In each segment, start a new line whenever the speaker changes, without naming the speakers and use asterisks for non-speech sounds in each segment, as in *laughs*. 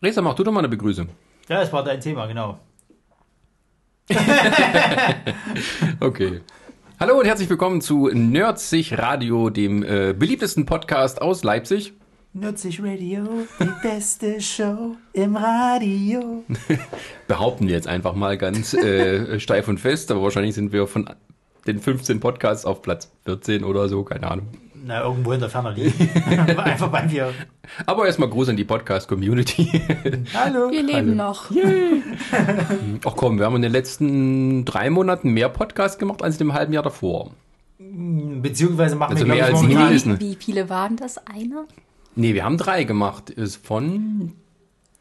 Resa, mach du doch mal eine Begrüßung.
Ja, das war dein Thema, genau. *laughs*
Okay. Hallo und herzlich willkommen zu Nerdsich Radio, dem äh, beliebtesten Podcast aus Leipzig.
Nutzig Radio, die beste Show im Radio. *laughs*
Behaupten wir jetzt einfach mal ganz äh, steif und fest, aber wahrscheinlich sind wir von den 15 Podcasts auf Platz 14 oder so, keine Ahnung.
Na, irgendwo in der Ferne liegen. *laughs* Einfach weil wir.
Aber erstmal Gruß an die Podcast-Community. *laughs*
Hallo.
Wir leben noch.
Ach komm, wir haben in den letzten drei Monaten mehr Podcasts gemacht als in dem halben Jahr davor.
Beziehungsweise machen
Also
wir,
mehr als nie ist?
Wie viele waren das? Einer?
Nee, wir haben drei gemacht. Ist von.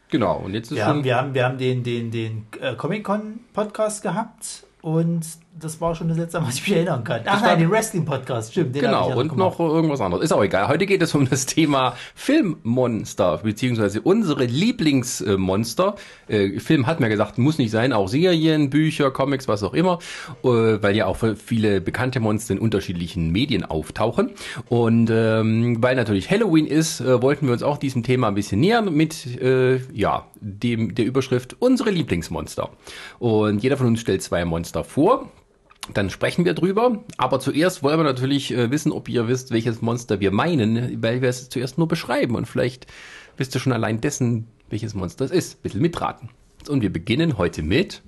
Genau, und jetzt ist
Wir haben,
schon.
wir haben, wir haben den, den, den äh, Comic-Con-Podcast gehabt und das war schon das letzte Mal, was ich mich erinnern kann. Ach nein, den Wrestling-Podcast, stimmt.
Genau,
ja
und noch irgendwas anderes. Ist auch egal. Heute geht es um das Thema Filmmonster, beziehungsweise unsere Lieblingsmonster. Äh, Film hat mir gesagt, muss nicht sein, auch Serien, Bücher, Comics, was auch immer, äh, weil ja auch viele bekannte Monster in unterschiedlichen Medien auftauchen. Und ähm, weil natürlich Halloween ist, äh, wollten wir uns auch diesem Thema ein bisschen nähern mit äh, ja, dem, der Überschrift unsere Lieblingsmonster. Und jeder von uns stellt zwei Monster vor. Dann sprechen wir drüber. Aber zuerst wollen wir natürlich äh, wissen, ob ihr wisst, welches Monster wir meinen, weil wir es zuerst nur beschreiben. Und vielleicht wisst ihr schon allein dessen, welches Monster es ist. Bisschen mitraten. Und wir beginnen heute mit.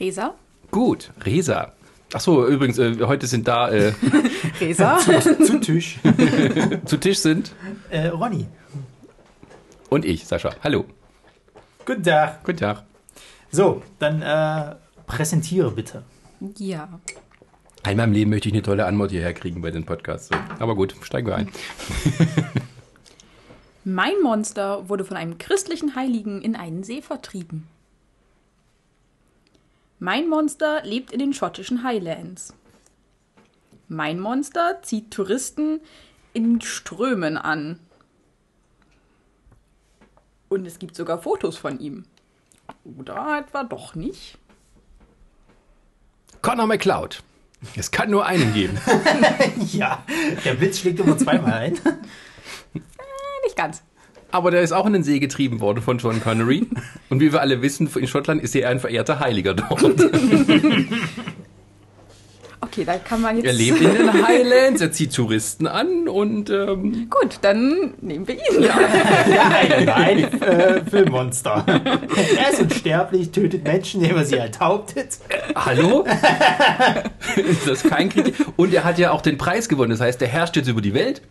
Resa?
Gut, Resa. Ach so, übrigens, äh, heute sind da äh, *laughs*
Resa? *laughs*
Zu Tisch. *laughs*
zu Tisch sind
äh, Ronny.
und ich, Sascha. Hallo.
Guten Tag.
Guten Tag.
So, dann äh, präsentiere bitte.
Ja.
Einmal im Leben möchte ich eine tolle Antwort hierher kriegen bei den Podcasts. Aber gut, steigen wir ein. *laughs*
Mein Monster wurde von einem christlichen Heiligen in einen See vertrieben. Mein Monster lebt in den schottischen Highlands. Mein Monster zieht Touristen in Strömen an. Und es gibt sogar Fotos von ihm. Oder etwa doch nicht?
Connor McCloud. Es kann nur einen geben. *laughs*
Ja, der Blitz schlägt immer zweimal ein. *laughs*
Äh, Nicht ganz.
Aber der ist auch in den See getrieben worden von Sean Connery. Und wie wir alle wissen, in Schottland ist er ein verehrter Heiliger dort. *laughs*
Okay, da kann man jetzt.
Er lebt in den *laughs* Highlands, er zieht Touristen an und ähm,
Gut, dann nehmen wir ihn.
Ja, *laughs* ein, ein äh, Filmmonster. *laughs* Er ist unsterblich, tötet Menschen, indem er sie enthauptet.
hallo? ist das kein Kritik? Und er hat ja auch den Preis gewonnen, das heißt, er herrscht jetzt über die Welt.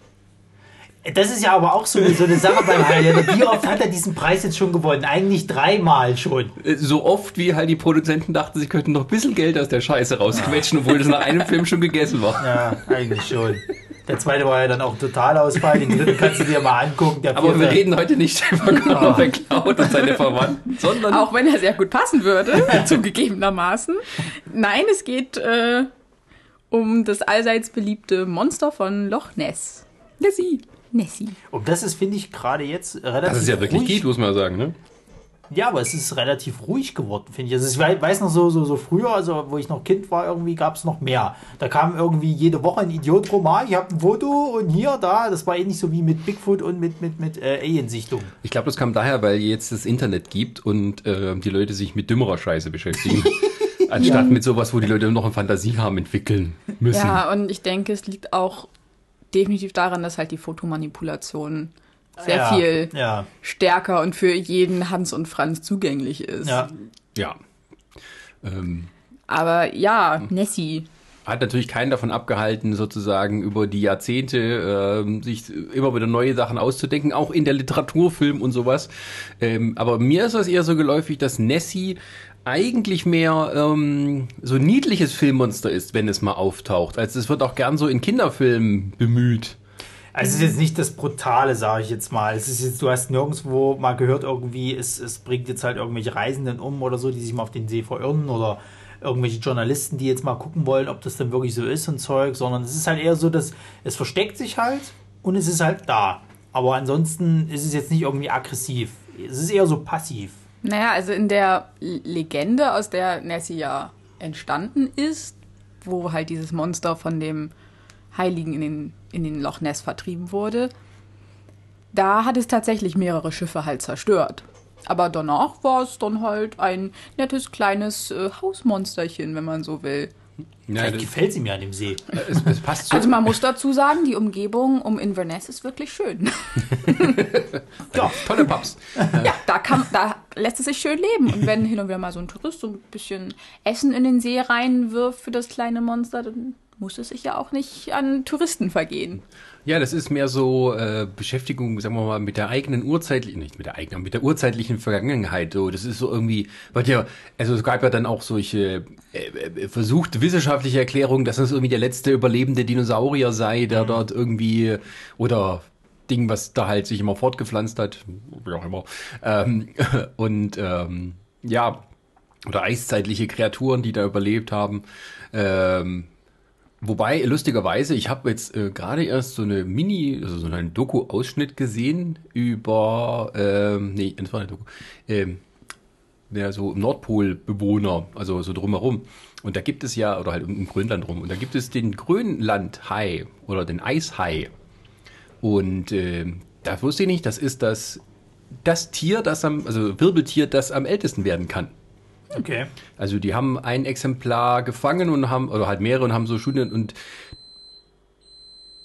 Das ist ja aber auch so eine, so eine Sache beim Highlander. Wie oft hat er diesen Preis jetzt schon gewonnen? Eigentlich dreimal schon.
Äh, So oft, wie halt die Produzenten dachten, sie könnten noch ein bisschen Geld aus der Scheiße rausquetschen, obwohl das nach einem Film schon gegessen war.
Ja, eigentlich schon. Der zweite war ja dann auch Totalausfall. Den dritten kannst du dir mal angucken. Der
Aber wir reden heute nicht über Connor McCloud und seine Verwandten, sondern
Auch wenn er sehr gut passen würde, *laughs* zugegebenermaßen. Nein, es geht äh, um das allseits beliebte Monster von Loch Ness. Nessie. Nessie.
Und das ist, finde ich, gerade jetzt relativ
das ist ja wirklich
ruhig.
geht, muss man sagen, ne?
Ja, aber es ist relativ ruhig geworden, finde ich. Also ich wei- weiß noch so, so, so früher, also wo ich noch Kind war, irgendwie gab es noch mehr. Da kam irgendwie jede Woche ein Idiot rum, ah, ich habe ein Foto und hier, da. Das war ähnlich so wie mit Bigfoot und mit, mit, mit äh, Alien-Sichtung.
Ich glaube, das kam daher, weil jetzt das Internet gibt und äh, die Leute sich mit dümmerer Scheiße beschäftigen. *laughs* Anstatt mit sowas, wo die Leute noch eine Fantasie haben, entwickeln müssen.
Ja, und ich denke, es liegt auch definitiv daran, dass halt die Fotomanipulation sehr
ja,
viel
Ja,
stärker und für jeden Hans und Franz zugänglich ist.
ja.
ja. Ähm,
Aber ja, Nessie.
hat natürlich keinen davon abgehalten, sozusagen über die Jahrzehnte ähm, sich immer wieder neue Sachen auszudenken, auch in der Literatur, Film und sowas. Ähm, aber mir ist das eher so geläufig, dass Nessie eigentlich mehr ähm, so niedliches Filmmonster ist, wenn es mal auftaucht. Also es wird auch gern so in Kinderfilmen bemüht.
Also es ist jetzt nicht das Brutale, sage ich jetzt mal. Es ist jetzt, du hast nirgendwo mal gehört, irgendwie, es, es bringt jetzt halt irgendwelche Reisenden um oder so, die sich mal auf den See verirren oder irgendwelche Journalisten, die jetzt mal gucken wollen, ob das dann wirklich so ist und Zeug, sondern es ist halt eher so, dass es versteckt sich halt und es ist halt da. Aber ansonsten ist es jetzt nicht irgendwie aggressiv. Es ist eher so passiv.
Naja, also in der Legende, aus der Nessie ja entstanden ist, wo halt dieses Monster von dem Heiligen in den, in den Loch Ness vertrieben wurde, Da hat es tatsächlich mehrere Schiffe halt zerstört. Aber danach war es dann halt ein nettes kleines äh, Hausmonsterchen, wenn man so will.
Ja,
Vielleicht gefällt sie mir an dem See. *laughs*
es, es passt so.
Also man muss dazu sagen, die Umgebung um Inverness ist wirklich schön. *laughs* *laughs*
Ja,
Tolle Pubs.
Ja, da, kann, da lässt es sich schön leben. Und wenn hin und wieder mal so ein Tourist so ein bisschen Essen in den See reinwirft für das kleine Monster, dann muss es sich ja auch nicht an Touristen vergehen.
Ja, das ist mehr so äh, Beschäftigung, sagen wir mal, mit der eigenen urzeitlichen, nicht mit der eigenen, mit der urzeitlichen Vergangenheit. So, das ist so irgendwie, weil ja, also es gab ja dann auch solche äh, äh, versuchte wissenschaftliche Erklärungen, dass das irgendwie der letzte überlebende Dinosaurier sei, der dort irgendwie oder Ding, was da halt sich immer fortgepflanzt hat, wie auch immer. Ähm, *laughs* und ähm, ja, oder eiszeitliche Kreaturen, die da überlebt haben. Ähm, Wobei, lustigerweise, ich habe jetzt äh, gerade erst so eine Mini, also so einen Doku-Ausschnitt gesehen über, ähm, nee, das war eine Doku, ähm, ja, so Nordpol-Bewohner, also so drumherum. Und da gibt es ja, oder halt um Grönland rum, und da gibt es den Grönlandhai oder den Eishai. Und ähm, da wusste ich nicht, das ist das, das Tier, das am, also Wirbeltier, das am ältesten werden kann.
Okay.
Also die haben ein Exemplar gefangen und haben, oder halt mehrere und haben so Studien und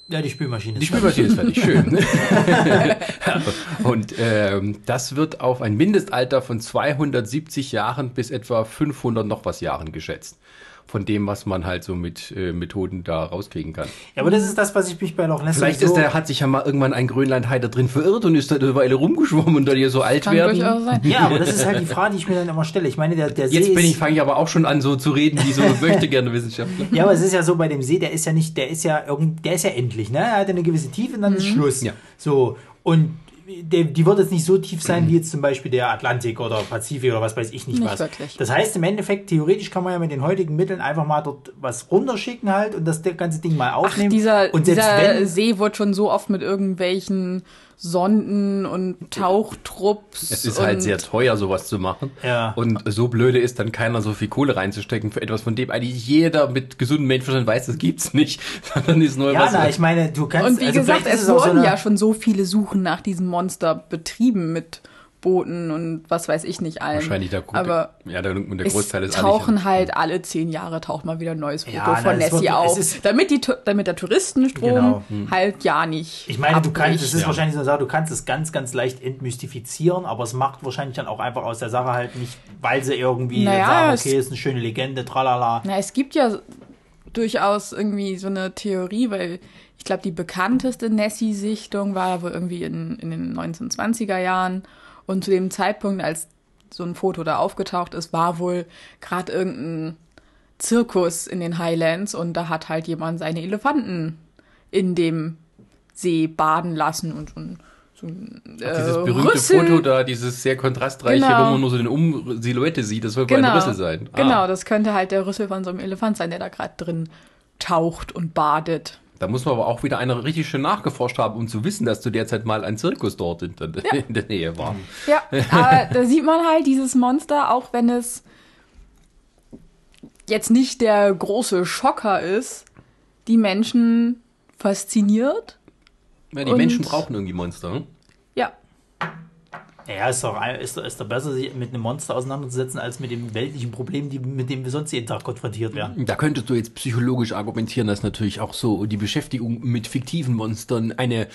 Ja, die Spülmaschine.
die
ist
Spülmaschine ist fertig, schön. *laughs* und ähm, das wird auf ein Mindestalter von 270 Jahren bis etwa 500 noch was Jahren geschätzt. Von dem, was man halt so mit äh, Methoden da rauskriegen kann.
Ja, aber das ist das, was ich mich bei Loch Ness
Vielleicht
so
ist der, hat sich ja mal irgendwann ein Grönlandhai da drin verirrt und ist da eine Weile rumgeschwommen und da die so alt
Kann
werden.
durchaus sein.
Ja, aber das ist halt die Frage, die ich mir dann immer stelle. Ich meine, der, der See
Jetzt bin ich, fange ich aber auch schon an, so zu reden, wie so *laughs* möchte gerne Wissenschaftler.
Ja, aber es ist ja so bei dem See, der ist ja nicht, der ist ja irgend, der ist ja endlich, ne? Er hat eine gewisse Tiefe und dann ist Schluss.
Ja.
So. Und der, die wird jetzt nicht so tief sein wie jetzt zum Beispiel der Atlantik oder Pazifik oder was weiß ich nicht,
Nicht
was.
wirklich.
Das heißt im Endeffekt, theoretisch kann man ja mit den heutigen Mitteln einfach mal dort was runterschicken halt und das ganze Ding mal
Ach,
aufnehmen.
dieser,
und
dieser
wenn,
See wird schon so oft mit irgendwelchen Sonden und Tauchtrupps.
Es ist halt sehr teuer, sowas zu machen.
Ja.
Und so blöde ist dann keiner so viel Kohle reinzustecken für etwas, von dem eigentlich jeder mit gesundem Menschenverstand weiß, das gibt's nicht. *laughs* Sondern ist nur
ja,
was.
na, ich meine, du kannst.
Und wie
also
gesagt, es
so
wurden
eine-
ja schon so viele Suchen nach diesem Monster betrieben mit Booten und was weiß ich nicht allen.
wahrscheinlich der,
Aber
ja, der, der
es
Großteil ist
tauchen halt alle zehn Jahre taucht mal wieder ein neues Foto
Ja,
von
es
Nessie
es
auf, damit, die, damit der Touristenstrom
Genau.
halt ja nicht
Ich meine, du kannst, es ist
ja.
wahrscheinlich so eine Sache, du kannst es ganz, ganz leicht entmystifizieren, aber es macht wahrscheinlich dann auch einfach aus der Sache halt nicht, weil sie irgendwie
Naja,
sagen,
es-
okay, ist eine schöne Legende, tralala.
Na, es gibt ja durchaus irgendwie so eine Theorie, weil ich glaube, die bekannteste Nessie-Sichtung war wohl irgendwie in, in den 1920er Jahren. Und zu dem Zeitpunkt, als so ein Foto da aufgetaucht ist, war wohl gerade irgendein Zirkus in den Highlands und da hat halt jemand seine Elefanten in dem See baden lassen und so ein, so ein äh,
Dieses berühmte
Rüssel.
Foto da, dieses sehr kontrastreiche,
Genau.
wo man nur so eine um Silhouette sieht, das soll wohl
Genau.
ein Rüssel sein. Ah,
Genau, das könnte halt der Rüssel von so einem Elefant sein, der da gerade drin taucht und badet.
Da muss man aber auch wieder einer richtig schön nachgeforscht haben, um zu wissen, dass zu der Zeit mal ein Zirkus dort in der, in der Nähe war.
Ja, *laughs* aber da sieht man halt dieses Monster, auch wenn es jetzt nicht der große Schocker ist, die Menschen fasziniert.
Ja, die Menschen brauchen irgendwie Monster. Hm?
Ja,
ist doch, ist, ist doch besser, sich mit einem Monster auseinanderzusetzen, als mit dem weltlichen Problem, die, mit dem wir sonst jeden Tag konfrontiert werden.
Da könntest du jetzt psychologisch argumentieren, dass natürlich auch so die Beschäftigung mit fiktiven Monstern eine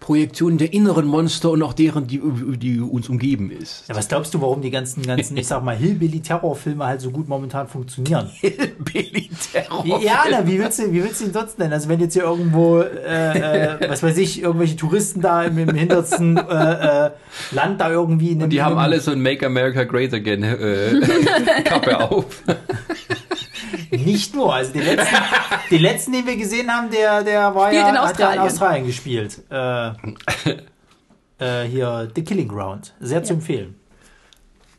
Projektion der inneren Monster und auch deren, die, die uns umgeben ist.
Ja, was glaubst du, warum die ganzen, ganzen ich sag mal, Hillbilly-Terrorfilme halt so gut momentan funktionieren? *laughs*
Billy Terror.
Ja, na, wie willst du, wie willst du ihn sonst nennen? Also wenn jetzt hier irgendwo, äh, äh, was weiß ich, irgendwelche Touristen da im, im hintersten äh, äh, Land da irgendwie... In
Und die haben alle so ein Make America Great Again äh, *laughs* Kappe auf.
Nicht nur, also den letzten, den letzten, den wir gesehen haben, der, der war
Spielt
ja,
in
hat ja in
Australien.
Australien gespielt. Äh, äh, hier, The Killing Ground. Sehr zu empfehlen.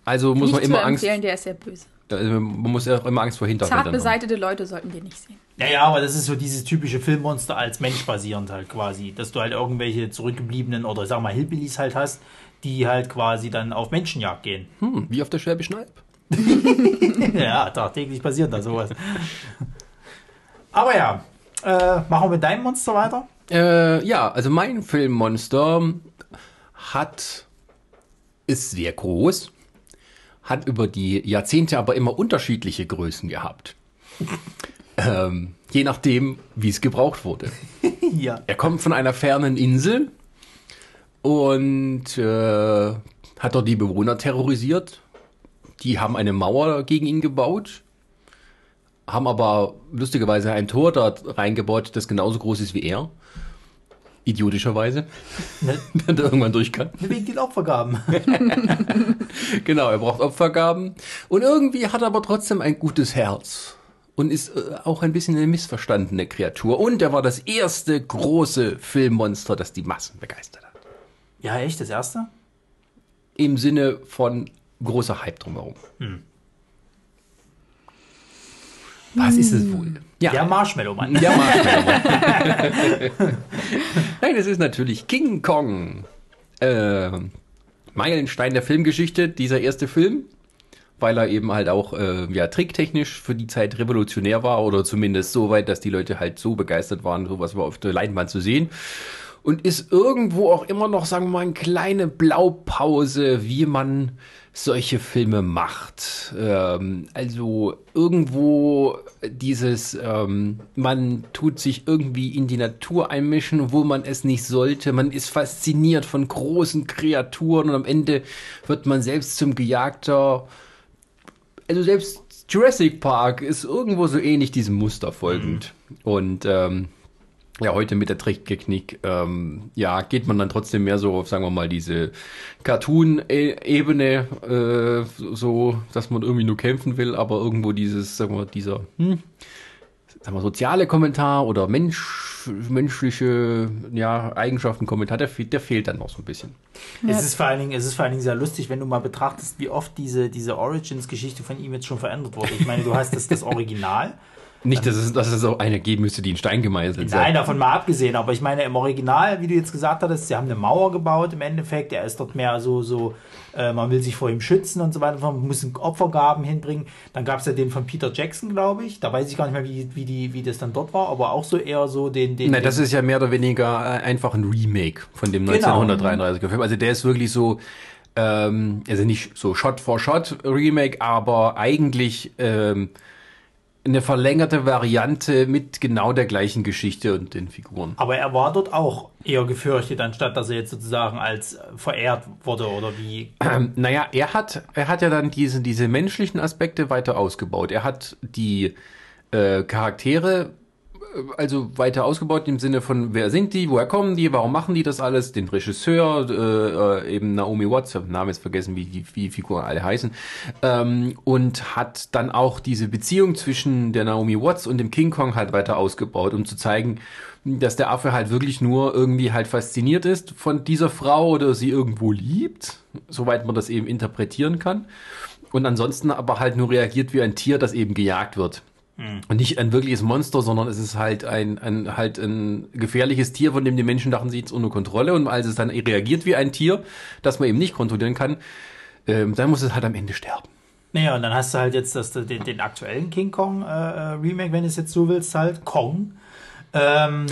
Also muss
nicht
man
zu
immer Angst,
empfehlen, der ist sehr böse.
also man muss ja auch immer Angst vor
Zart
Hinterwäldern haben.
beseitete Leute sollten wir nicht sehen.
Ja, ja, aber das ist so dieses typische Filmmonster als Mensch basierend halt quasi. Dass du halt irgendwelche zurückgebliebenen oder sag mal Hillbillies halt hast, die halt quasi dann auf Menschenjagd gehen.
Hm, wie auf der Schwäbischen Alb. *laughs*
ja, tagtäglich passiert da sowas. Aber ja, äh, machen wir mit deinem Monster weiter?
Äh, ja, also mein Filmmonster hat, ist sehr groß, hat über die Jahrzehnte aber immer unterschiedliche Größen gehabt. *laughs* ähm, je nachdem, wie es gebraucht wurde. *laughs*
Ja.
Er kommt von einer fernen Insel und äh, hat dort die Bewohner terrorisiert. Die haben eine Mauer gegen ihn gebaut, haben aber lustigerweise ein Tor dort reingebaut, das genauso groß ist wie er. Idiotischerweise,
Ne, *laughs*
damit er irgendwann durch kann.
wegen den Opfergaben. *laughs*
Genau, er braucht Opfergaben. Und irgendwie hat er aber trotzdem ein gutes Herz. Und ist äh, auch ein bisschen eine missverstandene Kreatur. Und er war das erste große Filmmonster, das die Massen begeistert hat.
Ja, echt, das erste?
Im Sinne von großer Hype drumherum. Was ist es wohl?
Der Marshmallow-Mann.
Ja, Marshmallow. *laughs* Nein, es ist natürlich King Kong. Äh, Meilenstein der Filmgeschichte, dieser erste Film, weil er eben halt auch äh, ja, tricktechnisch für die Zeit revolutionär war oder zumindest so weit, dass die Leute halt so begeistert waren, sowas war auf der Leinwand zu sehen. Und ist irgendwo auch immer noch, sagen wir mal, eine kleine Blaupause, wie man solche Filme macht. Ähm, also irgendwo dieses, ähm, man tut sich irgendwie in die Natur einmischen, wo man es nicht sollte. Man ist fasziniert von großen Kreaturen und am Ende wird man selbst zum Gejagter. Also selbst Jurassic Park ist irgendwo so ähnlich diesem Muster folgend. Und ähm, ja, heute mit der Tricktechnik, ähm, ja, geht man dann trotzdem mehr so auf, sagen wir mal, diese Cartoon-Ebene, äh, so, dass man irgendwie nur kämpfen will, aber irgendwo dieses, sagen wir, dieser, hm, sagen wir, soziale Kommentar oder Mensch, menschliche, ja, Eigenschaften Kommentar, der, fehlt- der fehlt dann noch so ein bisschen.
Es ist vor allen Dingen, es ist vor allen Dingen sehr lustig, wenn du mal betrachtest, wie oft diese, diese Origins-Geschichte von ihm jetzt schon verändert wurde. Ich meine, du hast das, das Original.
Nicht, dass es, dass es auch eine geben müsste, die in Stein gemeißelt
Nein, davon mal abgesehen, aber ich meine, im Original, wie du jetzt gesagt hattest, sie haben eine Mauer gebaut im Endeffekt. Er ist dort mehr so, so äh, man will sich vor ihm schützen und so weiter. Man muss Opfergaben hinbringen. Dann gab es ja den von Peter Jackson, glaube ich. Da weiß ich gar nicht mehr, wie, wie, die, wie das dann dort war, aber auch so eher so den. den
Nein, das ist ja mehr oder weniger äh, einfach ein Remake von dem
Genau.
1933er Film. Also der ist wirklich so, ähm, also nicht so Shot for Shot Remake, aber eigentlich ähm, eine verlängerte Variante mit genau der gleichen Geschichte und den Figuren.
aber er war dort auch eher gefürchtet, anstatt dass er jetzt sozusagen als äh, verehrt wurde oder wie.
Ähm, naja, er hat, er hat ja dann diese, diese menschlichen Aspekte weiter ausgebaut. Er hat die äh, Charaktere also weiter ausgebaut im Sinne von, wer sind die, woher kommen die, warum machen die das alles, den Regisseur, äh, äh, eben Naomi Watts, habe den Namen jetzt vergessen, wie die, wie Figuren alle heißen, ähm, und hat dann auch diese Beziehung zwischen der Naomi Watts und dem King Kong halt weiter ausgebaut, um zu zeigen, dass der Affe halt wirklich nur irgendwie halt fasziniert ist von dieser Frau oder sie irgendwo liebt, soweit man das eben interpretieren kann. Und ansonsten aber halt nur reagiert wie ein Tier, das eben gejagt wird. Und nicht ein wirkliches Monster, sondern es ist halt ein, ein, halt ein gefährliches Tier, von dem die Menschen dachten, sie ist ohne Kontrolle. Und als es dann reagiert wie ein Tier, das man eben nicht kontrollieren kann, ähm, dann muss es halt am Ende sterben.
Naja, und dann hast du halt jetzt das, den, den aktuellen King Kong äh, äh, Remake, wenn du es jetzt so willst, halt Kong. Ähm,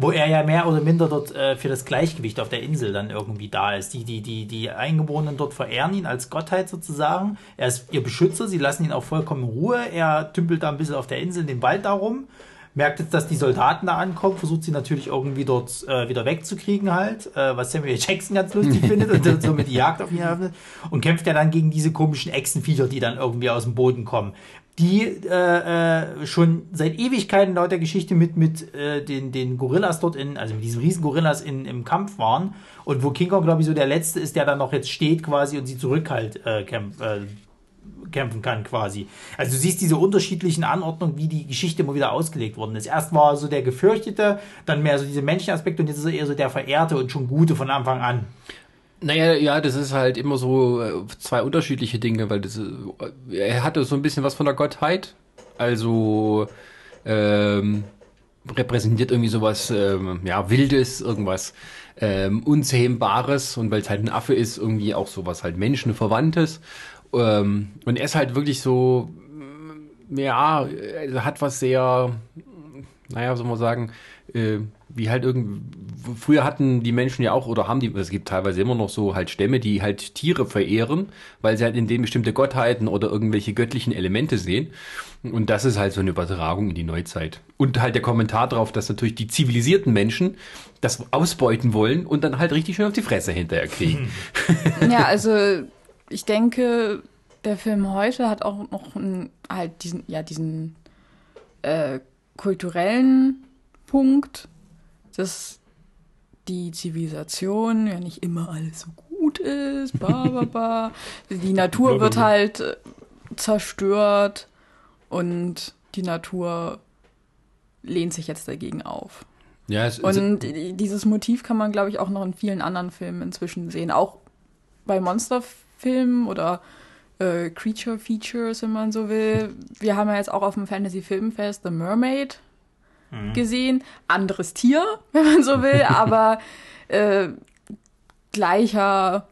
wo er ja mehr oder minder dort äh, für das Gleichgewicht auf der Insel dann irgendwie da ist. Die, die, die, die Eingeborenen dort verehren ihn als Gottheit sozusagen. Er ist ihr Beschützer, sie lassen ihn auch vollkommen in Ruhe. Er tümpelt da ein bisschen auf der Insel in dem Wald darum. Merkt jetzt, dass die Soldaten da ankommen, versucht sie natürlich irgendwie dort äh, wieder wegzukriegen halt, äh, was Samuel Jackson ganz lustig *laughs* findet und dann somit die Jagd auf ihn eröffnet und kämpft ja dann gegen diese komischen Echsenviecher, die dann irgendwie aus dem Boden kommen die äh, äh, schon seit Ewigkeiten laut der Geschichte mit, mit äh, den, den Gorillas dort in, also mit diesen riesen Gorillas in, im Kampf waren und wo King Kong, glaube ich, so der letzte ist, der dann noch jetzt steht quasi und sie zurück halt äh, kämpf, äh, kämpfen kann quasi. Also du siehst diese unterschiedlichen Anordnungen, wie die Geschichte immer wieder ausgelegt worden ist. Erst war so der Gefürchtete, dann mehr so diese menschlichen Aspekte und jetzt ist er eher so der Verehrte und schon Gute von Anfang an.
Naja, ja, das ist halt immer so äh, zwei unterschiedliche Dinge, weil das, äh, er hatte so ein bisschen was von der Gottheit. Also ähm, repräsentiert irgendwie sowas, ähm, ja, Wildes, irgendwas ähm, Unzähmbares und weil es halt ein Affe ist, irgendwie auch sowas halt Menschenverwandtes. Ähm, und er ist halt wirklich so, mm, ja, hat was sehr, naja, soll man sagen, äh, wie halt irgendwie, früher hatten die Menschen ja auch, oder haben die, es gibt teilweise immer noch so halt Stämme, die halt Tiere verehren, weil sie halt in denen bestimmte Gottheiten oder irgendwelche göttlichen Elemente sehen. Und das ist halt so eine Übertragung in die Neuzeit. Und halt der Kommentar darauf, dass natürlich die zivilisierten Menschen das ausbeuten wollen und dann halt richtig schön auf die Fresse hinterher kriegen.
Ja, also ich denke, der Film heute hat auch noch einen, halt diesen, ja, diesen äh, kulturellen Punkt, dass die Zivilisation ja nicht immer alles so gut ist, ba, ba, *laughs* ba. Die Natur wird halt äh, zerstört und die Natur lehnt sich jetzt dagegen auf.
Ja, es,
Und dieses Motiv kann man, glaube ich, auch noch in vielen anderen Filmen inzwischen sehen. Auch bei Monsterfilmen oder äh, Creature Features, wenn man so will. Wir haben ja jetzt auch auf dem Fantasy Filmfest The Mermaid gesehen. Anderes Tier, *laughs* wenn man so will, *laughs* aber äh, gleicher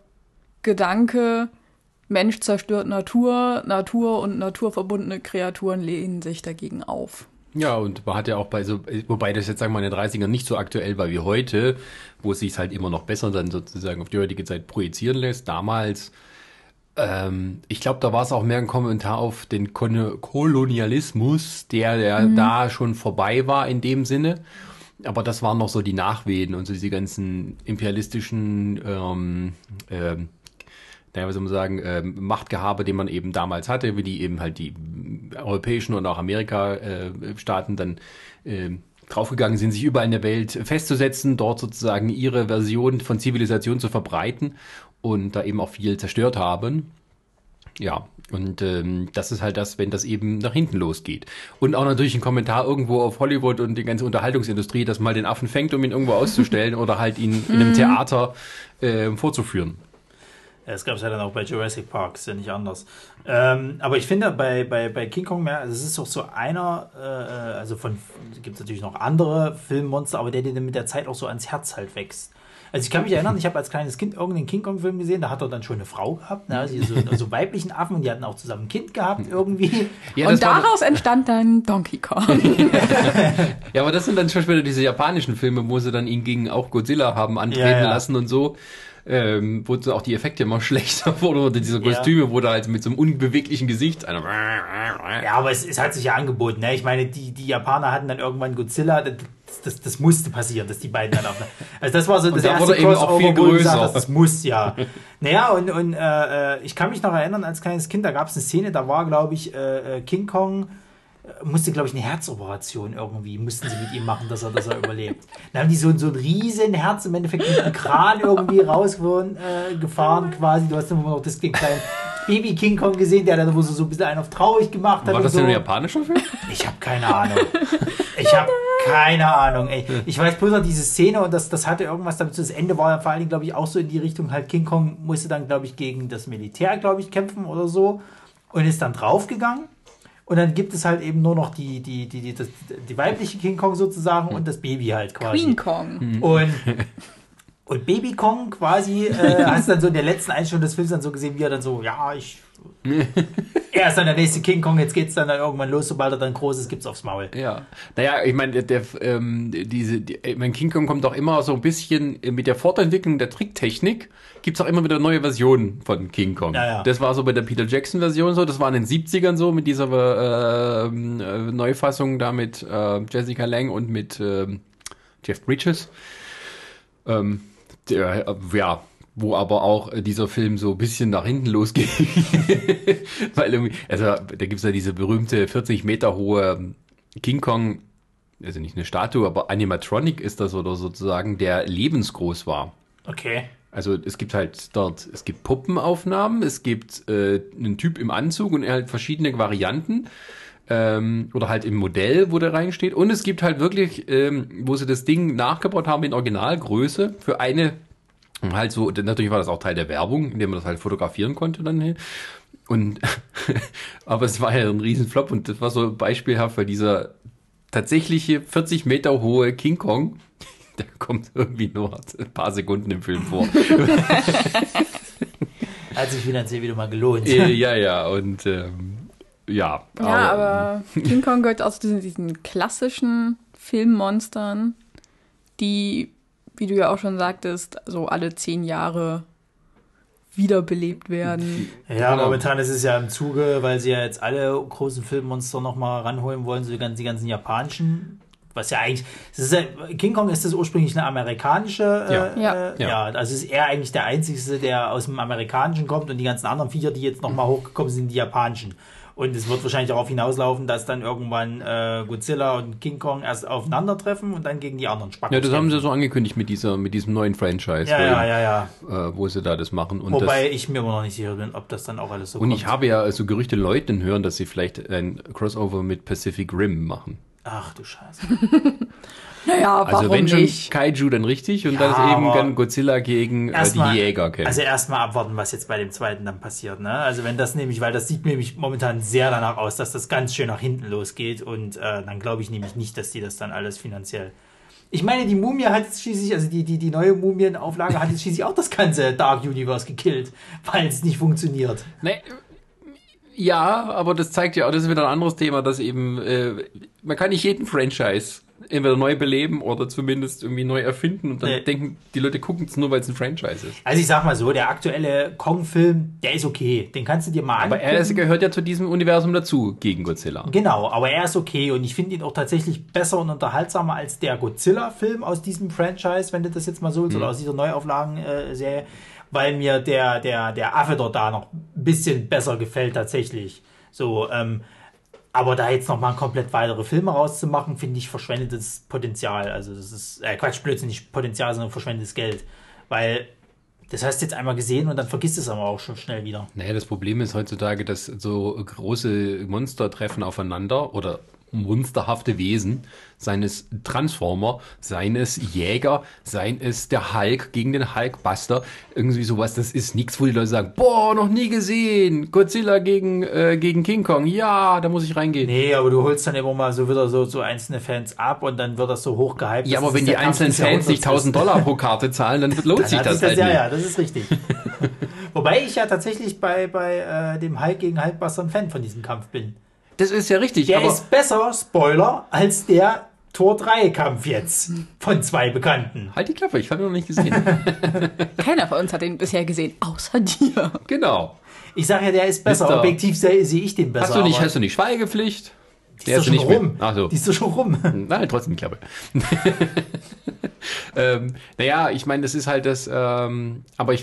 Gedanke. Mensch zerstört Natur, Natur und naturverbundene Kreaturen lehnen sich dagegen auf.
Ja, und man hat ja auch bei so, wobei das jetzt sagen wir mal in den 30ern nicht so aktuell war wie heute, wo es sich halt immer noch besser dann sozusagen auf die heutige Zeit projizieren lässt. Damals, ähm, ich glaube, da war es auch mehr ein Kommentar auf den Kon Kolonialismus, der, der da schon vorbei war in dem Sinne. Aber das waren noch so die Nachwehen und so diese ganzen imperialistischen ähm, ähm, naja, was soll man sagen, ähm, Machtgehabe, den man eben damals hatte, wie die eben halt die europäischen und auch Amerika-Staaten dann ähm, draufgegangen sind, sich überall in der Welt festzusetzen, dort sozusagen ihre Version von Zivilisation zu verbreiten und da eben auch viel zerstört haben. Ja, und ähm, das ist halt das, wenn das eben nach hinten losgeht. Und auch natürlich ein Kommentar irgendwo auf Hollywood und die ganze Unterhaltungsindustrie, dass mal den Affen fängt, um ihn irgendwo auszustellen *laughs* oder halt ihn in einem Theater äh, vorzuführen.
Das gab es ja dann auch bei Jurassic Park, ist ja nicht anders. Ähm, aber ich finde bei, bei, bei King Kong mehr, es ist doch so einer, äh, also von, gibt es natürlich noch andere Filmmonster, aber der dir dann mit der Zeit auch so ans Herz halt wächst. Also ich kann mich erinnern, ich habe als kleines Kind irgendeinen King Kong-Film gesehen, da hat er dann schon eine Frau gehabt, ne? also so, so weiblichen Affen und die hatten auch zusammen ein Kind gehabt irgendwie.
Ja,
und
das war-
daraus entstand dann Donkey Kong. *laughs*
Ja, aber das sind dann schon später diese japanischen Filme, wo sie dann ihn gegen auch Godzilla haben antreten
Ja, ja.
lassen und so. Ähm, wo so auch die Effekte immer *laughs* schlechter wurden oder diese
Ja.
Kostüme, wo da halt mit so einem unbeweglichen Gesicht einer
Ja, aber es, es hat sich ja angeboten. Ne? Ich meine, die, die Japaner hatten dann irgendwann Godzilla. Das, das, musste passieren, dass die beiden dann auf. Also das war so *laughs* das
da
erste
auch viel
wo du gesagt hast, das muss ja. naja, und, und äh, ich kann mich noch erinnern, als kleines Kind, da gab es eine Szene, da war, glaube ich, äh, äh, King Kong äh, musste, glaube ich, eine Herzoperation irgendwie, mussten sie mit ihm machen, dass er, dass er überlebt. *laughs* Dann haben die so, so ein riesen Herz im Endeffekt mit einem Kran irgendwie rausgefahren, äh, gefahren quasi. Du hast immer noch das den kleinen Baby King Kong gesehen, der dann wo so, so ein bisschen einen auf traurig gemacht hat.
War das
so.
denn ein japanischer Film?
Ich habe keine Ahnung. Ich habe keine Ahnung. Ey. Ich weiß bloß noch diese Szene und das, das hatte irgendwas damit zu. Das Ende war ja vor allen Dingen, glaube ich, auch so in die Richtung, halt King Kong musste dann, glaube ich, gegen das Militär, glaube ich, kämpfen oder so und ist dann draufgegangen. Und dann gibt es halt eben nur noch die, die, die, die, das, die weibliche King Kong sozusagen und das Baby halt quasi.
Queen Kong.
Und, *laughs* und Baby Kong quasi, äh, *laughs* hast du dann so in der letzten Einstellung des Films dann so gesehen, wie er dann so, ja, ich. *laughs* er ist dann der nächste King Kong, jetzt geht's dann, dann irgendwann los, sobald er dann groß ist, gibt's aufs Maul.
Ja. Naja, ich meine, der, ähm, diese, die, ich mein, King Kong kommt auch immer so ein bisschen äh, mit der Fortentwicklung der Tricktechnik, gibt's auch immer wieder neue Versionen von King Kong.
Ja, ja.
Das war so bei der Peter Jackson Version so, das war in den 70ern so, mit dieser äh, ähm, äh, Neufassung da mit äh, Jessica Lange und mit ähm, Jeff Bridges. Ähm, der, äh, ja, wo aber auch äh, dieser Film so ein bisschen nach hinten losgeht. *laughs* Weil irgendwie, also da gibt's ja diese berühmte 40 Meter hohe King Kong, also nicht eine Statue, aber Animatronic ist das oder sozusagen, der lebensgroß war.
Okay.
Also es gibt halt dort, es gibt Puppenaufnahmen, es gibt äh, einen Typ im Anzug und halt verschiedene Varianten. Ähm, oder halt im Modell, wo der reinsteht. Und es gibt halt wirklich, ähm, wo sie das Ding nachgebaut haben in Originalgröße für eine, halt so, natürlich war das auch Teil der Werbung, indem man das halt fotografieren konnte dann hin. Und *laughs* aber es war ja ein Riesenflop und das war so beispielhaft, weil dieser tatsächliche 40 Meter hohe King Kong, *laughs* der kommt irgendwie nur ein paar Sekunden im Film vor. *laughs*
Hat sich finanziell wieder mal gelohnt.
Ja, ja, und ähm, ja.
Ja, aber King *laughs* Kong gehört auch zu diesen, diesen klassischen Filmmonstern, die, wie du ja auch schon sagtest, so alle zehn Jahre wiederbelebt werden.
Ja, genau. momentan ist es ja im Zuge, weil sie ja jetzt alle großen Filmmonster nochmal ranholen wollen, so die ganzen, die ganzen japanischen. Was ja eigentlich, ja, King Kong ist das ursprünglich eine amerikanische, ja. Äh, ja. Äh, ja. also ist er eigentlich der einzige, der aus dem amerikanischen kommt und die ganzen anderen Viecher, die jetzt nochmal hochgekommen sind, die japanischen. Und es wird wahrscheinlich darauf hinauslaufen, dass dann irgendwann äh, Godzilla und King Kong erst aufeinandertreffen und dann gegen die anderen
Spacken. Ja, das haben sie so angekündigt mit dieser, mit diesem neuen Franchise.
Ja, ja, ja, ja.
Äh, wo sie da das machen.
Und Wobei das, ich mir immer noch nicht sicher bin, ob das dann auch alles so
Und kommt. ich habe ja so Gerüchte Leuten hören, dass sie vielleicht ein Crossover mit Pacific Rim machen.
Ach du Scheiße. *laughs*
Naja, warum Also wenn schon nicht?
Kaiju, dann richtig und ja, dann eben dann Godzilla gegen äh, die mal, Jäger
kämpfen. Also erstmal abwarten, was jetzt bei dem zweiten dann passiert. Ne? Also wenn das nämlich, weil das sieht nämlich momentan sehr danach aus, dass das ganz schön nach hinten losgeht und äh, dann glaube ich nämlich nicht, dass die das dann alles finanziell ich meine, die Mumie hat jetzt schließlich, also die, die, die neue Mumienauflage hat jetzt schließlich auch das ganze Dark Universe gekillt, weil es nicht funktioniert.
Nee, ja, aber das zeigt ja auch, das ist wieder ein anderes Thema, dass eben, äh, man kann nicht jeden Franchise entweder neu beleben oder zumindest irgendwie neu erfinden und dann nee. denken, die Leute gucken es nur, weil es ein Franchise ist.
Also ich sag mal so, der aktuelle Kong-Film, der ist okay. Den kannst du dir mal
aber angucken. Aber er gehört ja zu diesem Universum dazu, gegen Godzilla.
Genau, aber er ist okay und ich finde ihn auch tatsächlich besser und unterhaltsamer als der Godzilla-Film aus diesem Franchise, wenn du das jetzt mal so willst, mhm. oder aus dieser Neuauflagen-Serie, weil mir der, der, der Affe dort da noch ein bisschen besser gefällt tatsächlich. So, ähm, aber da jetzt nochmal komplett weitere Filme rauszumachen, finde ich verschwendetes Potenzial. Also das ist, äh, Quatsch, Blödsinn, nicht Potenzial, sondern verschwendetes Geld. Weil das hast du jetzt einmal gesehen und dann vergisst es aber auch schon schnell wieder.
Naja, das Problem ist heutzutage, dass so große Monster treffen aufeinander oder monsterhafte Wesen, seien es Transformer, seien es Jäger, seien es der Hulk gegen den Hulkbuster, irgendwie sowas, das ist nichts, wo die Leute sagen, boah, noch nie gesehen, Godzilla gegen, äh, gegen King Kong, ja, da muss ich reingehen.
Nee, aber du holst dann immer mal so wieder so, so einzelne Fans ab und dann wird das so hochgehypt.
Ja, aber wenn die einzelnen Fans nicht 1000 Dollar pro Karte zahlen, dann lohnt dann sich das, das halt
Ja,
nicht.
ja, das ist richtig. *laughs* Wobei ich ja tatsächlich bei, bei äh, dem Hulk gegen Hulkbuster ein Fan von diesem Kampf bin.
Das ist ja richtig.
Der ist besser, Spoiler, als der Tor 3 Kampf jetzt von zwei Bekannten.
Halt die Klappe, ich habe ihn noch nicht gesehen. *laughs*
Keiner von uns hat ihn bisher gesehen, außer dir.
Genau.
Ich sage ja, der ist besser. Mister. Objektiv sehe seh ich den besser.
Hast du nicht, hast du nicht Schweigepflicht?
Die ist, doch schon rum. Ach so. Die ist doch schon rum.
Nein, trotzdem die Klappe. *laughs* ähm, naja, ich meine, das ist halt das, ähm, aber ich,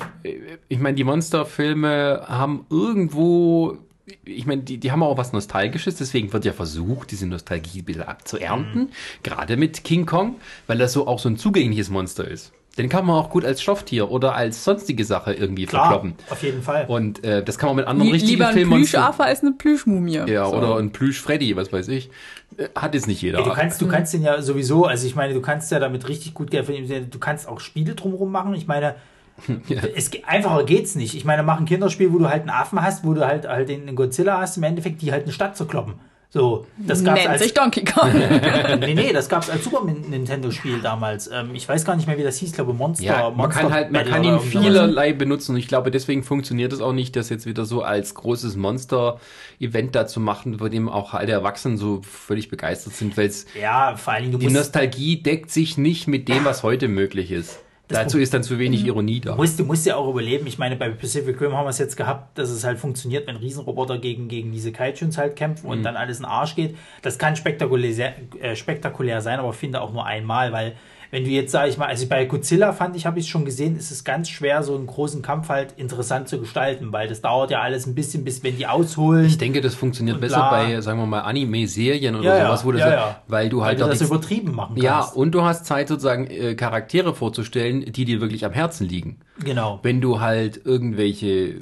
ich meine, die Monsterfilme haben irgendwo ich meine, die, die haben auch was Nostalgisches, deswegen wird ja versucht, diese Nostalgie ein bisschen abzuernten. Mhm. Gerade mit King Kong, weil das so auch so ein zugängliches Monster ist. Den kann man auch gut als Stofftier oder als sonstige Sache irgendwie Klar, verkloppen.
Auf jeden Fall.
Und äh, das kann man mit anderen Lie richtigen
Lieber ein
Filmen.
Plüschaffe als eine Plüschmumie.
Ja, so. oder ein Plüsch-Freddy, was weiß ich. Äh, hat jetzt nicht jeder.
Ey, du kannst, du kannst den ja sowieso, also ich meine, du kannst ja damit richtig gut Geld verdienen. Du kannst auch Spiele drumherum machen. Ich meine, *laughs* ja. Es, einfacher geht's nicht. Ich meine, mach ein Kinderspiel, wo du halt einen Affen hast, wo du halt, halt den Godzilla hast, im Endeffekt, die halt eine Stadt zu kloppen. So,
das gab's Nennt als, sich Donkey Kong. *laughs*
nee, nee, das gab's als Super Nintendo-Spiel damals. Ähm, ich weiß gar nicht mehr, wie das hieß, ich glaube Monster.
Ja, man
Monster
kann halt, man kann ihn vielerlei benutzen und ich glaube, deswegen funktioniert es auch nicht, das jetzt wieder so als großes Monster-Event da zu machen, bei dem auch alle Erwachsenen so völlig begeistert sind, weil es
ja, vor allen Dingen,
die Nostalgie deckt sich nicht mit dem, was heute möglich ist. Dazu ist dann zu wenig mhm. Ironie da.
Du musst, du musst ja auch überleben. Ich meine, bei Pacific Rim haben wir es jetzt gehabt, dass es halt funktioniert, wenn Riesenroboter gegen, gegen diese Kaijuns halt kämpfen und mhm. dann alles in den Arsch geht. Das kann spektakulär, äh, spektakulär sein, aber finde auch nur einmal, weil wenn du jetzt, sag ich mal, also bei Godzilla fand ich, habe ich schon gesehen, ist es ganz schwer, so einen großen Kampf halt interessant zu gestalten, weil das dauert ja alles ein bisschen, bis wenn die ausholen.
Ich denke, das funktioniert besser bei, sagen wir mal, Anime-Serien oder ja, sowas, wo
ja, ja.
weil du halt
weil du das übertrieben machen kannst.
Ja, und du hast Zeit sozusagen äh, Charaktere vorzustellen, die dir wirklich am Herzen liegen.
Genau.
Wenn du halt irgendwelche äh,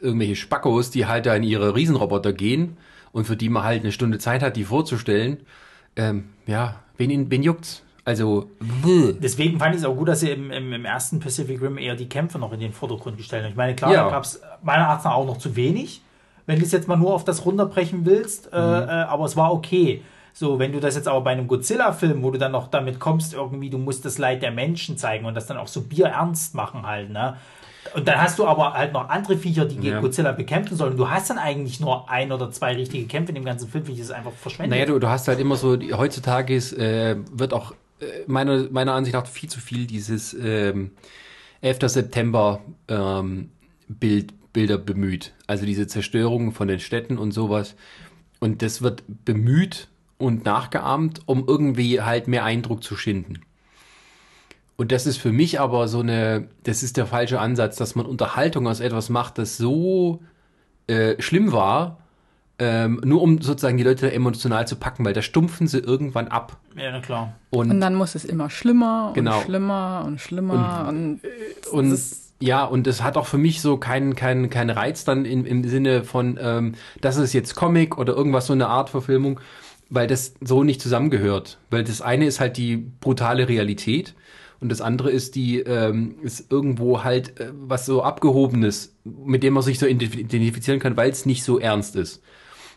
irgendwelche Spackos, die halt da in ihre Riesenroboter gehen und für die man halt eine Stunde Zeit hat, die vorzustellen, ähm, ja, wen, wen juckt's? Also,
deswegen fand ich es auch gut, dass sie im, im, im, ersten Pacific Rim eher die Kämpfe noch in den Vordergrund gestellt haben. Ich meine, klar, ja. da gab es meiner Art nach auch noch zu wenig, wenn du es jetzt mal nur auf das runterbrechen willst, äh, mhm. äh, aber es war okay. So, wenn du das jetzt aber bei einem Godzilla-Film, wo du dann noch damit kommst, irgendwie, du musst das Leid der Menschen zeigen und das dann auch so bierernst machen halt, ne? Und dann hast du aber halt noch andere Viecher, die ja. Godzilla bekämpfen sollen. Du hast dann eigentlich nur ein oder zwei richtige Kämpfe in dem ganzen Film. Finde ich das einfach verschwendet.
Naja, du, du hast halt immer so, heutzutage ist, äh, wird auch meiner, meiner Ansicht nach viel zu viel dieses ähm, 11. September ähm, Bild, Bilder bemüht. Also diese Zerstörung von den Städten und sowas. Und das wird bemüht und nachgeahmt, um irgendwie halt mehr Eindruck zu schinden. Und das ist für mich aber so eine, das ist der falsche Ansatz, dass man Unterhaltung aus etwas macht, das so äh, schlimm war, ähm, nur um sozusagen die Leute emotional zu packen, weil da stumpfen sie irgendwann ab.
Ja, na klar.
Und, und dann muss es immer schlimmer
Genau.
und schlimmer und schlimmer und,
und
das-
ja, und es hat auch für mich so keinen keinen keinen Reiz dann im, im Sinne von, ähm, das ist jetzt Comic oder irgendwas so eine Art Verfilmung, weil das so nicht zusammengehört. Weil das eine ist halt die brutale Realität und das andere ist die, ähm, ist irgendwo halt äh, was so abgehobenes, mit dem man sich so identif- identifizieren kann, weil es nicht so ernst ist.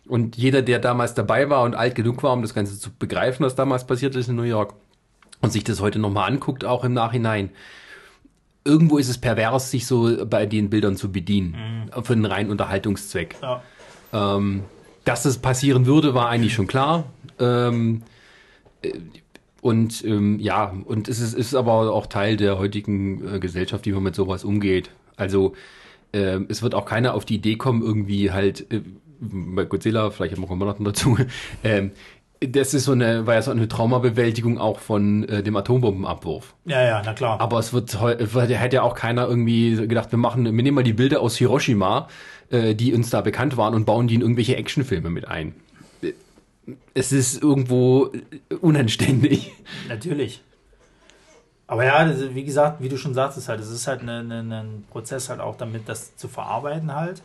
Und jeder, der damals dabei war und alt genug war, um das Ganze zu begreifen, was damals passiert ist in New York, und sich das heute nochmal anguckt, auch im Nachhinein, irgendwo ist es pervers, sich so bei den Bildern zu bedienen. Für einen reinen Unterhaltungszweck.
Ja.
Ähm, dass das passieren würde, war eigentlich schon klar. Ähm, äh, und ähm, ja, und es ist, ist aber auch Teil der heutigen äh, Gesellschaft, wie man mit sowas umgeht. Also ähm, es wird auch keiner auf die Idee kommen, irgendwie halt äh, bei Godzilla, vielleicht haben wir noch einen dazu, *laughs* ähm, das ist so eine, war ja so eine Traumabewältigung auch von äh, dem Atombombenabwurf.
ja, ja, na klar.
Aber es wird, hätte ja auch keiner irgendwie gedacht, wir machen, wir nehmen mal die Bilder aus Hiroshima, äh, die uns da bekannt waren und bauen die in irgendwelche Actionfilme mit ein. Äh, Es ist irgendwo äh, unanständig. *laughs*
Natürlich. Aber ja, wie gesagt, wie du schon sagtest, halt, es ist halt eine, eine, ein Prozess halt auch damit, das zu verarbeiten halt.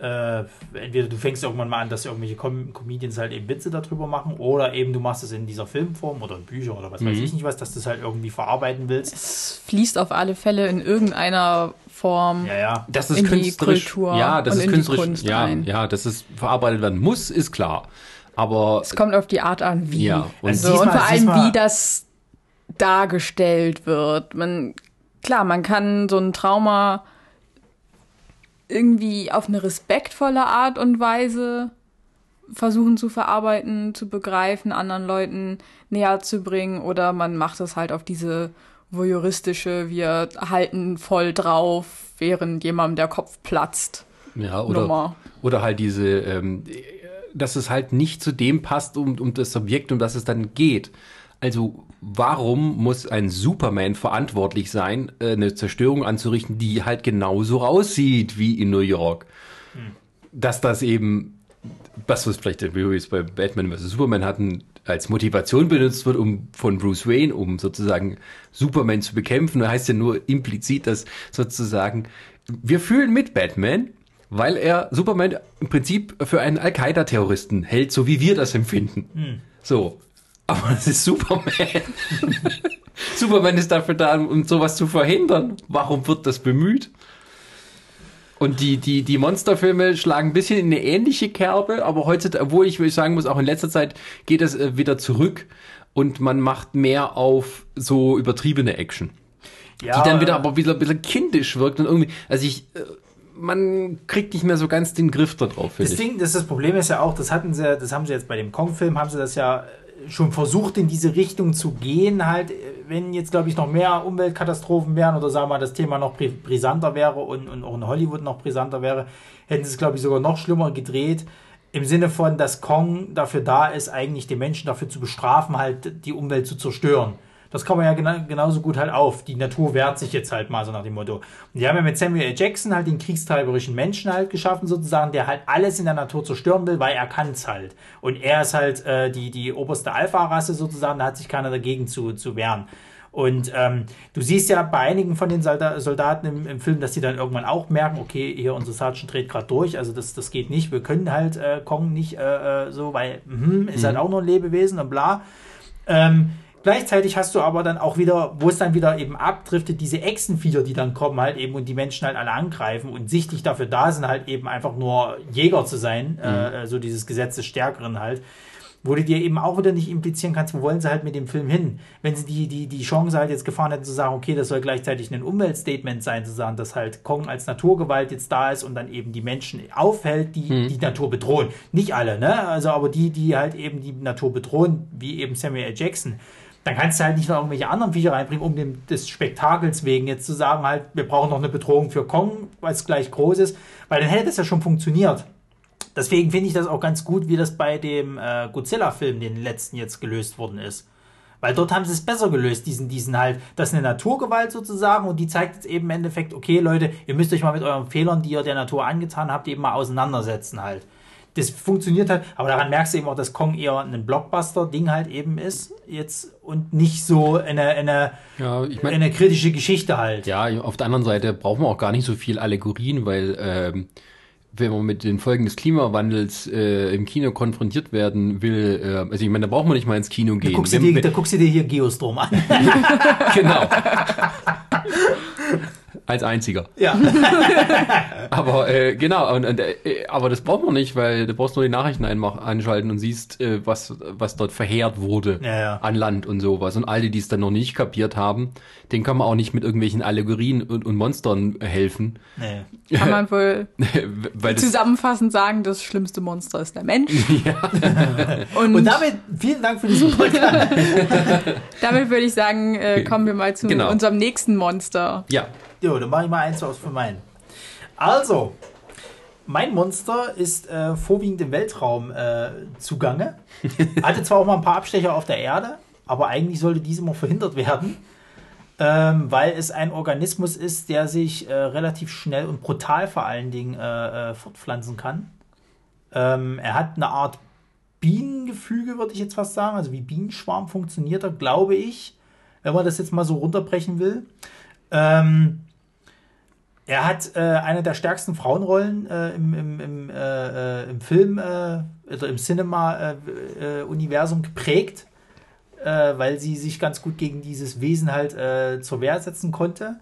Äh, entweder du fängst irgendwann mal an, dass irgendwelche Com Comedians halt eben Witze darüber machen oder eben du machst es in dieser Filmform oder in Büchern oder was weiß
Mhm.
ich nicht was, dass du es halt irgendwie verarbeiten willst.
es fließt auf alle Fälle in irgendeiner Form.
Ja, ja.
Das ist
In die
künstlerisch.
Kultur
ja, das
und
ist
in die
künstlerisch.
Kunst
ja,
rein.
ja, dass es verarbeitet werden muss, ist klar. Aber
Es kommt auf die Art an, wie.
Ja, und
also,
diesmal-
und vor allem, wie das dargestellt wird. Man, klar, man kann so ein Trauma irgendwie auf eine respektvolle Art und Weise versuchen zu verarbeiten, zu begreifen, anderen Leuten näher zu bringen oder man macht es halt auf diese voyeuristische, wir halten voll drauf, während jemandem der Kopf platzt.
Ja, oder,
Nummer.
oder halt diese, ähm, dass es halt nicht zu dem passt, um, um das Objekt, um das es dann geht. Also, warum muss ein Superman verantwortlich sein, äh, eine Zerstörung anzurichten, die halt genauso aussieht wie in New York? Dass das eben, was wir vielleicht wie wir es bei Batman vs. Superman hatten, als Motivation benutzt wird, um von Bruce Wayne, um sozusagen Superman zu bekämpfen, da heißt ja nur implizit, dass sozusagen wir fühlen mit Batman, weil er Superman im Prinzip für einen Al-Qaida-Terroristen hält, so wie wir das empfinden. So. Aber es ist Superman. *laughs* Superman ist dafür da, um sowas zu verhindern. Warum wird das bemüht? Und die, die, die Monsterfilme schlagen ein bisschen in eine ähnliche Kerbe, aber heutzutage, obwohl ich, ich sagen muss, auch in letzter Zeit geht es äh, wieder zurück und man macht mehr auf so übertriebene Action
ja
die dann wieder
äh,
aber wieder ein bisschen kindisch wirkt und irgendwie, also ich, äh, man kriegt nicht mehr so ganz den Griff da drauf,
Das
ich.
Ding, das, ist das Problem ist ja auch, das hatten sie, das haben sie jetzt bei dem Kong-Film, haben sie das ja schon versucht, in diese Richtung zu gehen, halt, wenn jetzt, glaube ich, noch mehr Umweltkatastrophen wären oder sagen wir mal, das Thema noch bri- brisanter wäre und, und auch in Hollywood noch brisanter wäre, hätten sie es, glaube ich, sogar noch schlimmer gedreht. Im Sinne von, dass Kong dafür da ist, eigentlich die Menschen dafür zu bestrafen, halt die Umwelt zu zerstören. Das kann man ja gena genauso gut halt auf. Die Natur wehrt sich jetzt halt mal so nach dem Motto. Und die haben ja mit Samuel L. Jackson halt den kriegstreiberischen Menschen halt geschaffen, sozusagen, der halt alles in der Natur zerstören will, weil er kann es halt. Und er ist halt äh, die, die oberste Alpha-Rasse sozusagen, da hat sich keiner dagegen zu, zu wehren. Und ähm, du siehst ja bei einigen von den Solda Soldaten im, im Film, dass die dann irgendwann auch merken, okay, hier unser Sergeant dreht gerade durch, also das, das geht nicht, wir können halt äh, Kong nicht äh, äh, so, weil mhm, ist halt auch nur ein Lebewesen und bla. Ähm, gleichzeitig hast du aber dann auch wieder, wo es dann wieder eben abdriftet, diese Echsenviecher, die dann kommen halt eben und die Menschen halt alle angreifen und sichtlich dafür da sind, halt eben einfach nur Jäger zu sein, äh, so dieses Gesetz des Stärkeren halt. Wo du dir eben auch wieder nicht implizieren kannst, wo wollen sie halt mit dem Film hin? Wenn sie die, die, die Chance halt jetzt gefahren hätten zu sagen, okay, das soll gleichzeitig ein Umweltstatement sein, zu sagen, dass halt Kong als Naturgewalt jetzt da ist und dann eben die Menschen aufhält, die die Natur bedrohen. Nicht alle, ne? Also aber die, die halt eben die Natur bedrohen, wie eben Samuel L. Jackson, dann kannst du halt nicht noch irgendwelche anderen Viecher reinbringen, um dem, des Spektakels wegen jetzt zu sagen, halt, wir brauchen noch eine Bedrohung für Kong, weil es gleich groß ist, weil dann hätte das ja schon funktioniert. Deswegen finde ich das auch ganz gut, wie das bei dem äh, Godzilla-Film, den letzten jetzt gelöst worden ist. Weil dort haben sie es besser gelöst, diesen, diesen halt, das ist eine Naturgewalt sozusagen und die zeigt jetzt eben im Endeffekt, okay Leute, ihr müsst euch mal mit euren Fehlern, die ihr der Natur angetan habt, eben mal auseinandersetzen halt. Das funktioniert halt, aber daran merkst du eben auch, dass Kong eher ein Blockbuster-Ding halt eben ist jetzt und nicht so eine, eine,
Ja, ich mein-
eine kritische Geschichte halt.
Ja, auf der anderen Seite brauchen wir auch gar nicht so viel Allegorien, weil ähm, wenn man mit den Folgen des Klimawandels äh, im Kino konfrontiert werden will, äh, also ich meine, da braucht man nicht mal ins Kino
Da
gehen.
guckst, du
Wenn-
dir,
wenn-
da guckst du dir hier Geostrom an. *laughs*
genau. *laughs* Als einziger.
ja. *laughs*
Aber äh, genau, und, und, äh, aber das braucht man nicht, weil du brauchst nur die Nachrichten einmach, anschalten und siehst, äh, was, was dort verheert wurde
Ja, ja.
an Land und sowas. Und alle, die es dann noch nicht kapiert haben, denen kann man auch nicht mit irgendwelchen Allegorien und, und Monstern helfen.
Nee. *laughs*
Kann man wohl *laughs*
weil das,
zusammenfassend sagen, das schlimmste Monster ist der Mensch. Und,
Und damit vielen Dank für diesen Podcast.
damit würde ich sagen, äh, kommen wir mal zu
Genau.
unserem nächsten Monster.
ja,
Jo, dann mache ich mal eins aus für meinen. Also, mein Monster ist äh, vorwiegend im Weltraum äh, zugange. *laughs* Hatte zwar auch mal ein paar Abstecher auf der Erde, aber eigentlich sollte dies immer verhindert werden, ähm, weil es ein Organismus ist, der sich äh, relativ schnell und brutal vor allen Dingen äh, äh, fortpflanzen kann. Ähm, er hat eine Art Bienengefüge, würde ich jetzt fast sagen. Also wie Bienenschwarm funktioniert er, glaube ich, wenn man das jetzt mal so runterbrechen will. Ähm, er hat äh, eine der stärksten Frauenrollen äh, im, im, im, äh, äh, im Film äh, oder im Cinema-Universum geprägt, äh, weil sie sich ganz gut gegen dieses Wesen halt zur Wehr setzen konnte.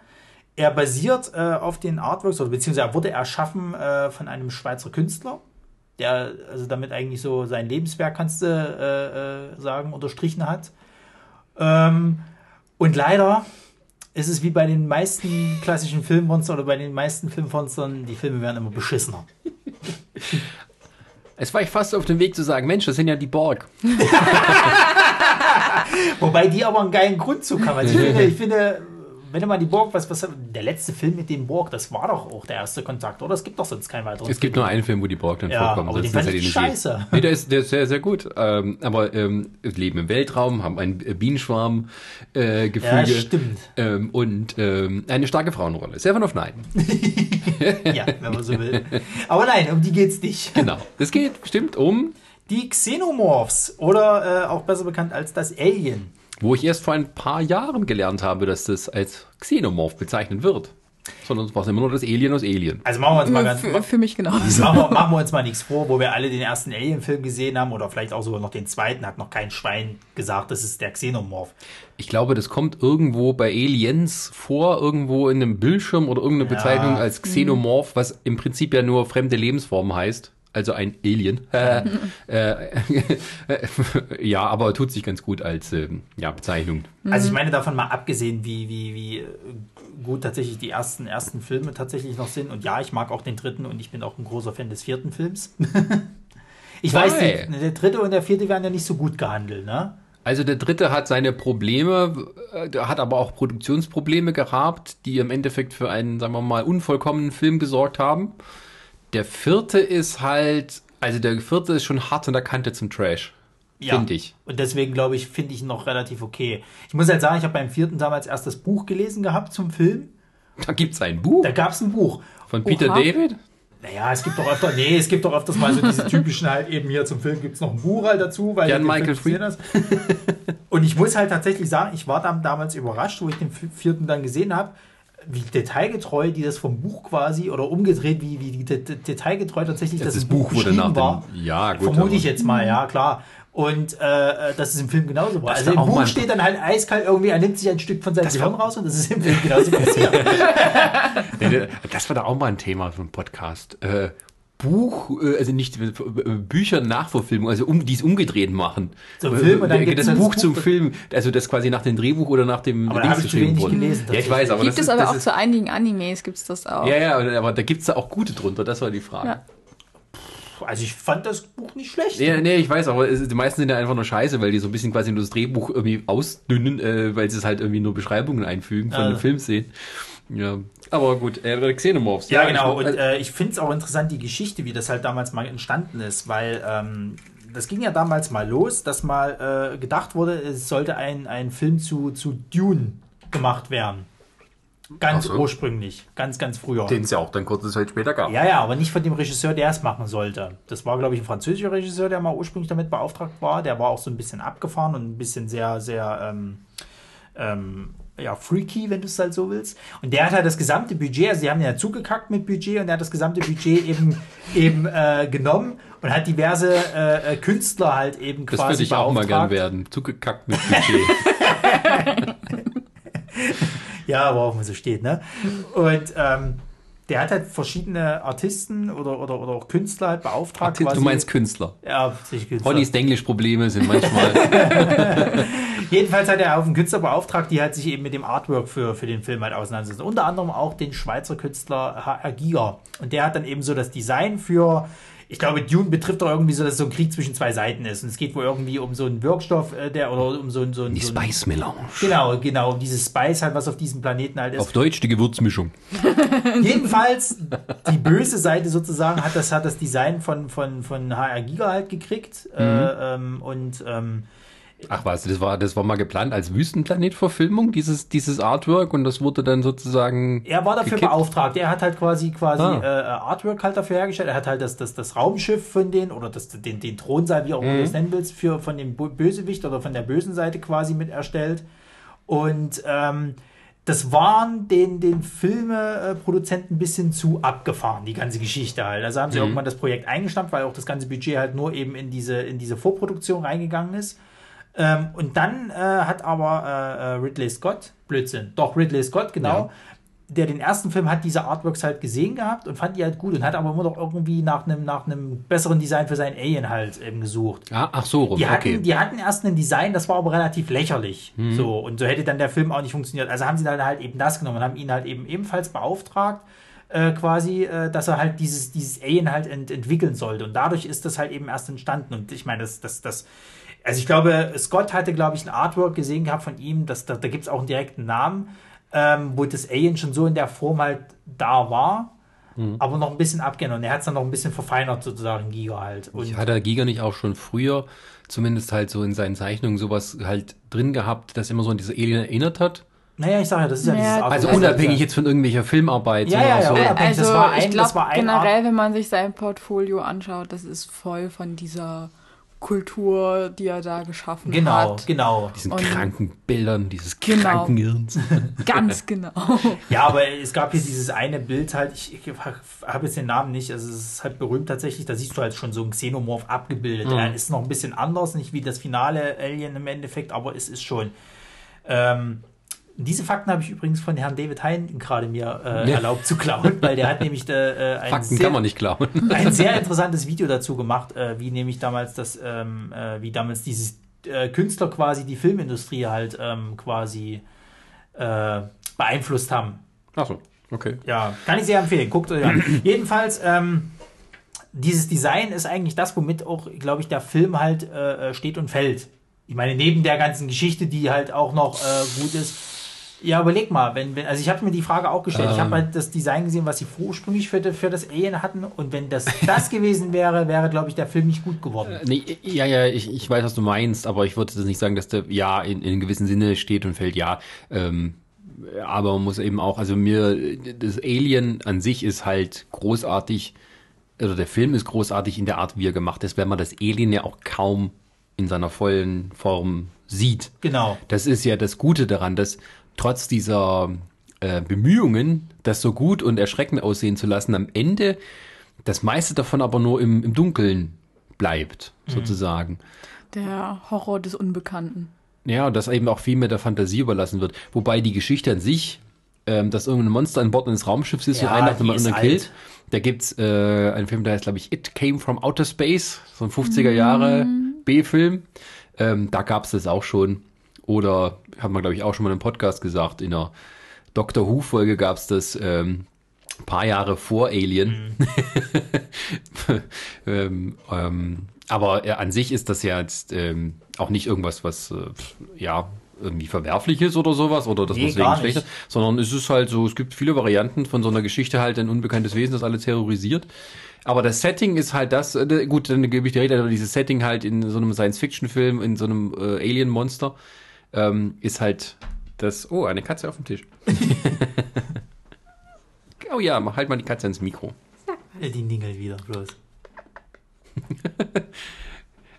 Er basiert auf den Artworks, oder beziehungsweise wurde erschaffen von einem Schweizer Künstler, der also damit eigentlich so sein Lebenswerk, kannst du sagen, unterstrichen hat. Ähm, und leider ist es wie bei den meisten klassischen Filmmonstern oder bei den meisten Filmmonstern, die Filme werden immer beschissener. *laughs*
es war ich fast auf dem Weg zu sagen, Mensch, das sind ja die Borg. *laughs*
Wobei die aber einen geilen Grundzug haben. Also ich finde, ich finde wenn du mal die Borg, was, was, der letzte Film mit dem Borg, das war doch auch der erste Kontakt, oder? Es gibt doch sonst keinen weiteren.
Es gibt nur einen Film, wo die Borg dann
Ja,
vorkommen.
aber den
sonst
fand
ist ja die
scheiße.
Nee, der ist, der ist sehr, sehr gut. Ähm, aber ähm, leben im Weltraum, haben einen äh, Bienenschwarm äh, Gefüge.
Ja, stimmt.
Ähm, und ähm, eine starke Frauenrolle. Seven of Nine. *laughs*
Ja, wenn man so will. Aber nein, um die geht's nicht.
Genau. Das geht stimmt um,
Die Xenomorphs oder äh, auch besser bekannt als das Alien.
Wo ich erst vor ein paar Jahren gelernt habe, dass das als Xenomorph bezeichnet wird. Sondern es war immer nur das Alien aus Alien.
Also machen wir uns mal ganz
Für, für mich genauso. *laughs*
machen, wir, machen wir uns mal nichts vor, wo wir alle den ersten Alien-Film gesehen haben oder vielleicht auch sogar noch den zweiten, hat noch kein Schwein gesagt, das ist der Xenomorph.
Ich glaube, das kommt irgendwo bei Aliens vor, irgendwo in einem Bildschirm oder irgendeine
Ja.
Bezeichnung als Xenomorph, was im Prinzip ja nur fremde Lebensform heißt. Also ein Alien. *laughs* äh, *laughs* ja, aber tut sich ganz gut als ähm, ja, Bezeichnung.
Also ich meine davon mal abgesehen, wie, wie, wie äh, gut tatsächlich die ersten, ersten Filme tatsächlich noch sind. Und ja, ich mag auch den dritten und ich bin auch ein großer Fan des vierten Films. *laughs* ich weiß
Why?
nicht, der dritte und der vierte werden ja nicht so gut gehandelt, ne?
Also der dritte hat seine Probleme, äh, der hat aber auch Produktionsprobleme gehabt, die im Endeffekt für einen, sagen wir mal, unvollkommenen Film gesorgt haben. Der vierte ist halt, also der vierte ist schon hart an der Kante zum Trash.
Ja.
Finde ich.
Und deswegen glaube ich, finde ich ihn noch relativ okay. Ich muss halt sagen, ich habe beim vierten damals erst das Buch gelesen gehabt zum Film.
Da gibt's ein Buch
Da gab es ein Buch.
von Peter
Oha.
David.
Naja, es gibt doch öfter, nee, es gibt doch öfters mal so diese typischen halt eben hier zum Film gibt es noch ein Buch halt dazu, weil
Jan Michael
gesehen hast. Und ich muss halt tatsächlich sagen, ich war dann damals überrascht, wo ich den vierten dann gesehen habe, wie detailgetreu die das vom Buch quasi oder umgedreht, wie, wie detailgetreu tatsächlich das,
Das Buch wurde nach
war.
dem, ja gut.
Vermute ich jetzt mal, ja, klar. Und äh, dass es im Film genauso war.
Das
Also im Buch steht dann halt eiskalt irgendwie, er nimmt sich ein Stück von seinem
Das
Gehirn raus und das ist im Film genauso *laughs* passiert.
Das war da auch mal ein Thema für einen Podcast. Äh, Buch, äh, also nicht äh, Bücher Nachverfilmung, also um, die es umgedreht machen.
Zum Film und dann
Äh, das
das
Buch zum
Buch.
Film, also das quasi nach dem Drehbuch oder nach dem
Aber zu
geschrieben
wenig
wurde.
gelesen,
Ja, ich weiß, aber
Gibt
das
es
ist,
aber
das
auch
ist,
zu einigen Animes, gibt es das auch.
Ja, ja, aber da gibt's da auch gute drunter, das war die Frage.
Ja.
Also ich fand das Buch nicht schlecht.
Ja, nee, ich weiß, aber es, die meisten sind ja einfach nur scheiße, weil die so ein bisschen quasi nur das Drehbuch irgendwie ausdünnen, äh, weil sie es halt irgendwie nur Beschreibungen einfügen von
Ja.
den Filmszenen. Ja, aber gut, äh, Xenomorphs.
Ja, genau.
Ich,
Und äh, ich finde es auch interessant, die Geschichte, wie das halt damals mal entstanden ist, weil ähm, das ging ja damals mal los, dass mal äh, gedacht wurde, es sollte ein, ein Film zu, zu Dune gemacht werden. Ganz
so.
ursprünglich, ganz, ganz früher.
den es ja auch dann kurze Zeit später gab.
Ja, ja, aber nicht von dem Regisseur, der es machen sollte. Das war, glaube ich, ein französischer Regisseur, der mal ursprünglich damit beauftragt war. Der war auch so ein bisschen abgefahren und ein bisschen sehr, sehr, ähm, ähm, ja, freaky, wenn du es halt so willst. Und der hat halt das gesamte Budget, also die haben ja zugekackt mit Budget und der hat das gesamte Budget eben, *laughs* eben äh, genommen und hat diverse äh, äh, Künstler halt eben
Das
quasi
würde ich auch mal gern werden. Zugekackt mit Budget. *laughs*
Ja, worauf man so steht, ne? Und ähm, der hat halt verschiedene Artisten oder, oder, oder auch Künstler halt beauftragt.
Artist, du meinst Künstler.
ja, sich Künstler.
Hollys Denglisch-Probleme sind manchmal. *laughs*
Jedenfalls hat er auf einen Künstler beauftragt, die halt sich eben mit dem Artwork für, für den Film halt auseinandersetzen. Unter anderem auch den Schweizer Künstler HR Giger. Und der hat dann eben so das Design für, ich glaube, Dune betrifft doch irgendwie so, dass es so ein Krieg zwischen zwei Seiten ist. Und es geht wohl irgendwie um so einen Wirkstoff, äh, der, oder um so, ein- so, ein-
Die
so
Spice Melange.
Genau, genau, um dieses Spice halt, was auf diesem Planeten halt ist.
Auf Deutsch die Gewürzmischung. *laughs*
Jedenfalls, die böse Seite sozusagen hat das, hat das Design von, von, von HR Giga halt gekriegt.
Mhm.
Äh, ähm, und ähm,
Ach was, das war, das war mal geplant als Wüstenplanet-Verfilmung, dieses, dieses Artwork, und das wurde dann sozusagen.
er war dafür
gekippt.
beauftragt. Er hat halt quasi quasi
Ah.
äh, Artwork halt dafür hergestellt. Er hat halt das, das, das Raumschiff von denen oder das, den, den Thronsaal, wie auch immer du das nennen willst, für, von dem Bösewicht oder von der bösen Seite quasi mit erstellt. Und ähm, das waren den, den Filmeproduzenten ein bisschen zu abgefahren, die ganze Geschichte halt. Also haben sie irgendwann das Projekt eingestampft, weil auch das ganze Budget halt nur eben in diese, in diese Vorproduktion reingegangen ist. Ähm, und dann äh, hat aber äh, äh, Ridley Scott, Blödsinn, doch Ridley Scott, genau,
Ja.
der den ersten Film hat diese Artworks halt gesehen gehabt und fand die halt gut und hat aber immer noch irgendwie nach einem nach einem besseren Design für sein Alien halt eben gesucht.
Ah, ach so rum,
Die hatten,
okay.
die hatten erst ein Design, das war aber relativ lächerlich. So, und so hätte dann der Film auch nicht funktioniert. Also haben sie dann halt eben das genommen und haben ihn halt eben ebenfalls beauftragt, äh, quasi, äh, dass er halt dieses, dieses Alien halt ent entwickeln sollte. Und dadurch ist das halt eben erst entstanden. Und ich meine, das, das, das, also ich glaube, Scott hatte, glaube ich, ein Artwork gesehen gehabt von ihm, das, da, da gibt es auch einen direkten Namen, ähm, wo das Alien schon so in der Form halt da war. Aber noch ein bisschen abgeändert. Und er hat es dann noch ein bisschen verfeinert, sozusagen, Giga halt. Und
Hat der Giga nicht auch schon früher, zumindest halt so in seinen Zeichnungen, sowas halt drin gehabt, das immer so an diese Alien erinnert hat?
Naja, ich sage ja, das ist ja,
Naja,
dieses
Also
Artwork.
unabhängig jetzt von irgendwelcher Filmarbeit.
Ja, ja,
auch
ja,
so.
Also
das war ein-
ich glaube generell, wenn man sich sein Portfolio anschaut, das ist voll von dieser Kultur, die er da geschaffen
Genau,
hat.
genau.
diesen
Und-
kranken Bildern, dieses
Genau.
kranken Hirns. *laughs*
Ganz genau.
Ja, aber es gab hier dieses eine Bild halt, ich, ich habe jetzt den Namen nicht, also es ist halt berühmt tatsächlich, da siehst du halt schon so einen Xenomorph abgebildet.
Mhm.
Er ist noch ein bisschen anders, nicht wie das finale Alien im Endeffekt, aber es ist schon. Ähm, diese Fakten habe ich übrigens von Herrn David Hein gerade mir äh, erlaubt zu klauen, weil der hat *laughs* nämlich äh, ein
Fakten
sehr,
kann man nicht klauen. *laughs*
ein sehr interessantes Video dazu gemacht, äh, wie nämlich damals das, ähm, äh, wie damals dieses äh, Künstler quasi die Filmindustrie halt ähm, quasi äh, beeinflusst haben.
Ach so, okay.
Ja, kann ich sehr empfehlen. Guckt euch an. *clears throat* Jedenfalls, ähm, dieses Design ist eigentlich das, womit auch, glaube ich, der Film halt äh, steht und fällt. Ich meine, neben der ganzen Geschichte, die halt auch noch äh, gut ist. Ja, überleg mal, wenn, wenn also ich habe mir die Frage auch gestellt. ich
Ähm.
habe halt das Design gesehen, was sie ursprünglich für, für das Alien hatten. Und wenn das *laughs* das gewesen wäre, wäre, glaube ich, der Film nicht gut geworden.
Nee, ja, ja, ich, ich weiß, was du meinst, aber ich würde das nicht sagen, dass der ja in, in gewissem Sinne steht und fällt, ja. Ähm, aber man muss eben auch, also mir, das Alien an sich ist halt großartig, oder der Film ist großartig in der Art, wie er gemacht ist, weil man das Alien ja auch kaum in seiner vollen Form sieht.
Genau.
Das ist ja das Gute daran, dass trotz dieser äh, Bemühungen, das so gut und erschreckend aussehen zu lassen, am Ende das meiste davon aber nur im, im Dunkeln bleibt, sozusagen.
Der Horror des Unbekannten.
Ja, und das eben auch viel mit der Fantasie überlassen wird. Wobei die Geschichte an sich, ähm, dass irgendein Monster an Bord eines Raumschiffs ist
Ja,
und einen nach dem anderen killt. Da gibt's äh, einen Film, der heißt, glaube ich, It Came from Outer Space, so ein 50er Jahre B-Film. Ähm, da gab's das auch schon. Oder, haben wir, glaube ich, auch schon mal im Podcast gesagt, in einer Doctor Who-Folge gab's das ähm, ein paar Jahre vor Alien. *laughs* ähm, ähm, aber äh, an sich ist das ja jetzt ähm, auch nicht irgendwas, was äh, ja irgendwie verwerflich ist oder sowas oder das
Nee,
deswegen
gar
schlecht
nicht.
ist, sondern es ist halt so, es gibt viele Varianten von so einer Geschichte halt ein unbekanntes Wesen, das alle terrorisiert. Aber das Setting ist halt das, äh, gut, dann gebe ich dir recht, aber dieses Setting halt in so einem Science-Fiction-Film, in so einem äh, Alien-Monster, ähm, ist halt das, oh, eine Katze auf dem Tisch. *laughs* oh ja, mach halt mal die Katze ins Mikro.
Äh, Die Ningel wieder bloß. *laughs*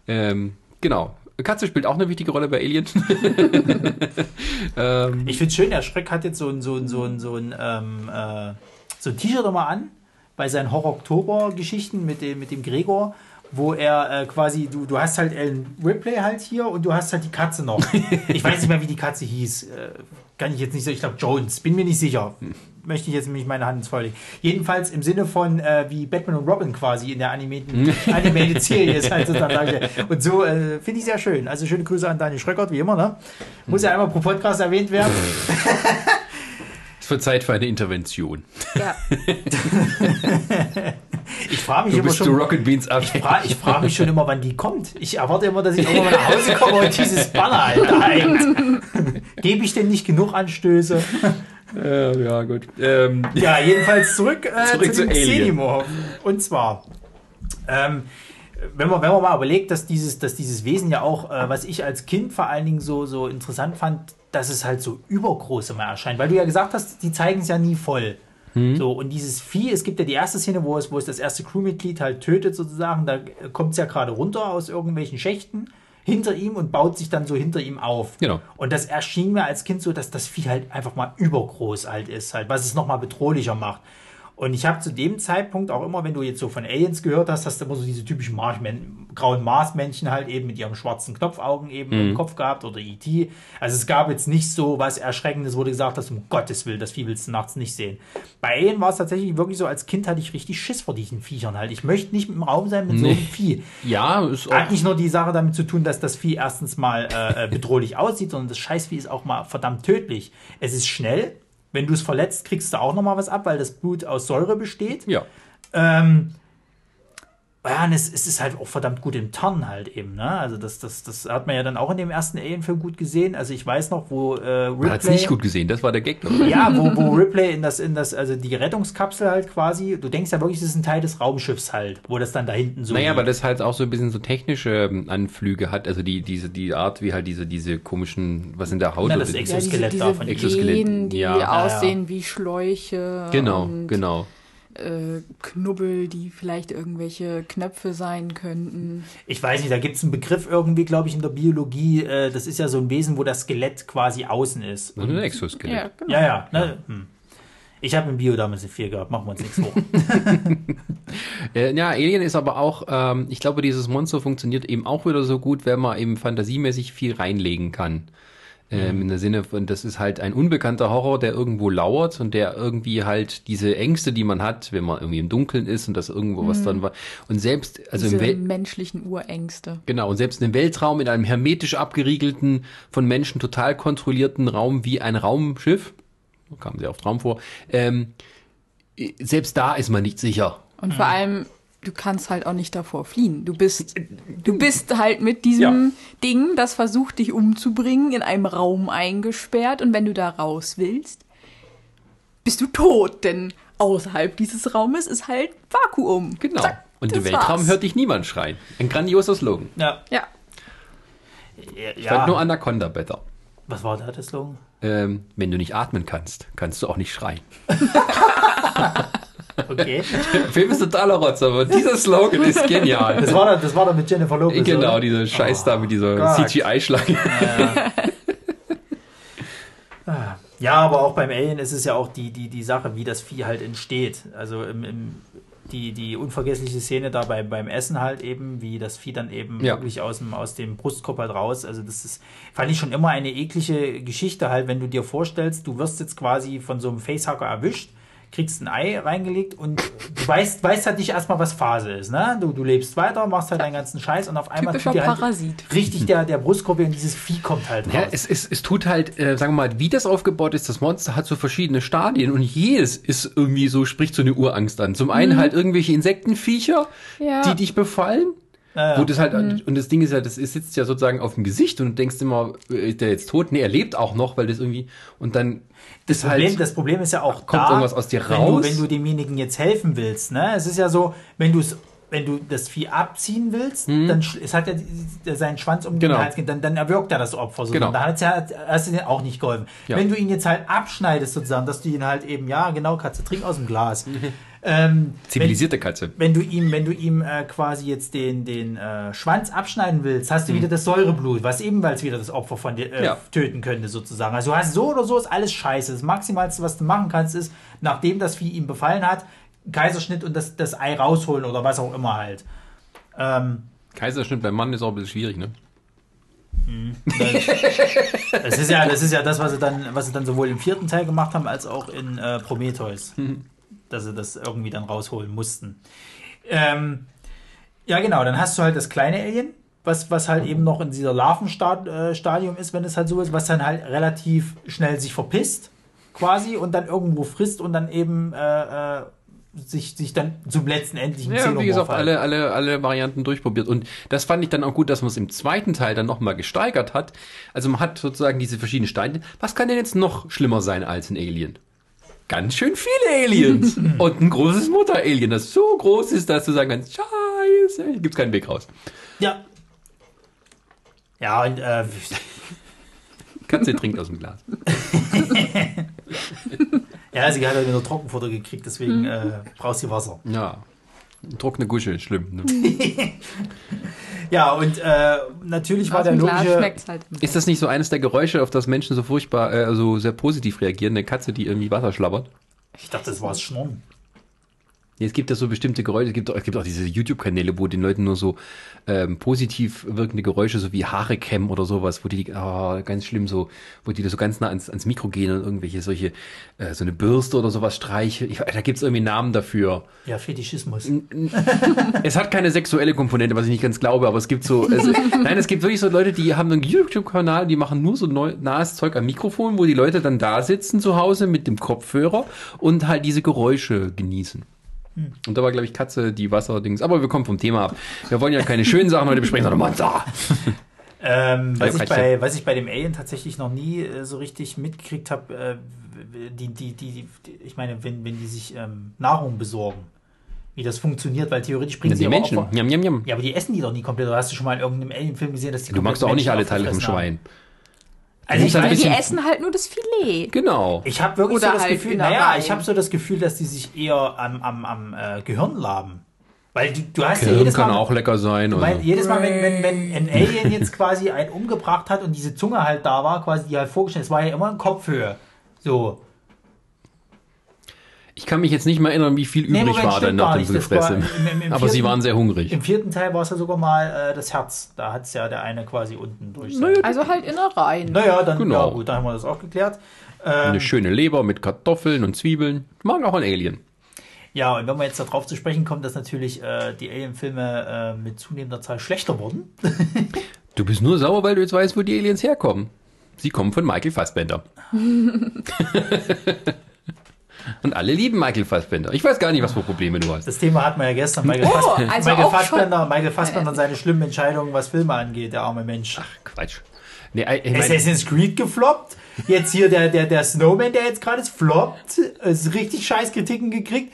Ähm, genau. Katze spielt auch eine wichtige Rolle bei Alien. *laughs* ähm,
Ich finde schön, der Schreck hat jetzt so ein, so ein, so ein, so ein, ähm, äh, so ein T-Shirt immer an, bei seinen Horror-Oktober-Geschichten mit dem, mit dem Gregor, wo er äh, quasi, du, du hast halt Ellen Ripley halt hier und du hast halt die Katze noch. *laughs* Ich weiß nicht mehr, wie die Katze hieß. Äh, kann ich jetzt nicht sagen. Ich glaube Jones, bin mir nicht sicher. Möchte ich jetzt nicht meine Hand ins Feuer legen. Jedenfalls im Sinne von äh, wie Batman und Robin quasi in der animierten *laughs* animated Serie ist halt sozusagen dargestellt. Und so äh, finde ich sehr schön. Also schöne Grüße an Daniel Schröckert, wie immer. Ne? Muss ja einmal pro Podcast erwähnt werden. *laughs*
es wird Zeit für eine Intervention.
Ja.
Ich frage mich
Du
immer
bist du
schon.
Rocket Beans ab.
Ich frage frag mich schon immer, wann die kommt. Ich erwarte immer, dass ich irgendwann mal nach Hause *laughs* komme und dieses Banner halt hängt. *laughs* Gebe ich denn nicht genug Anstöße?
Äh, ja, gut. Ähm,
Ja, jedenfalls zurück, äh,
Zurück
zu
zu.
Xenomorph. Und zwar, ähm, wenn man, wenn man mal überlegt, dass dieses, dass dieses Wesen ja auch, äh, was ich als Kind vor allen Dingen so, so interessant fand, dass es halt so übergroß immer erscheint. Weil du ja gesagt hast, die zeigen es ja nie voll. So, und dieses Vieh, es gibt ja die erste Szene, wo es, wo es das erste Crewmitglied halt tötet, sozusagen. Da kommt es ja gerade runter aus irgendwelchen Schächten hinter ihm und baut sich dann so hinter ihm auf.
Genau.
Und das erschien mir als Kind so, dass das Vieh halt einfach mal übergroß halt ist, halt, was es nochmal bedrohlicher macht. Und ich habe zu dem Zeitpunkt auch immer, wenn du jetzt so von Aliens gehört hast, hast du immer so diese typischen Marschmän grauen Marsmännchen halt eben mit ihrem schwarzen Knopfaugen eben im Kopf gehabt oder E.T. Also es gab jetzt nicht so was Erschreckendes, wo du gesagt hast, um Gottes Willen, das Vieh willst du nachts nicht sehen. Bei Alien war es tatsächlich wirklich so, als Kind hatte ich richtig Schiss vor diesen Viechern halt. Ich möchte nicht im Raum sein mit so einem Vieh.
ja, ist auch,
Hat nicht nur die Sache damit zu tun, dass das Vieh erstens mal äh, äh, bedrohlich aussieht, sondern das Scheißvieh ist auch mal verdammt tödlich. Es ist schnell. Wenn du es verletzt, kriegst du auch noch mal was ab, weil das Blut aus Säure besteht.
ja.
Ähm, ja, und es, es ist halt auch verdammt gut im Turn halt eben, ne? Also das, das, das hat man ja dann auch in dem ersten Alien-Film gut gesehen. Also ich weiß noch, wo äh,
Man hat es
Ripley...
nicht gut gesehen, das war der Gag. dabei.
Ja, wo, wo Ripley in das, in das, also die Rettungskapsel halt quasi, du denkst ja wirklich, das ist ein Teil des Raumschiffs halt, wo das dann da hinten so
Naja,
liegt.
weil das halt auch so ein bisschen so technische ähm, Anflüge hat, also die, diese, die Art, wie halt diese, diese komischen, was in der Haut
Na,
oder-
das Ex-
Ja, diese,
Exoskelett
diese
davon.
Exoskelett,
Venen, die
ja. Ja,
aussehen wie Schläuche.
Genau, genau.
Äh, Knubbel, die vielleicht irgendwelche Knöpfe sein könnten.
Ich weiß nicht, da gibt es einen Begriff irgendwie, glaube ich, in der Biologie. Äh, das ist ja so ein Wesen, wo das Skelett quasi außen ist.
So ein Exoskelett.
Ja, genau.
Ja, ja. Ne? Hm. Ich habe im Bio damals eine 4 gehabt, machen wir uns nichts vor. *laughs*
Äh, ja, Alien ist aber auch, ähm, ich glaube, dieses Monster funktioniert eben auch wieder so gut, wenn man eben fantasiemäßig viel reinlegen kann. Ähm, In der Sinne von, das ist halt ein unbekannter Horror, der irgendwo lauert und der irgendwie halt diese Ängste, die man hat, wenn man irgendwie im Dunkeln ist und das irgendwo was dann war. Und selbst, also
Diese
im Wel
menschlichen Urängste.
Genau, und selbst im Weltraum, in einem hermetisch abgeriegelten, von Menschen total kontrollierten Raum wie ein Raumschiff, kam sehr oft Raum vor, ähm, selbst da ist man nicht sicher.
Und vor allem, du kannst halt auch nicht davor fliehen. Du bist, du bist halt mit diesem Ding, das versucht dich umzubringen, in einem Raum eingesperrt. Und wenn du da raus willst, bist du tot. Denn außerhalb dieses Raumes ist halt Vakuum.
Genau.
Zack,
und im Weltraum
war's.
hört dich niemand schreien. Ein grandioser Slogan.
ja.
Ja,
Ich fand
ja.
nur Anaconda besser.
Was war da der Slogan?
Ähm, wenn du nicht atmen kannst, kannst du auch nicht schreien. *laughs*
Okay.
Der *laughs* Film ist totaler Rotz, aber dieser Slogan ist genial.
Das war da, das war da mit Jennifer Lopez.
genau,
oder?
diese Scheiß da mit dieser. CGI-Schlange. *laughs*
Ja, aber auch beim Alien ist es ja auch die, die, die Sache, wie das Vieh halt entsteht. Also im, im, die, die unvergessliche Szene da bei, beim Essen halt eben, wie das Vieh dann eben
Ja.
wirklich aus dem, aus dem Brustkorb halt raus. Also das ist, fand ich schon immer eine eklige Geschichte halt, wenn du dir vorstellst, du wirst jetzt quasi von so einem Facehacker erwischt, kriegst ein Ei reingelegt und du weißt, weißt halt nicht erstmal, was Phase ist. Ne? Du, du lebst weiter, machst halt deinen ganzen Scheiß und auf einmal tut dir
Parasit.
Halt richtig der, der Brustkorb und dieses Vieh kommt halt raus.
Ja, es, es, es tut halt, äh, sagen wir mal, wie das aufgebaut ist, das Monster hat so verschiedene Stadien und jedes ist irgendwie so, spricht so eine Urangst an. Zum einen halt irgendwelche Insektenviecher,
Ja.
die dich befallen.
Ja, ja.
Wo das halt, und das Ding ist ja, das ist, sitzt ja sozusagen auf dem Gesicht und du denkst immer, äh, ist der jetzt tot? Nee, er lebt auch noch, weil das irgendwie, und dann
Das Problem,
halt,
das Problem ist ja auch
kommt
da,
irgendwas aus dir
wenn
raus?
Du, wenn du demjenigen jetzt helfen willst. Ne? Es ist ja so, wenn du es wenn du das Vieh abziehen willst, dann sch- es hat ja die- seinen Schwanz um
Mhm. Genau.
den Hals, dann, dann erwürgt er das Opfer. So.
Genau.
Und da hat's ja, hast du dir auch nicht geholfen.
Ja.
Wenn du ihn jetzt halt abschneidest sozusagen, dass du ihn halt eben, ja genau, Katze, trink aus dem Glas. *laughs* ähm,
zivilisierte Katze.
wenn du ihm, wenn du ihm äh, quasi jetzt den, den äh, Schwanz abschneiden willst, hast du wieder das Säureblut, was ebenfalls wieder das Opfer von dir äh,
Mhm. Ja.
töten könnte, sozusagen. Also du hast so oder so ist alles scheiße. Das Maximalste, was du machen kannst, ist, nachdem das Vieh ihm befallen hat, Kaiserschnitt und das, das Ei rausholen oder was auch immer halt. Ähm,
Kaiserschnitt beim Mann ist auch ein bisschen schwierig, ne?
das ist ja, das ist ja das, was sie dann, was sie dann sowohl im vierten Teil gemacht haben, als auch in äh, Prometheus. Dass sie das irgendwie dann rausholen mussten. Ähm, ja, genau, dann hast du halt das kleine Alien, was, was halt eben noch in dieser Larvenstadium ist, wenn es halt so ist, was dann halt relativ schnell sich verpisst, quasi, und dann irgendwo frisst und dann eben äh, äh, sich, sich dann zum letzten endlichen
Ja, wie gesagt, alle, alle, alle Varianten durchprobiert. Und das fand ich dann auch gut, dass man es im zweiten Teil dann nochmal gesteigert hat. Also man hat sozusagen diese verschiedenen Steine. Was kann denn jetzt noch schlimmer sein als ein Alien? Ganz schön viele Aliens. *laughs* und ein großes Mutter-Alien, das so groß ist, dass du sagen kannst, scheiße, hier gibt's keinen Weg raus.
Ja. Ja, und äh, *laughs*
Katze trinkt aus dem Glas. *laughs*
ja, sie hat halt wieder Trockenfutter gekriegt, deswegen äh, brauchst du Wasser.
Ja. Trockene Gusche, schlimm. Ne? *laughs*
Ja, und äh, natürlich war
Aus
der logische.
halt.
Ist das nicht so eines der Geräusche, auf das Menschen so furchtbar, äh, so sehr positiv reagieren? Eine Katze, die irgendwie Wasser schlabbert?
Ich dachte, das war das Schnurren.
Es gibt ja so bestimmte Geräusche, es gibt, auch- es gibt auch diese YouTube-Kanäle, wo den Leuten nur so ähm, positiv wirkende Geräusche, so wie Haare kämmen oder sowas, wo die, oh, ganz schlimm so, wo die da so ganz nah ans, ans Mikro gehen und irgendwelche solche, äh, so eine Bürste oder sowas streichen. Ich, da gibt's irgendwie einen Namen dafür.
Ja, Fetischismus. *laughs*
Es hat keine sexuelle Komponente, was ich nicht ganz glaube, aber es gibt so, es, *laughs* nein, es gibt wirklich so Leute, die haben einen YouTube-Kanal, die machen nur so neu, nahes Zeug am Mikrofon, wo die Leute dann da sitzen zu Hause mit dem Kopfhörer und halt diese Geräusche genießen. Und da war, glaube ich, Katze die Wasserdings. Aber wir kommen vom Thema ab. Wir wollen ja keine schönen Sachen heute besprechen, sondern Monster. *laughs*
Ähm, was,
Ja,
ich bei, was ich bei dem Alien tatsächlich noch nie äh, so richtig mitgekriegt habe, äh, die, die, die, die, ich meine, wenn, wenn die sich ähm, Nahrung besorgen, wie das funktioniert, weil theoretisch bringen sie
Die Menschen.
Opfer-
Njam, njam, njam.
Ja, aber die essen die doch nie komplett. Oder hast du schon mal in irgendeinem Alien-Film gesehen, dass die
Du magst doch auch nicht alle Teile vom Schwein.
Also ich,
halt ein
weiß,
Die essen halt nur das Filet.
Genau.
ich habe wirklich
Oder
so das
halt
Gefühl, naja, ich habe so das Gefühl, dass die sich eher am, am, am äh, Gehirn laben. Weil du, du hast ja
Gehirn
jedes
kann
Mal,
auch lecker sein.
Weil
Oder?
jedes Mal, wenn, wenn, wenn ein Alien jetzt quasi einen umgebracht hat und diese Zunge halt da war, quasi die halt vorgestellt, es war ja immer in Kopfhöhe. So.
Ich kann mich jetzt nicht mehr erinnern, wie viel
Nee,
übrig
Moment,
war dann
stimmt
nach dem
im
Aber sie waren sehr hungrig.
Im vierten Teil war es ja sogar mal äh, das Herz. Da hat es ja der eine quasi unten durch.
Naja,
Also halt Innereien.
naja, dann
Genau.
ja, gut, da haben wir das auch geklärt. Ähm,
Eine schöne Leber mit Kartoffeln und Zwiebeln. Mag auch ein Alien.
ja, und wenn wir jetzt darauf zu sprechen kommen, dass natürlich äh, die Alien-Filme äh, mit zunehmender Zahl schlechter wurden. *laughs*
Du bist nur sauer, weil du jetzt weißt, wo die Aliens herkommen. Sie kommen von Michael Fassbender. *laughs* Und alle lieben Michael Fassbender. Ich weiß gar nicht, was für Probleme du hast.
Das Thema hatten wir ja gestern. Michael,
Oh,
Fass
also
Michael Fassbender, Michael Fassbender und seine schlimmen Entscheidungen, was Filme angeht, der arme Mensch.
Quatsch. Nee, ich mein,
Assassin's Creed gefloppt. Jetzt hier der, der, der Snowman, der jetzt gerade ist, floppt. Ist richtig scheiß Kritiken gekriegt.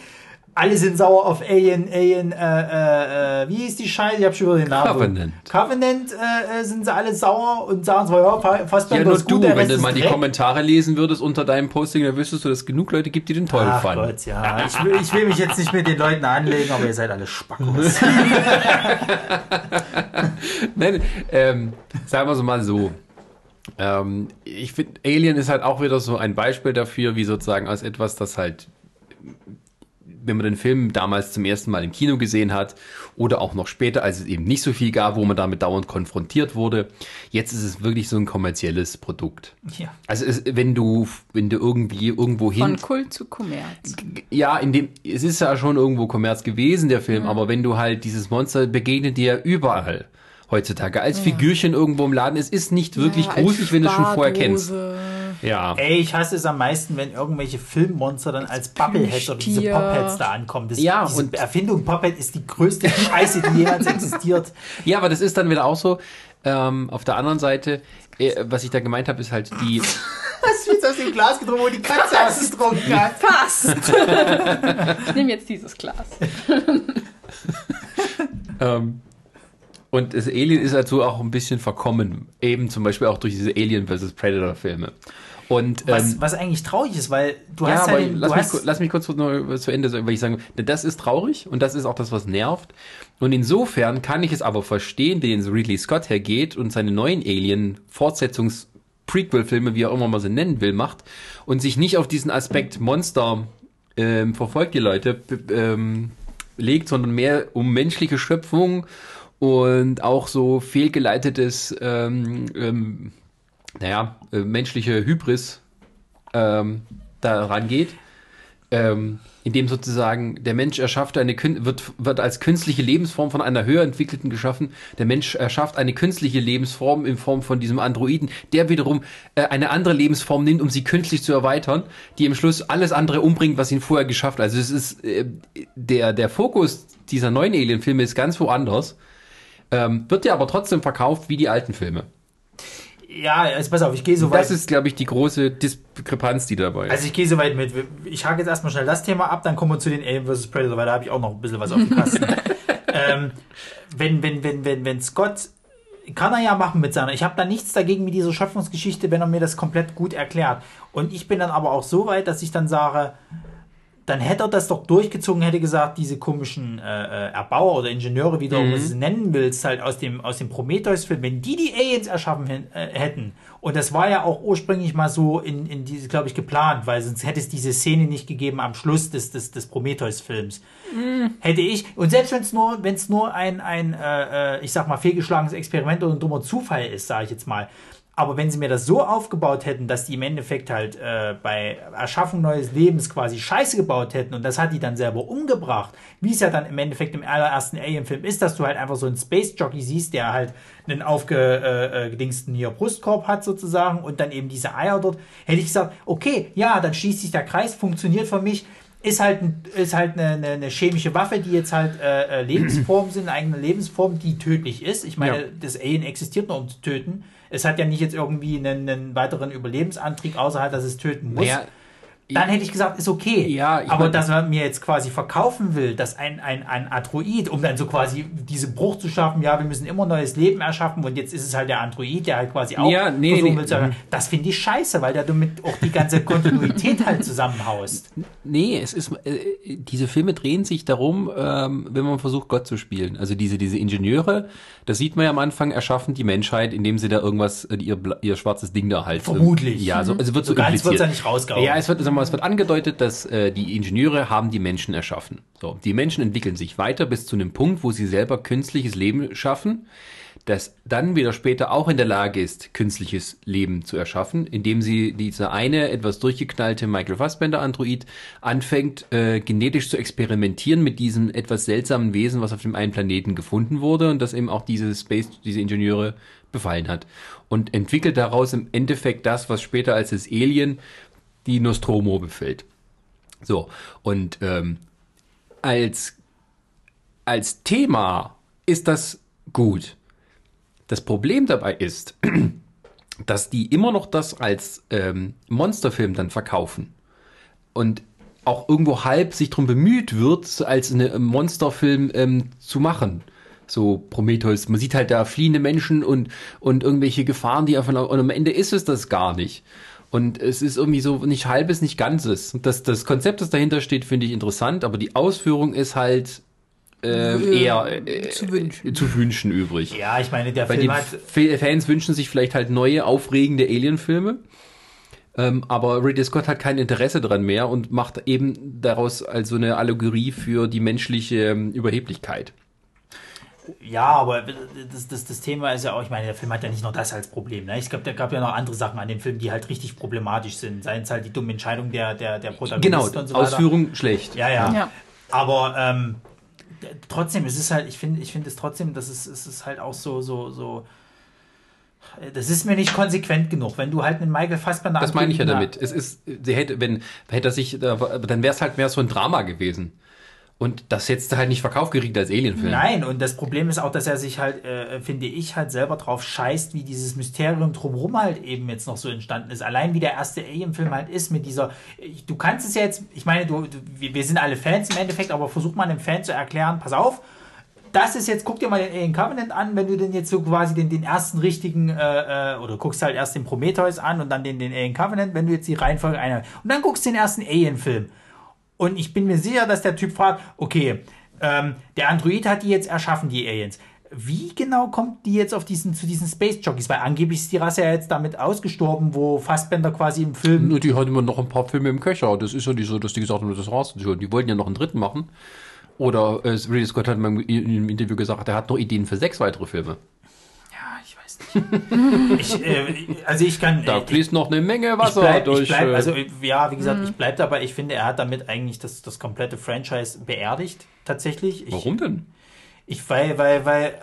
Alle sind sauer auf Alien, Alien, äh, äh, äh, wie hieß die Scheiße? Ich hab schon wieder den Namen.
Covenant.
Covenant äh, äh, sind sie alle sauer und sagen so, ja, Fa-
ja, nur
ist
du,
gut,
wenn du
ist
mal die. Kommentare lesen würdest unter deinem Posting, dann wüsstest du, dass es genug Leute gibt, die den toll
Ach
fanden.
Gott, ja. Ich will, ich will mich jetzt nicht mit den Leuten anlegen, aber ihr seid alle Spackos. *laughs*
Nein, ähm, sagen wir es mal so. Ähm, ich finde, Alien ist halt auch wieder so ein Beispiel dafür, wie sozusagen aus etwas, das halt wenn man den Film damals zum ersten Mal im Kino gesehen hat oder auch noch später, als es eben nicht so viel gab, wo man damit dauernd konfrontiert wurde. Jetzt ist es wirklich so ein kommerzielles Produkt.
Ja.
Also es, wenn du, wenn du irgendwie irgendwo hin.
Von Kult zu Kommerz.
Ja, in dem, es ist ja schon irgendwo Kommerz gewesen, der Film, aber wenn du halt dieses Monster begegnet dir überall heutzutage. Als Figürchen irgendwo im Laden. Es ist nicht wirklich
Ja,
gruselig, wenn du es schon vorher kennst. Ja.
Ey, ich hasse es am meisten, wenn irgendwelche Filmmonster dann als Bubbleheads oder diese. Popheads da ankommen. Das,
Ja,
diese
und-
Erfindung Pophead ist die größte Scheiße, die jemals *laughs* existiert.
Ja, aber das ist dann wieder auch so. Ähm, auf der anderen Seite, äh, was ich da gemeint habe, ist halt die. *laughs*
Hast du jetzt aus dem Glas getrunken, wo die Katze ausgetrunken hat?
Fast! ich *laughs* nehme jetzt dieses Glas.
ähm, und das Alien ist dazu auch ein bisschen verkommen. Eben zum Beispiel auch durch diese Alien vs. Predator Filme. Und
Was,
ähm,
was eigentlich traurig ist, weil du
ja,
hast ja den,
lass, mich,
hast,
lass mich kurz noch zu Ende sagen, weil ich sagen, denn das ist traurig und das ist auch das, was nervt. Und insofern kann ich es aber verstehen, den Ridley Scott hergeht und seine neuen Alien-Fortsetzungs- Prequel-Filme, wie er immer mal sie nennen will, macht und sich nicht auf diesen Aspekt Monster ähm, verfolgt die Leute ähm, legt, sondern mehr um menschliche Schöpfung und auch so fehlgeleitetes, ähm, ähm, naja, äh, menschliche Hybris ähm, daran geht, ähm, indem sozusagen der Mensch erschafft eine wird wird als künstliche Lebensform von einer höher entwickelten geschaffen. Der Mensch erschafft eine künstliche Lebensform in Form von diesem Androiden, der wiederum äh, eine andere Lebensform nimmt, um sie künstlich zu erweitern, die im Schluss alles andere umbringt, was ihn vorher geschafft. hat. Also es ist äh, der der Fokus dieser neuen Alien-Filme ist ganz woanders. Ähm, wird ja aber trotzdem verkauft wie die alten Filme.
ja, also pass auf, ich gehe so weit.
Das ist, glaube ich, die große Diskrepanz, die dabei ist.
Also ich gehe so weit mit. Ich hake jetzt erstmal schnell das Thema ab, dann kommen wir zu den Alien vs. Predator, weil da habe ich auch noch ein bisschen was auf dem Kasten. *laughs* ähm, wenn, wenn, wenn, wenn, wenn Scott kann er ja machen mit seiner. Ich habe da nichts dagegen mit dieser Schöpfungsgeschichte, wenn er mir das komplett gut erklärt. Und ich bin dann aber auch so weit, dass ich dann sage, dann hätte er das doch durchgezogen, hätte gesagt, diese komischen äh, äh, Erbauer oder Ingenieure, wie du
Mhm.
es nennen willst, halt aus dem, aus dem Prometheus-Film, wenn die die Aliens erschaffen äh, hätten, und das war ja auch ursprünglich mal so in, in diese, glaube ich, geplant, weil sonst hätte es diese Szene nicht gegeben am Schluss des, des, des Prometheus-Films. Hätte ich, und selbst wenn es nur, wenn es nur ein, ein äh, äh, ich sag mal, fehlgeschlagenes Experiment oder ein dummer Zufall ist, sage ich jetzt mal, aber wenn sie mir das so aufgebaut hätten, dass die im Endeffekt halt äh, bei Erschaffung neues Lebens quasi Scheiße gebaut hätten und das hat die dann selber umgebracht, wie es ja dann im Endeffekt im allerersten Alien-Film ist, dass du halt einfach so einen Space-Jockey siehst, der halt einen aufgedingsten hier Brustkorb hat sozusagen und dann eben diese Eier dort, hätte ich gesagt, okay, ja, dann schließt sich der Kreis, funktioniert für mich, ist halt, ist halt eine, eine, chemische Waffe, die jetzt halt äh, äh, Lebensformen sind, eine eigene Lebensform, die tödlich ist. Ich meine,
Ja.
das Alien existiert nur, um zu töten. Es hat ja nicht jetzt irgendwie einen, einen weiteren Überlebensantrieb, außer halt, dass es töten muss.
Naja,
Dann hätte ich gesagt, ist okay.
Ja,
aber dass man mir jetzt quasi verkaufen will, dass ein, ein, ein Android, um dann so quasi diese Bruch zu schaffen, ja, wir müssen immer neues Leben erschaffen und jetzt ist es halt der Android, der halt quasi auch
Ja, nee,
versuchen
nee.
will zu sagen, das finde ich scheiße, weil der damit auch die ganze Kontinuität halt zusammenhaust. *laughs*
Nee, es ist, äh, diese Filme drehen sich darum, ähm, wenn man versucht, Gott zu spielen. Also diese, diese Ingenieure, das sieht man ja am Anfang, erschaffen die Menschheit, indem sie da irgendwas, äh, ihr, ihr schwarzes Ding da halt.
Vermutlich.
Ja, so, also wird so,
So ganz
impliziert.
wird's ja nicht rausgehauen.
Ja, es wird, mal, es wird angedeutet, dass äh, die Ingenieure haben die Menschen erschaffen. So, die Menschen entwickeln sich weiter bis zu einem Punkt, wo sie selber künstliches Leben schaffen, das dann wieder später auch in der Lage ist, künstliches Leben zu erschaffen, indem sie dieser eine etwas durchgeknallte Michael Fassbender Android anfängt, äh, genetisch zu experimentieren mit diesem etwas seltsamen Wesen, was auf dem einen Planeten gefunden wurde und das eben auch diese Space, diese Ingenieure befallen hat. Und entwickelt daraus im Endeffekt das, was später als das Alien die Nostromo befällt. So, und ähm, als, als Thema ist das gut. Das Problem dabei ist, *clears throat* dass die immer noch das als ähm, Monsterfilm dann verkaufen. Und auch irgendwo halb sich darum bemüht wird, als eine Monsterfilm ähm, zu machen. So Prometheus. Man sieht halt da fliehende Menschen und, und irgendwelche Gefahren, die einfach, und am Ende ist es das gar nicht. Und es ist irgendwie so nicht halbes, nicht ganzes. Und Das, das Konzept, das dahinter steht, finde ich interessant, aber die Ausführung ist halt äh, eher äh,
zu wünschen.
zu wünschen übrig.
Ja, ich meine, der
Weil die
Film hat.
Fans wünschen sich vielleicht halt neue, aufregende Alien-Filme. Ähm, aber Ridley Scott hat kein Interesse dran mehr und macht eben daraus also eine Allegorie für die menschliche ähm, Überheblichkeit.
Ja, aber das, das, das Thema ist ja auch, ich meine, der Film hat ja nicht nur das als Problem. Ne? Ich glaube, da gab ja noch andere Sachen an dem Film, die halt richtig problematisch sind. Seien es halt die dumme Entscheidung der, der, der Protagonisten
Genau,
und so weiter.
Ausführung schlecht.
Ja, ja.
Ja.
Aber ähm, trotzdem, es ist halt, ich finde, ich finde es trotzdem, dass es, es ist halt auch so, so, so. Das ist mir nicht konsequent genug. Wenn du halt einen Michael Fassbender
Das meine ich ja damit. Es ist, sie hätte, wenn, hätte er sich, da- dann wäre es halt mehr so ein Drama gewesen. Und das du halt nicht verkauft gekriegt als Alien-Film.
Nein, und das Problem ist auch, dass er sich halt, äh, finde ich, halt selber drauf scheißt, wie dieses Mysterium drumherum halt eben jetzt noch so entstanden ist. Allein wie der erste Alien-Film halt ist mit dieser, du kannst es jetzt, ich meine, du, du, wir wir sind alle Fans im Endeffekt, aber versuch mal einem Fan zu erklären, pass auf, das ist jetzt, guck dir mal den Alien Covenant an, wenn du denn jetzt so quasi den, den ersten richtigen, äh, äh, oder guckst halt erst den Prometheus an und dann den, den Alien Covenant, wenn du jetzt die Reihenfolge einer, und dann guckst du den ersten Alien-Film. Und ich bin mir sicher, dass der Typ fragt, okay, ähm, der Android hat die jetzt erschaffen, die Aliens. Wie genau kommt die jetzt auf diesen, zu diesen Space Jockeys? Weil angeblich ist die Rasse ja jetzt damit ausgestorben, wo Fassbender quasi im Film.
Nur die hatten immer noch ein paar Filme im Köcher. Das ist ja nicht so, dass die gesagt haben, das war's schon. Die wollten ja noch einen dritten machen. Oder äh, Ridley Scott hat in einem Interview gesagt, er hat noch Ideen für sechs weitere Filme.
Ja, ich *laughs* ich, äh, also ich kann.
Da
äh,
fließt noch eine Menge
ich
Wasser
bleib,
durch.
ich bleib,
äh,
also äh, ja, wie gesagt, ich bleib dabei. Ich finde, er hat damit eigentlich das, das komplette Franchise beerdigt, tatsächlich. Ich,
warum denn?
Ich, weil, weil, weil,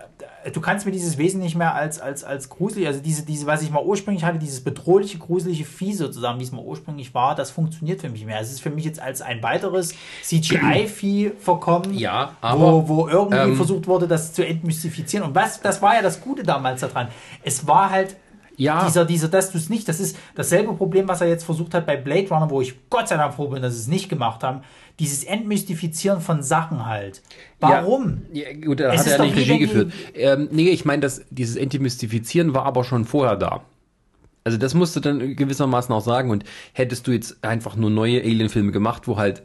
du kannst mir dieses Wesen nicht mehr als, als, als gruselig, also diese, diese, was ich mal ursprünglich hatte, dieses bedrohliche, gruselige Vieh sozusagen, wie es mal ursprünglich war, das funktioniert für mich nicht mehr. Es ist für mich jetzt als ein weiteres CGI-Vieh *clears throat* verkommen,
Ja, aber,
wo, wo irgendwie
ähm,
versucht wurde, das zu entmystifizieren. Und was, das war ja das Gute damals daran. Es war halt
Ja.
dieser, dieser, dass du es nicht, das ist dasselbe Problem, was er jetzt versucht hat bei Blade Runner, wo ich Gott sei Dank froh bin, dass sie es nicht gemacht haben. Dieses Entmystifizieren von Sachen halt. Warum?
Ja, gut, da
Es
hat er
doch
nicht Regie geführt. Ähm, nee, ich meine, dass dieses Entemystifizieren war aber schon vorher da. Also das musst du dann gewissermaßen auch sagen. Und hättest du jetzt einfach nur neue Alien-Filme gemacht, wo halt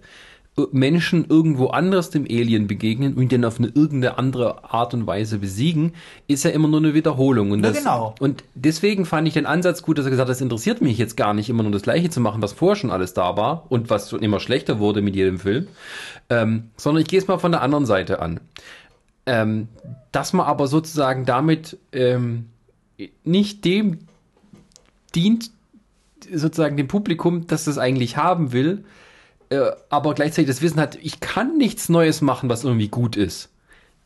Menschen irgendwo anders dem Alien begegnen und den auf eine irgendeine andere Art und Weise besiegen, ist ja immer nur eine Wiederholung. Und, das,
genau.
und deswegen fand ich den Ansatz gut, dass er gesagt hat, das interessiert mich jetzt gar nicht, immer nur das Gleiche zu machen, was vorher schon alles da war und was schon immer schlechter wurde mit jedem Film, ähm, sondern ich gehe es mal von der anderen Seite an. Ähm, dass man aber sozusagen damit ähm, nicht dem dient, sozusagen dem Publikum, das das eigentlich haben will, äh, aber gleichzeitig das Wissen hat, ich kann nichts Neues machen, was irgendwie gut ist.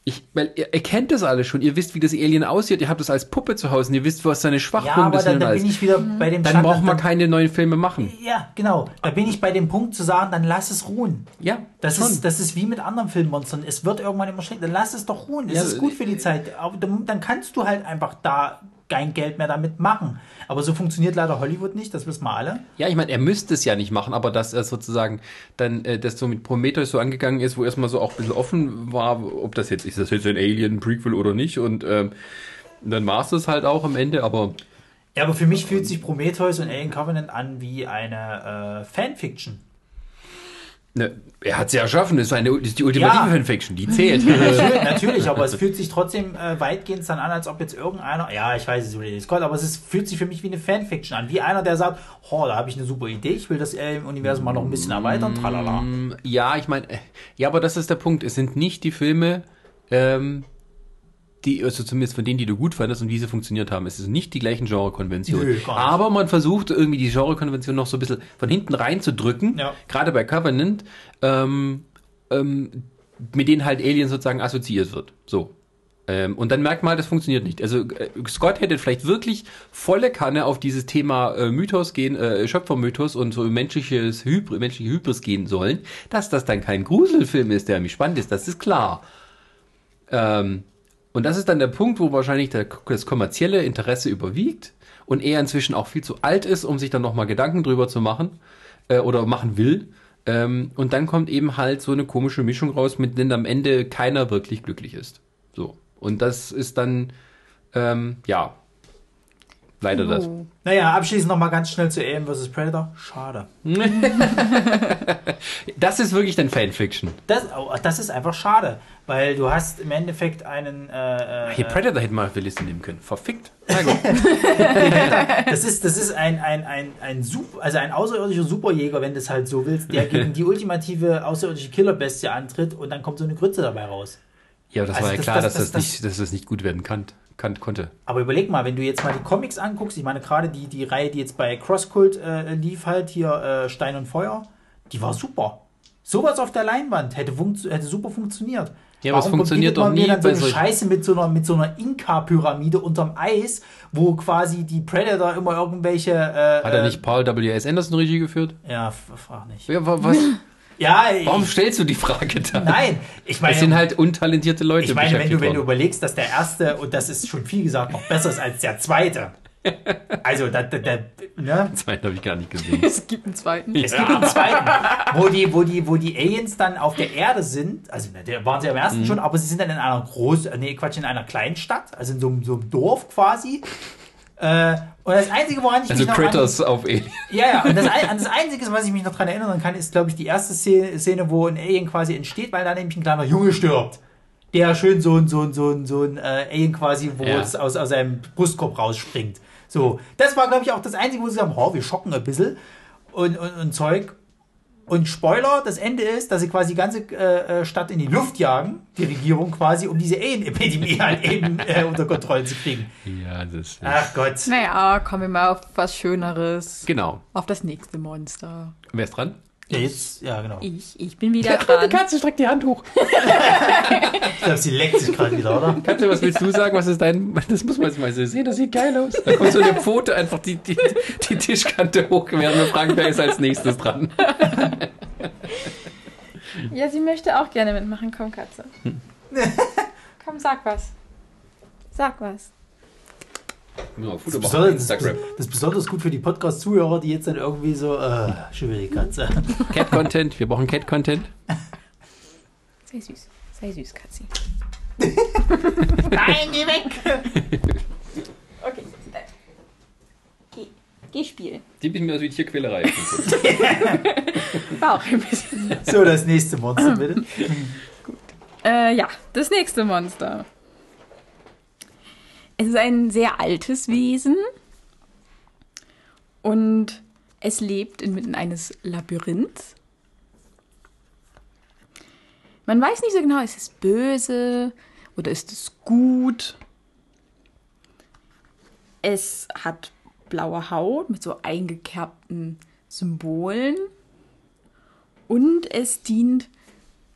Ich, weil ihr, ihr kennt das alle schon, ihr wisst, wie das Alien aussieht, ihr habt es als Puppe zu Hause und ihr wisst, was seine
Ja,
Schwachpunkte
aber
sind. alles.
bin ich wieder bei dem
dann braucht man keine neuen Filme machen.
Ja, genau. Da bin ich bei dem Punkt zu sagen, dann lass es ruhen.
Ja,
Das
schon.
ist, das ist wie mit anderen Filmmonstern. Es wird irgendwann immer schlecht. Dann lass es doch ruhen. Es
Ja,
ist gut für die Zeit. Aber dann kannst du halt einfach da kein Geld mehr damit machen. Aber so funktioniert leider Hollywood nicht, das wissen wir alle.
Ja, ich meine, er müsste es ja nicht machen, aber dass er sozusagen dann äh, das so mit Prometheus so angegangen ist, wo erstmal so auch ein bisschen offen war, ob das jetzt, ist das jetzt ein Alien-Prequel oder nicht und ähm, dann war es das halt auch am Ende, aber
Ja, aber für mich fühlt sich Prometheus und Alien Covenant an wie eine äh, Fanfiction.
Ne, er hat ja erschaffen, das ist, eine, das ist die ultimative
Ja.
Fanfiction, die zählt. *laughs*
Natürlich, *laughs* natürlich, aber es fühlt sich trotzdem äh, weitgehend dann an, als ob jetzt irgendeiner, ja, ich weiß es über Scott, aber es ist, fühlt sich für mich wie eine Fanfiction an. Wie einer, der sagt, oh, da habe ich eine super Idee, ich will das Alien-Universum mal noch ein bisschen erweitern, tralala.
ja, ich meine, äh, ja, aber das ist der Punkt. Es sind nicht die Filme, ähm, die, also zumindest von denen, die du gut fandest und wie sie funktioniert haben. Es ist nicht die gleichen Genrekonventionen. Aber man versucht irgendwie die Genrekonvention noch so ein bisschen von hinten reinzudrücken.
Ja.
Gerade bei Covenant, ähm, ähm, mit denen halt Alien sozusagen assoziiert wird. So. Ähm, und dann merkt man, halt, das funktioniert nicht. Also äh, Scott hätte vielleicht wirklich volle Kanne auf dieses Thema äh, Mythos gehen, äh, Schöpfermythos und so menschliches Hybris, menschliche Hybris gehen sollen. Dass das dann kein Gruselfilm ist, der mich spannend ist, das ist klar. Ähm, und das ist dann der Punkt, wo wahrscheinlich der, das kommerzielle Interesse überwiegt und er inzwischen auch viel zu alt ist, um sich dann nochmal Gedanken drüber zu machen äh, oder machen will. Ähm, und dann kommt eben halt so eine komische Mischung raus, mit denen am Ende keiner wirklich glücklich ist. So. Und das ist dann, ähm, ja. Leider das.
Naja, abschließend nochmal ganz schnell zu Alien vs. Predator. Schade. *laughs*
Das ist wirklich dann Fanfiction.
Das, oh, das ist einfach schade, weil du hast im Endeffekt einen. Äh,
Hier
äh,
Predator hätten wir auf die Liste nehmen können. Verfickt. Na gut. *laughs*
das ist, das ist ein, ein, ein, ein, Super, also ein außerirdischer Superjäger, wenn du es halt so willst, der gegen die ultimative außerirdische Killerbestie antritt und dann kommt so eine Grütze dabei raus.
Ja, aber das
Also
war ja
das-
klar,
das-
dass das, nicht, dass das nicht gut werden kann, kann, konnte.
Aber überleg mal, wenn du jetzt mal die Comics anguckst, ich meine gerade die, die Reihe, die jetzt bei Crosscult äh, lief, halt hier äh, Stein und Feuer, die war super. Sowas auf der Leinwand hätte, hätte super funktioniert.
Ja, aber es
Warum
funktioniert
verbietet man
doch nie
dann so eine Scheiße mit so einer, mit so einer Inka-Pyramide unterm Eis, wo quasi die Predator immer irgendwelche. Äh,
Hat er
äh,
nicht Paul W.S. Anderson Regie geführt?
Ja, frag nicht.
Ja, wa- was? *laughs*
Ja, ich,
Warum stellst du die Frage da?
nein. Ich meine,
Es sind halt untalentierte Leute
ich meine wenn, du, wenn du überlegst, dass der erste, und das ist schon viel gesagt, noch besser ist als der zweite. Also, da, da, da, ne?
Zweiten habe ich gar nicht gesehen.
Es gibt einen zweiten.
Es gibt einen zweiten, wo die, wo, die, wo die Aliens dann auf der Erde sind. Also, ne, der waren sie am ersten schon, aber sie sind dann in einer groß, äh, nee, Quatsch, in einer Kleinstadt, also in so, so einem Dorf quasi. Äh, und das Einzige, woran ich
Also
mich noch
Critters auf Alien.
An, ja, ja, und das, an das Einzige, was ich mich noch daran erinnern kann, ist, glaube ich, die erste Szene, Szene, wo ein Alien quasi entsteht, weil da nämlich ein kleiner Junge stirbt. Der schön so ein, so ein, so ein, so ein äh, Alien quasi, wo
Ja.
es aus, aus seinem Brustkorb rausspringt. So, das war, glaube ich, auch das Einzige, wo sie sagen, oh, wir schocken ein bisschen und, und, und Zeug. Und Spoiler, das Ende ist, dass sie quasi die ganze äh, äh, Stadt in die Luft jagen, die Regierung quasi, um diese Alien-Epidemie *laughs* halt eben äh, unter Kontrolle zu kriegen.
Ja, das ist.
Ach Gott.
Naja, kommen wir mal auf was Schöneres.
Genau.
Auf das nächste Monster.
Wer ist dran?
Ja, jetzt, ja, genau.
Ich, ich bin wieder dran.
Katze streckt die Hand hoch.
Ich glaube, sie leckt sich gerade wieder, oder?
Katze, was willst du sagen? Was ist dein. Das muss man jetzt mal so sehen, das sieht geil aus. Da kommt so eine Pfote einfach die, die, die Tischkante hoch, während wir fragen, wer ist als nächstes dran.
Ja, sie möchte auch gerne mitmachen. Komm, Katze. Komm, sag was. Sag was.
Ja,
Das besonders,
Instagram.
das ist besonders gut für die Podcast-Zuhörer, die jetzt dann irgendwie so, äh, die Katze. *laughs*
Cat-Content, wir brauchen Cat-Content.
Sei süß. Sei süß, Katzi.
Nein, geh weg! *laughs*
Okay, geh. Geh spielen.
Die bisschen mehr aus wie Tierquälerei. *laughs*
War auch ein bisschen.
So, das nächste Monster, bitte.
Äh, ja, das nächste Monster. Es ist ein sehr altes Wesen und es lebt inmitten eines Labyrinths. Man weiß nicht so genau, ist es böse oder ist es gut. Es hat blaue Haut mit so eingekerbten Symbolen und es dient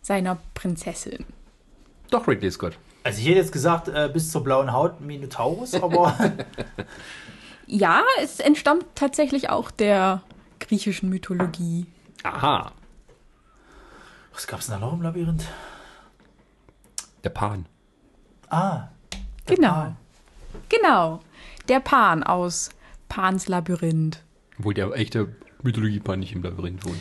seiner Prinzessin.
Doch, Ridley Scott.
Also, ich hätte jetzt gesagt, äh, bis zur blauen Haut Minotaurus, aber *laughs*
Ja, es entstammt tatsächlich auch der griechischen Mythologie.
Aha.
was gab's denn da noch im Labyrinth?
Der Pan.
Ah,
Genau.
Pan.
Genau. Der Pan aus Pans Labyrinth.
Obwohl der echte Mythologie-Pan nicht im Labyrinth wohnt.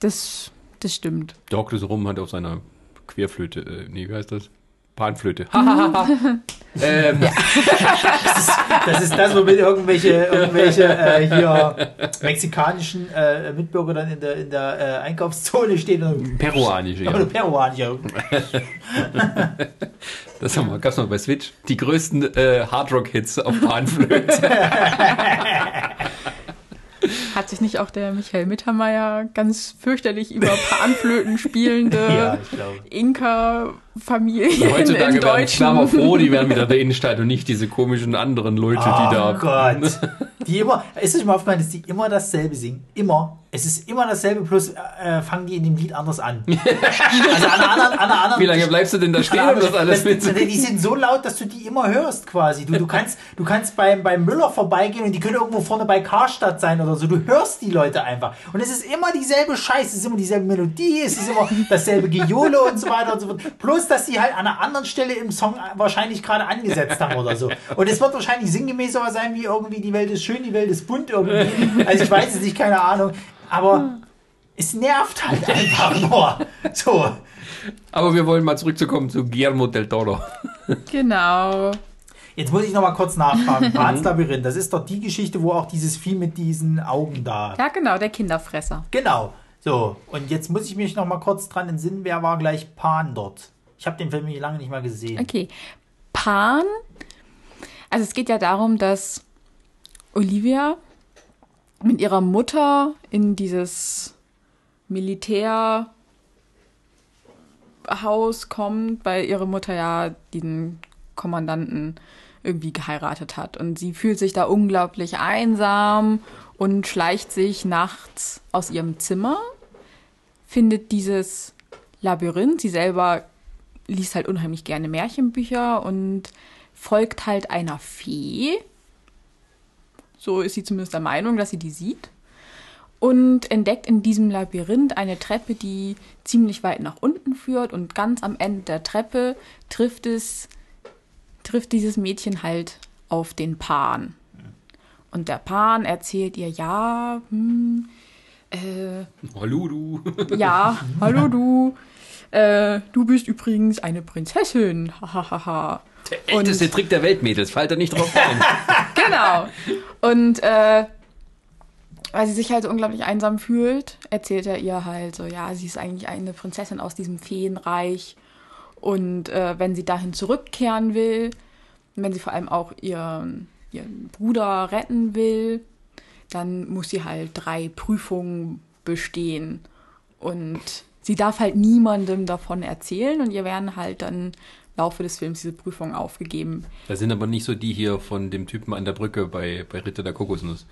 Das, das stimmt.
Der so rum, hat auf seiner Querflöte, äh, nee, wie heißt das? Panflöte. *laughs* ähm, *laughs*
Das ist das, womit irgendwelche, irgendwelche äh, hier mexikanischen äh, Mitbürger dann in der, in der äh, Einkaufszone stehen und
Peruanisch,
oder
ja.
peruanischer. *laughs*
Das haben wir, gab's noch bei Switch. Die größten äh, Hardrock-Hits auf Panflöte.
Hat sich nicht auch der Michael Mittermeier ganz fürchterlich über Panflöten spielende
Ja, ich
Inka-Familien
Heutzutage
in
werden Klammer froh, die werden wieder der Innenstadt und nicht diese komischen anderen Leute, die da.
Oh Gott. *laughs* Die immer, ist euch mal aufgefallen, dass die immer dasselbe singen? Immer. Es ist immer dasselbe, plus äh, fangen die in dem Lied anders an. *laughs* Also an anderen, an anderen
Wie lange bleibst du denn da stehen, um das alles mit?
Die sind so laut, dass du die immer hörst quasi. Du, du kannst, du kannst beim, beim Müller vorbeigehen und die können irgendwo vorne bei Karstadt sein oder so. Du hörst die Leute einfach. Und es ist immer dieselbe Scheiße. Es ist immer dieselbe Melodie, es ist immer dasselbe Gejohle und so weiter und so fort. Plus, dass die halt an einer anderen Stelle im Song wahrscheinlich gerade angesetzt haben oder so. Und es wird wahrscheinlich sinngemäß sowas sein wie irgendwie die Welt ist schön, die Welt ist bunt irgendwie. Also ich weiß es nicht, keine Ahnung. Aber es nervt halt einfach nur. So.
Aber wir wollen mal zurückzukommen zu Guillermo del Toro.
Genau.
Jetzt muss ich noch mal kurz nachfragen. Pans Labyrinth, das ist doch die Geschichte, wo auch dieses Vieh mit diesen Augen da.
Ja, genau, der Kinderfresser.
Genau. So, und jetzt muss ich mich noch mal kurz dran entsinnen, wer war gleich Pan dort? Ich habe den Film nicht lange nicht mal gesehen.
Okay. Pan. Also es geht ja darum, dass Olivia mit ihrer Mutter in dieses Militärhaus kommt, weil ihre Mutter ja den Kommandanten irgendwie geheiratet hat. Und sie fühlt sich da unglaublich einsam und schleicht sich nachts aus ihrem Zimmer, findet dieses Labyrinth. Sie selber liest halt unheimlich gerne Märchenbücher und folgt halt einer Fee. So ist sie zumindest der Meinung, dass sie die sieht. Und entdeckt in diesem Labyrinth eine Treppe, die ziemlich weit nach unten führt. Und ganz am Ende der Treppe trifft es, trifft dieses Mädchen halt auf den Pan. Und der Pan erzählt ihr, ja, hm, äh,
Hallo du.
ja, *laughs* hallo du. Äh, du bist übrigens eine Prinzessin. Hahaha.
Der älteste Trick der Welt, Mädels. Fallt da nicht drauf ein. *laughs*
genau. Und äh, weil sie sich halt so unglaublich einsam fühlt, erzählt er ihr halt so, ja, sie ist eigentlich eine Prinzessin aus diesem Feenreich. Und äh, wenn sie dahin zurückkehren will, wenn sie vor allem auch ihren, ihren Bruder retten will, dann muss sie halt drei Prüfungen bestehen. Und sie darf halt niemandem davon erzählen und ihr werden halt dann im Laufe des Films diese Prüfungen aufgegeben.
Das sind aber nicht so die hier von dem Typen an der Brücke bei, bei Ritter der Kokosnuss.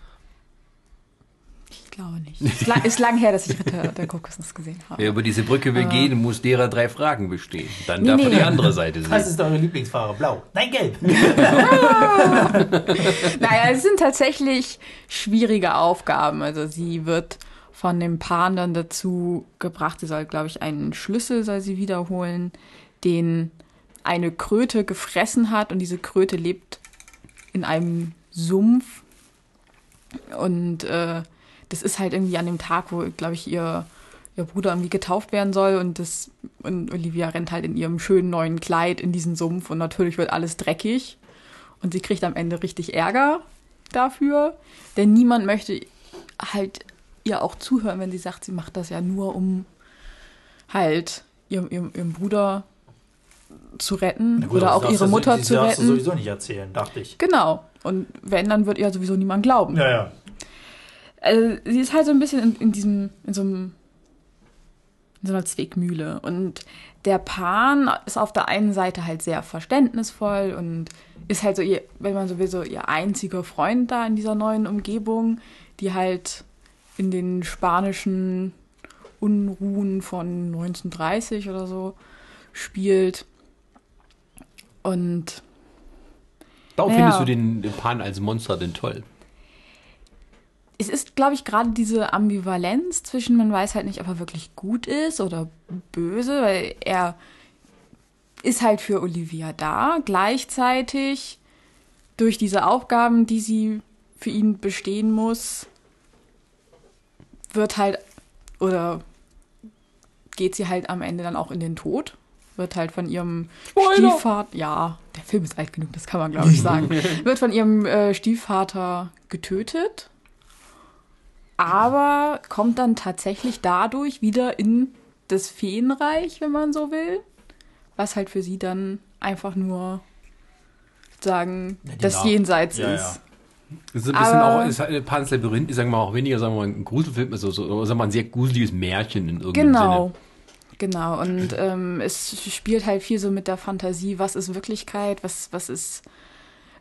Ich glaube nicht. Ist lang, ist lang her, dass ich Ritter der Kokosnuss gesehen habe.
Wer über diese Brücke will gehen, muss derer drei Fragen bestehen. Dann
Nee,
darf er
nee.
die andere Seite
Was
sehen.
ist eure Lieblingsfarbe? Blau. Nein, gelb. *laughs* *laughs*
Naja, es sind tatsächlich schwierige Aufgaben. Also sie wird von dem Pan dann dazu gebracht, sie soll, glaube ich, einen Schlüssel soll sie wiederholen, den eine Kröte gefressen hat und diese Kröte lebt in einem Sumpf. Und äh, das ist halt irgendwie an dem Tag, wo, glaube ich, ihr, ihr Bruder irgendwie getauft werden soll und das und Olivia rennt halt in ihrem schönen neuen Kleid in diesen Sumpf und natürlich wird alles dreckig. Und sie kriegt am Ende richtig Ärger dafür, denn niemand möchte halt ihr auch zuhören, wenn sie sagt, sie macht das ja nur, um halt ihrem, ihrem, ihrem Bruder zu retten
Gut,
oder
das
auch ihre Mutter
das
zu
darfst du
retten.
sowieso nicht erzählen, dachte ich.
Genau. Und wenn, dann wird ihr sowieso niemand glauben.
Ja, ja.
Also, sie ist halt so ein bisschen in, in diesem, in so einem, in so einer Zwickmühle. Und der Pan ist auf der einen Seite halt sehr verständnisvoll und ist halt so ihr, wenn man so will, so ihr einziger Freund da in dieser neuen Umgebung, die halt in den spanischen Unruhen von 1930 oder so spielt. Und
Warum
Ja.
findest du den, den Pan als Monster denn toll?
es ist, glaube ich, gerade diese Ambivalenz zwischen, man weiß halt nicht, ob er wirklich gut ist oder böse, weil er ist halt für Olivia da. Gleichzeitig durch diese Aufgaben, die sie für ihn bestehen muss, wird halt oder geht sie halt am Ende dann auch in den Tod. Wird halt von ihrem
Spoiler!
Stiefvater, ja, der Film ist alt genug, das kann man glaube ich sagen, *laughs* wird von ihrem äh, Stiefvater getötet, aber kommt dann tatsächlich dadurch wieder in das Feenreich, wenn man so will, was halt für sie dann einfach nur sagen,
Ja,
das Jenseits
Ja,
ist.
ja.
Das ist ein bisschen
Aber-
auch, ist halt Pans Labyrinth, ist sagen wir mal auch weniger, sagen wir mal, ein Gruselfilm, also so, sagen wir mal, ein sehr gruseliges Märchen in irgendeinem
Genau.
Sinne.
Genau, und ähm, es spielt halt viel so mit der Fantasie, was ist Wirklichkeit, was, was ist,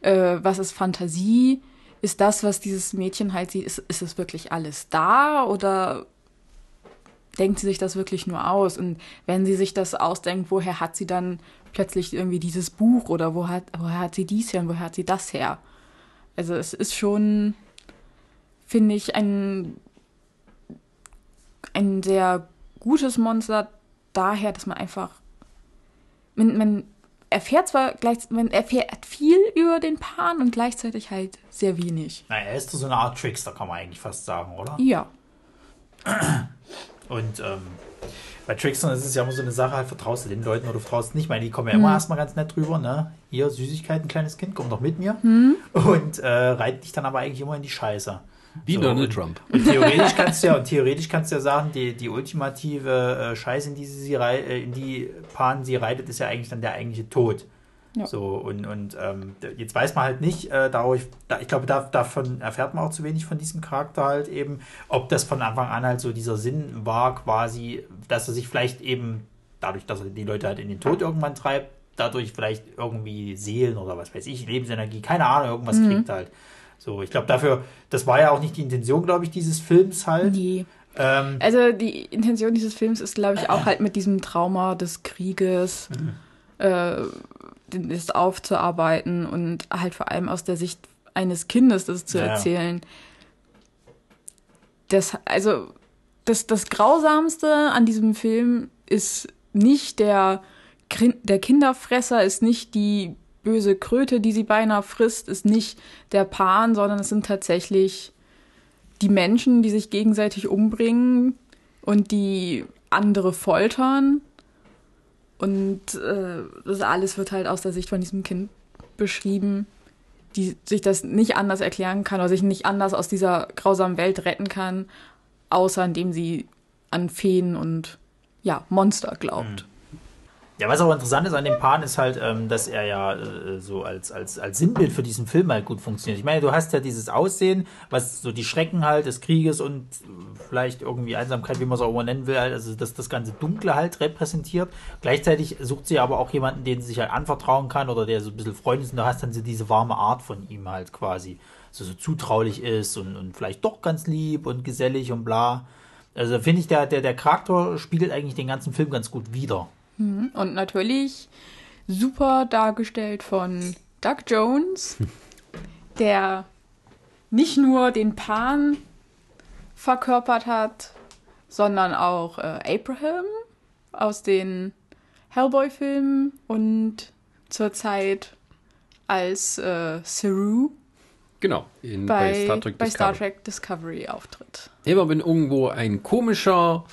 äh, was ist Fantasie? Ist das, was dieses Mädchen halt sieht, ist, ist es wirklich alles da oder denkt sie sich das wirklich nur aus? Und wenn sie sich das ausdenkt, woher hat sie dann plötzlich irgendwie dieses Buch oder wo hat, woher hat sie dies her und woher hat sie das her? Also es ist schon, finde ich, ein, ein sehr gutes Monster daher, dass man einfach man, man erfährt zwar gleich, man erfährt viel über den Pan und gleichzeitig halt sehr wenig.
Naja, er ist so eine Art Trickster, kann man eigentlich fast sagen, oder?
Ja. *clears throat*
Und ähm, Bei Trickstern ist es ja immer so eine Sache, halt vertraust du den Leuten oder vertraust nicht. Ich meine, die kommen ja immer erstmal ganz nett drüber, ne? Hier, Süßigkeiten, kleines Kind, komm doch mit mir. Und äh, reitet dich dann aber eigentlich immer in die Scheiße.
Wie
So,
Donald
und-
Trump.
Und theoretisch kannst du ja, und theoretisch kannst du ja sagen, die, die ultimative äh, Scheiße, in die sie, sie rei- äh, in die Pan sie reitet, ist ja eigentlich dann der eigentliche Tod.
Ja.
So, und, und ähm, jetzt weiß man halt nicht, äh, dadurch, da, ich glaube, da, davon erfährt man auch zu wenig von diesem Charakter halt eben, ob das von Anfang an halt so dieser Sinn war, quasi, dass er sich vielleicht eben, dadurch, dass er die Leute halt in den Tod irgendwann treibt, dadurch vielleicht irgendwie Seelen oder was weiß ich, Lebensenergie, keine Ahnung, irgendwas kriegt halt. So, ich glaube dafür, das war ja auch nicht die Intention, glaube ich, dieses Films halt.
Nee.
Ähm,
Also die Intention dieses Films ist, glaube ich, auch *clears throat* halt mit diesem Trauma des Krieges äh, den- das aufzuarbeiten und halt vor allem aus der Sicht eines Kindes das zu
Ja,
erzählen. Das, also das, das Grausamste an diesem Film ist nicht der, der Kinderfresser, ist nicht die böse Kröte, die sie beinahe frisst, ist nicht der Pan, sondern es sind tatsächlich die Menschen, die sich gegenseitig umbringen und die andere foltern. Und äh, das alles wird halt aus der Sicht von diesem Kind beschrieben, die sich das nicht anders erklären kann oder sich nicht anders aus dieser grausamen Welt retten kann, außer indem sie an Feen und ja, Monster glaubt.
Ja, was auch interessant ist an dem Pan ist halt, ähm, dass er ja äh, so als, als, als Sinnbild für diesen Film halt gut funktioniert. Ich meine, du hast ja dieses Aussehen, was so die Schrecken halt des Krieges und vielleicht irgendwie Einsamkeit, wie man es auch immer nennen will, halt, also dass das ganze Dunkle halt repräsentiert. Gleichzeitig sucht sie aber auch jemanden, den sie sich halt anvertrauen kann oder der so ein bisschen Freund ist und da hast dann so diese warme Art von ihm halt quasi. So, so zutraulich ist und, und vielleicht doch ganz lieb und gesellig und bla. Also finde ich, der, der, der Charakter spiegelt eigentlich den ganzen Film ganz gut wider.
Und natürlich super dargestellt von Doug Jones, *laughs* der nicht nur den Pan verkörpert hat, sondern auch äh, Abraham aus den Hellboy-Filmen und zurzeit als äh, Saru
Genau, in, bei,
bei,
Star Trek
bei Star
Discovery.
Trek Discovery auftritt.
Immer wenn irgendwo ein komischer,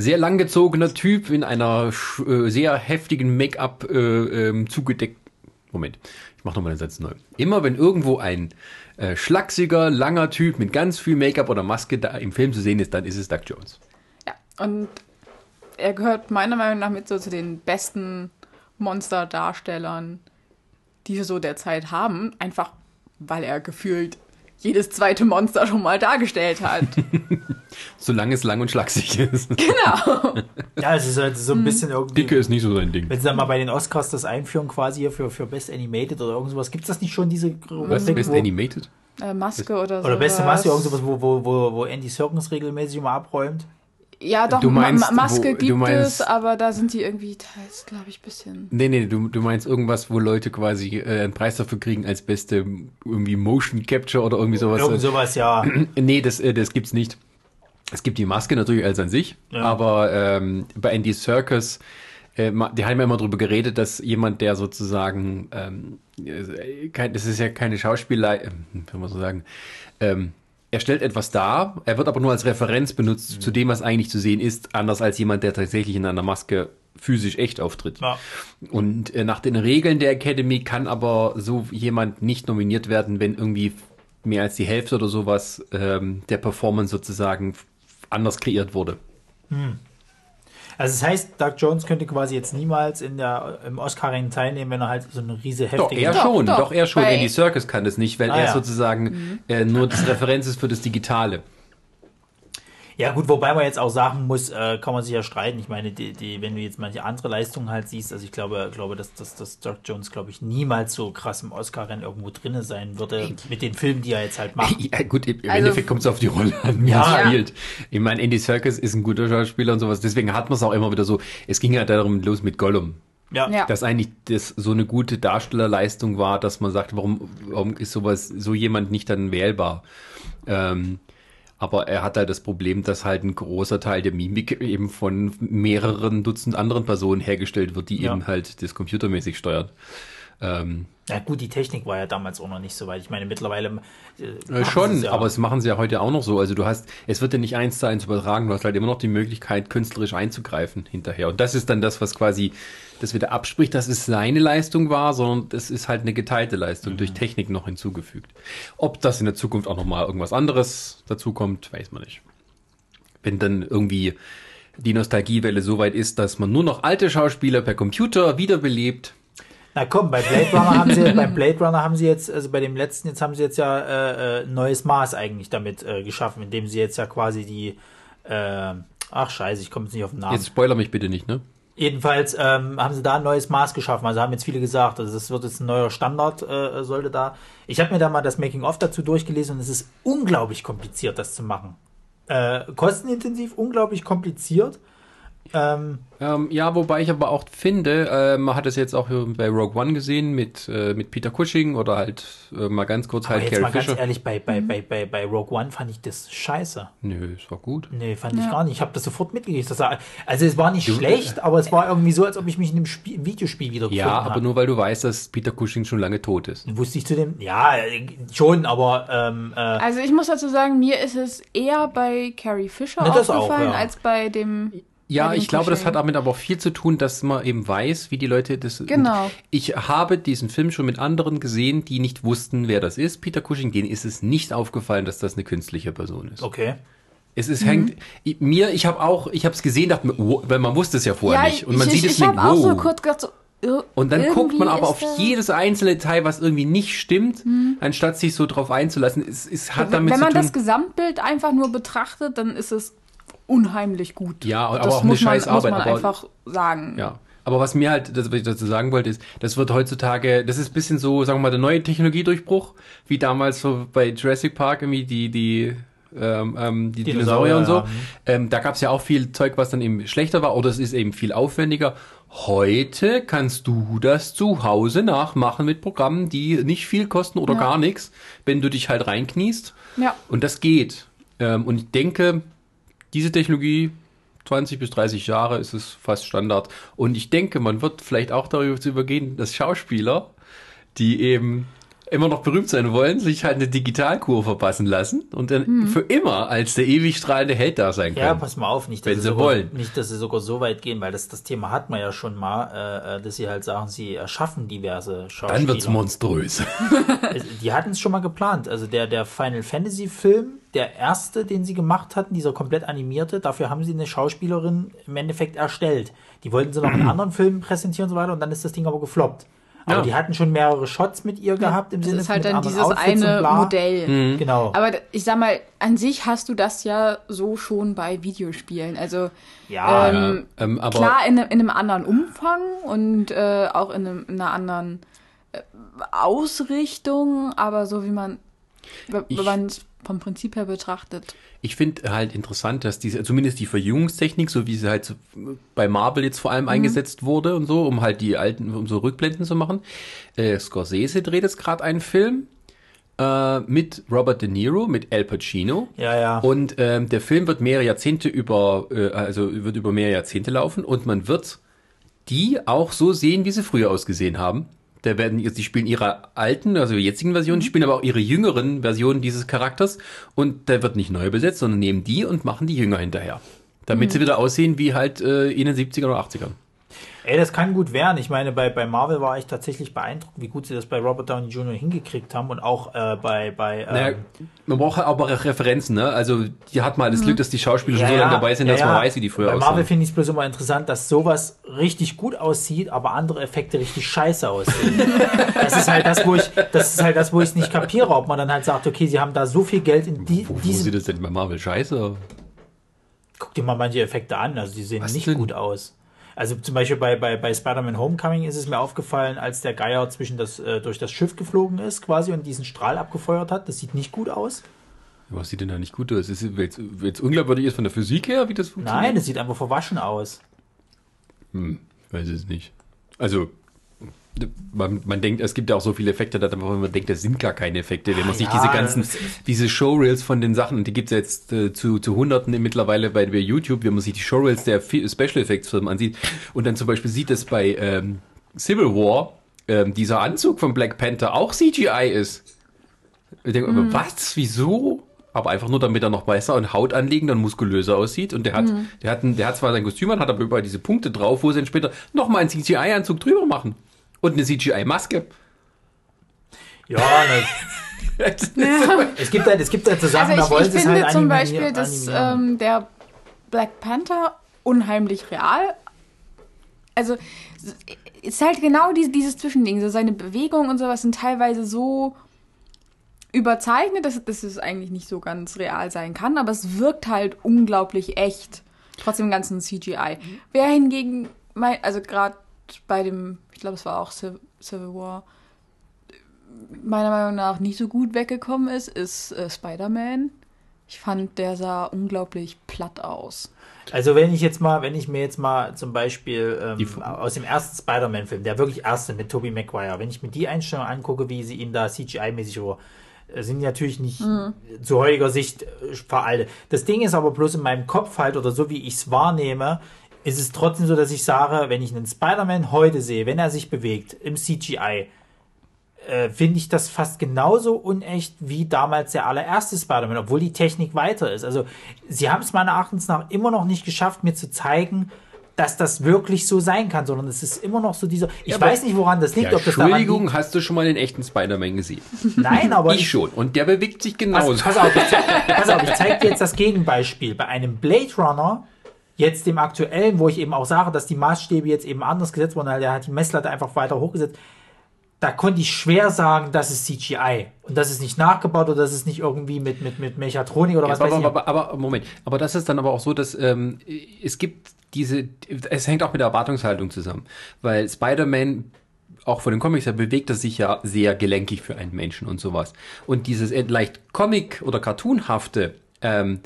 sehr langgezogener Typ in einer äh, sehr heftigen Make-up äh, ähm, zugedeckt. Moment, ich mache nochmal den Satz neu. Immer wenn irgendwo ein äh, schlachsiger, langer Typ mit ganz viel Make-up oder Maske da im Film zu sehen ist, dann ist es Doug Jones.
Ja, und er gehört meiner Meinung nach mit so zu den besten Monsterdarstellern, die wir so derzeit haben. Einfach, weil er gefühlt jedes zweite Monster schon mal dargestellt hat. *laughs*
Solange es lang und schlaksig ist.
genau.
Ja, es ist halt so ein bisschen irgendwie.
Dicke ist nicht so sein Ding.
Wenn sie dann mal bei den Oscars das einführen, quasi hier für, für Best Animated oder irgend sowas, gibt es das nicht schon, diese
Was?
Rubrik,
Best
wo,
Animated?
Äh, Maske oder so.
Oder Beste Maske, irgend sowas, wo, wo, wo, wo Andy Serkins regelmäßig immer abräumt?
Ja, doch,
Du meinst,
Ma Maske
wo- du
gibt
meinst-
es, aber da sind die irgendwie teils, glaube ich, ein bisschen.
Nee, nee, du, du meinst irgendwas, wo Leute quasi äh, einen Preis dafür kriegen als beste irgendwie Motion Capture oder irgendwie sowas.
Irgend sowas, ja. *clears throat*
Nee, das, äh, das gibt's nicht. Es gibt die Maske natürlich als an sich,
Ja.
aber ähm, bei Andy Circus, äh, die haben ja immer drüber geredet, dass jemand, der sozusagen, ähm, äh, kein, das ist ja keine Schauspielerei, äh, wie soll man so sagen, ähm, er stellt etwas dar, er wird aber nur als Referenz benutzt zu dem, was eigentlich zu sehen ist, anders als jemand, der tatsächlich in einer Maske physisch echt auftritt.
ja.
Und äh, nach den Regeln der Academy kann aber so jemand nicht nominiert werden, wenn irgendwie mehr als die Hälfte oder sowas ähm, der Performance sozusagen anders kreiert wurde.
Also das heißt, Doug Jones könnte quasi jetzt niemals in der, im Oscar-Rennen teilnehmen, wenn er halt so eine riese
Doch,
heftige...
er
Doch,
schon,
doch.
doch, er schon. Andy Serkis kann das nicht, weil
Ah,
er
ja.
sozusagen äh, nur das Referenz ist für das Digitale.
Ja gut, wobei man jetzt auch sagen muss, äh, kann man sich ja streiten. Ich meine, die, die, wenn du jetzt manche andere Leistungen halt siehst, also ich glaube, glaube dass, dass, dass Doug Jones, glaube ich, niemals so krass im Oscar-Rennen irgendwo drinne sein würde, mit den Filmen, die er jetzt halt macht. *laughs*
Ja, gut, im im
Also-
Endeffekt kommt es auf die Rolle an, wie
Ja.
er spielt. Ich meine, Andy Serkis ist ein guter Schauspieler und sowas, deswegen hat man es auch immer wieder so. Es ging ja darum los mit Gollum.
Ja.
Ja.
dass eigentlich das so eine gute Darstellerleistung war, dass man sagt, warum, warum ist sowas, so jemand nicht dann wählbar? Ähm, aber er hat halt das Problem, dass halt ein großer Teil der Mimik eben von mehreren Dutzend anderen Personen hergestellt wird, die
Ja.
eben halt das computermäßig steuert. Ähm,
Ja gut, die Technik war ja damals auch noch nicht so weit. Ich meine, mittlerweile äh,
Äh, schon,
ja.
aber es machen sie ja heute auch noch so. Also du hast, es wird ja nicht eins zu eins übertragen, du hast halt immer noch die Möglichkeit, künstlerisch einzugreifen hinterher. Und das ist dann das, was quasi das wieder abspricht, dass es seine Leistung war, sondern das ist halt eine geteilte Leistung durch Technik noch hinzugefügt. Ob das in der Zukunft auch nochmal irgendwas anderes dazukommt, weiß man nicht. Wenn dann irgendwie die Nostalgiewelle so weit ist, dass man nur noch alte Schauspieler per Computer wiederbelebt,
Na komm, bei Blade Runner haben sie, *laughs* beim Blade Runner haben sie jetzt, also bei dem letzten, jetzt haben sie jetzt ja äh, äh, ein neues Maß eigentlich damit äh, geschaffen, indem sie jetzt ja quasi die, äh, ach scheiße, ich komme jetzt nicht auf den Namen.
jetzt spoiler mich bitte nicht, ne?
Jedenfalls ähm, haben sie da ein neues Maß geschaffen. Also haben jetzt viele gesagt, also das wird jetzt ein neuer Standard, äh, sollte da. Ich habe mir da mal das Making-of dazu durchgelesen und es ist unglaublich kompliziert, das zu machen. Äh, kostenintensiv, unglaublich kompliziert. Ähm,
Ähm, ja, wobei ich aber auch finde, äh, man hat es jetzt auch bei Rogue One gesehen mit, äh, mit Peter Cushing oder halt äh, mal ganz kurz
aber
halt
jetzt
Carrie
mal ganz
Fisher.
ehrlich, bei, bei, bei, bei, bei Rogue One fand ich das scheiße.
Nö, es war gut.
Nee, fand ich
Ja.
gar nicht. Ich habe das sofort mitgekriegt. War, also es war nicht schlecht, aber es war irgendwie so, als ob ich mich in einem Spiel, Videospiel wieder
Ja, aber nur weil du weißt, dass Peter Cushing schon lange tot ist.
Wusste ich zu dem, ja, äh, schon, aber ähm, äh,
Also ich muss dazu sagen, mir ist es eher bei Carrie Fisher
Ja, das auch,
aufgefallen,
ja.
als bei dem.
Ja,
dem
ich glaube, das hat damit aber auch viel zu tun, dass man eben weiß, wie die Leute das.
Genau.
Ich habe diesen Film schon mit anderen gesehen, die nicht wussten, wer das ist. Peter Cushing, denen ist es nicht aufgefallen, dass das eine künstliche Person ist.
okay.
Es ist hängt ich, mir. Ich habe auch, ich habe es gesehen, dachte mir, oh, weil man wusste es ja vorher
Ja,
nicht und man
ich,
sieht
ich,
es
ich
nicht.
auch so kurz gedacht, so, ir-
Und dann guckt man aber auf jedes einzelne Detail, was irgendwie nicht stimmt, anstatt sich so drauf einzulassen. Es, es hat damit
Wenn
zu
man
tun.
das Gesamtbild einfach nur betrachtet, dann ist es unheimlich gut.
Ja, aber
das
auch eine
muss man,
scheiß Arbeit,
Muss man
aber-
einfach sagen.
Ja. Aber was mir halt, das, was ich dazu sagen wollte, ist, das wird heutzutage, das ist ein bisschen so, sagen wir mal, der neue Technologiedurchbruch, wie damals so bei Jurassic Park irgendwie die, die, ähm, ähm, die Dinosaurier,
Dinosaurier,
und so.
ja.
Ähm, da gab es ja auch viel Zeug, was dann eben schlechter war, oder es ist eben viel aufwendiger. Heute kannst du das zu Hause nachmachen mit Programmen, die nicht viel kosten oder
Ja.
gar nichts, wenn du dich halt reinkniest.
Ja.
Und das geht. Ähm, und ich denke, diese Technologie, 20 bis 30 Jahre ist es fast Standard. Und ich denke, man wird vielleicht auch darüber zu übergehen, dass Schauspieler, die eben immer noch berühmt sein wollen, sich halt eine Digitalkur verpassen lassen und dann für immer als der ewig strahlende Held da sein
Ja,
können.
pass mal auf, nicht, dass
Wenn
sie
sie
sogar,
wollen.
nicht, dass sie sogar so weit gehen, weil das, das Thema hat man ja schon mal, äh, äh, dass sie halt sagen, sie erschaffen diverse Schauspieler.
dann wird's monströs. *laughs*
Also, Die hatten es schon mal geplant. Also der, der Final Fantasy Film, der erste, den sie gemacht hatten, dieser komplett animierte, dafür haben sie eine Schauspielerin im Endeffekt erstellt. Die wollten sie noch in *clears throat* anderen Filmen präsentieren und so weiter und dann ist das Ding aber gefloppt. Aber
Ja.
die hatten schon mehrere Shots mit ihr gehabt im
Das
Sinne
ist halt dann
anderen
dieses
Outfits und
eine. Modell.
Genau.
Aber ich sag mal, an sich hast du das ja so schon bei Videospielen. Also
ja,
ähm,
Ja, ähm, aber-
klar in, einem- in einem anderen Umfang und äh, auch in, einem, in einer anderen äh, Ausrichtung, aber so wie man, wenn man es vom Prinzip her betrachtet.
Ich finde halt interessant, dass diese, zumindest die Verjüngungstechnik, so wie sie halt so bei Marvel jetzt vor allem eingesetzt wurde und so, um halt die alten, um so Rückblenden zu machen. Äh, Scorsese dreht jetzt gerade einen Film äh, mit Robert De Niro, mit Al Pacino.
ja, ja.
Und ähm, der Film wird mehrere Jahrzehnte über, äh, also wird über mehrere Jahrzehnte laufen und man wird die auch so sehen, wie sie früher ausgesehen haben. Da werden, die spielen ihre alten, also jetzigen Versionen, die spielen aber auch ihre jüngeren Versionen dieses Charakters und der wird nicht neu besetzt, sondern nehmen die und machen die Jünger hinterher. Damit sie wieder aussehen wie halt äh, in den 70ern oder 80ern.
Ey, das kann gut werden. Ich meine, bei, bei Marvel war ich tatsächlich beeindruckt, wie gut sie das bei Robert Downey Jr. hingekriegt haben und auch äh, bei, bei ähm,
Naja, man braucht halt aber auch Referenzen, ne? Also die hat mal das Glück, dass die Schauspieler schon so lange dabei sind,
ja,
dass man
ja.
weiß, wie die früher
Bei Marvel
aussahen.
finde ich es bloß immer interessant, dass sowas richtig gut aussieht, aber andere Effekte richtig scheiße aussehen. *laughs* das ist halt das, wo ich, das ist halt das, wo ich es nicht kapiere, ob man dann halt sagt, okay, sie haben da so viel Geld in die,
Wo, wo sieht das denn bei Marvel scheiße?
Guck dir mal manche Effekte an, also die sehen
Was
nicht
denn?
gut aus. Also zum Beispiel bei, bei, bei Spider-Man Homecoming ist es mir aufgefallen, als der Geier zwischen das, äh, durch das Schiff geflogen ist quasi und diesen Strahl abgefeuert hat. Das sieht nicht gut aus.
Was sieht denn da nicht gut aus? Ist es jetzt, jetzt unglaubwürdig ist von der Physik her, wie das funktioniert?
Nein, das sieht einfach verwaschen aus.
Hm, weiß es nicht. Also, man, man denkt, es gibt ja auch so viele Effekte, dass man denkt, das sind gar keine Effekte. Wenn man
Ah,
sich
ja,
diese ganzen, diese Showreels von den Sachen, und die gibt es jetzt äh, zu, zu Hunderten mittlerweile bei, bei YouTube, wenn man sich die Showreels der Special Effects Firmen ansieht und dann zum Beispiel sieht es bei ähm, Civil War, ähm, dieser Anzug von Black Panther auch CGI ist. Ich denke, mhm. was? Wieso? Aber einfach nur, damit er noch besser und Haut anliegender und muskulöser aussieht. Und der hat, mhm. der hat, ein, der hat zwar sein Kostüm an, hat aber überall diese Punkte drauf, wo sie dann später nochmal einen CGI-Anzug drüber machen. Und eine CGI-Maske.
Ja, ne. *laughs* ja. Es gibt halt, es gibt halt so Sachen,
also
ich, da wollen
ich finde halt zum Beispiel, dass ähm, der Black Panther unheimlich real. Also es ist halt genau dieses, dieses Zwischending. So seine Bewegungen und sowas sind teilweise so überzeichnet, dass, dass es eigentlich nicht so ganz real sein kann, aber es wirkt halt unglaublich echt. Trotzdem ganzen CGI. Mhm. Wer hingegen, mein, also gerade bei dem, ich glaube, es war auch Civil War, meiner Meinung nach nicht so gut weggekommen ist, ist äh, Spider-Man. Ich fand, der sah unglaublich platt aus.
Also wenn ich jetzt mal, wenn ich mir jetzt mal zum Beispiel ähm, aus dem ersten Spider-Man-Film, der wirklich erste mit Tobey Maguire, wenn ich mir die Einstellung angucke, wie sie ihn da CGI-mäßig über äh, sind natürlich nicht mhm. zu heutiger Sicht äh, veraltet. Das Ding ist aber bloß in meinem Kopf halt oder so wie ich es wahrnehme, ist es trotzdem so, dass ich sage, wenn ich einen Spider-Man heute sehe, wenn er sich bewegt im CGI, äh, finde ich das fast genauso unecht wie damals der allererste Spider-Man, obwohl die Technik weiter ist. Also sie haben es meiner Erachtens nach immer noch nicht geschafft, mir zu zeigen, dass das wirklich so sein kann, sondern es ist immer noch so dieser. Ich ja, weiß nicht, woran das liegt.
Ja, ob das Entschuldigung, liegt. hast du schon mal den echten Spider-Man gesehen? *laughs*
Nein, aber.
ich, schon. Und der bewegt sich genauso.
Pass, pass auf, ich zeig, *laughs* pass auf, ich zeig dir jetzt das Gegenbeispiel. Bei einem Blade Runner, jetzt dem aktuellen, wo ich eben auch sage, dass die Maßstäbe jetzt eben anders gesetzt wurden, der hat die Messlatte einfach weiter hochgesetzt. Da konnte ich schwer sagen, das ist CGI. Und das ist nicht nachgebaut oder das ist nicht irgendwie mit, mit, mit Mechatronik oder ja, was
aber,
weiß ich.
Aber, aber, Moment, aber das ist dann aber auch so, dass ähm, es gibt diese, es hängt auch mit der Erwartungshaltung zusammen, weil Spider-Man auch von den Comics her bewegt er sich ja sehr gelenkig für einen Menschen und sowas. Und dieses leicht Comic- oder Cartoonhafte, ähm,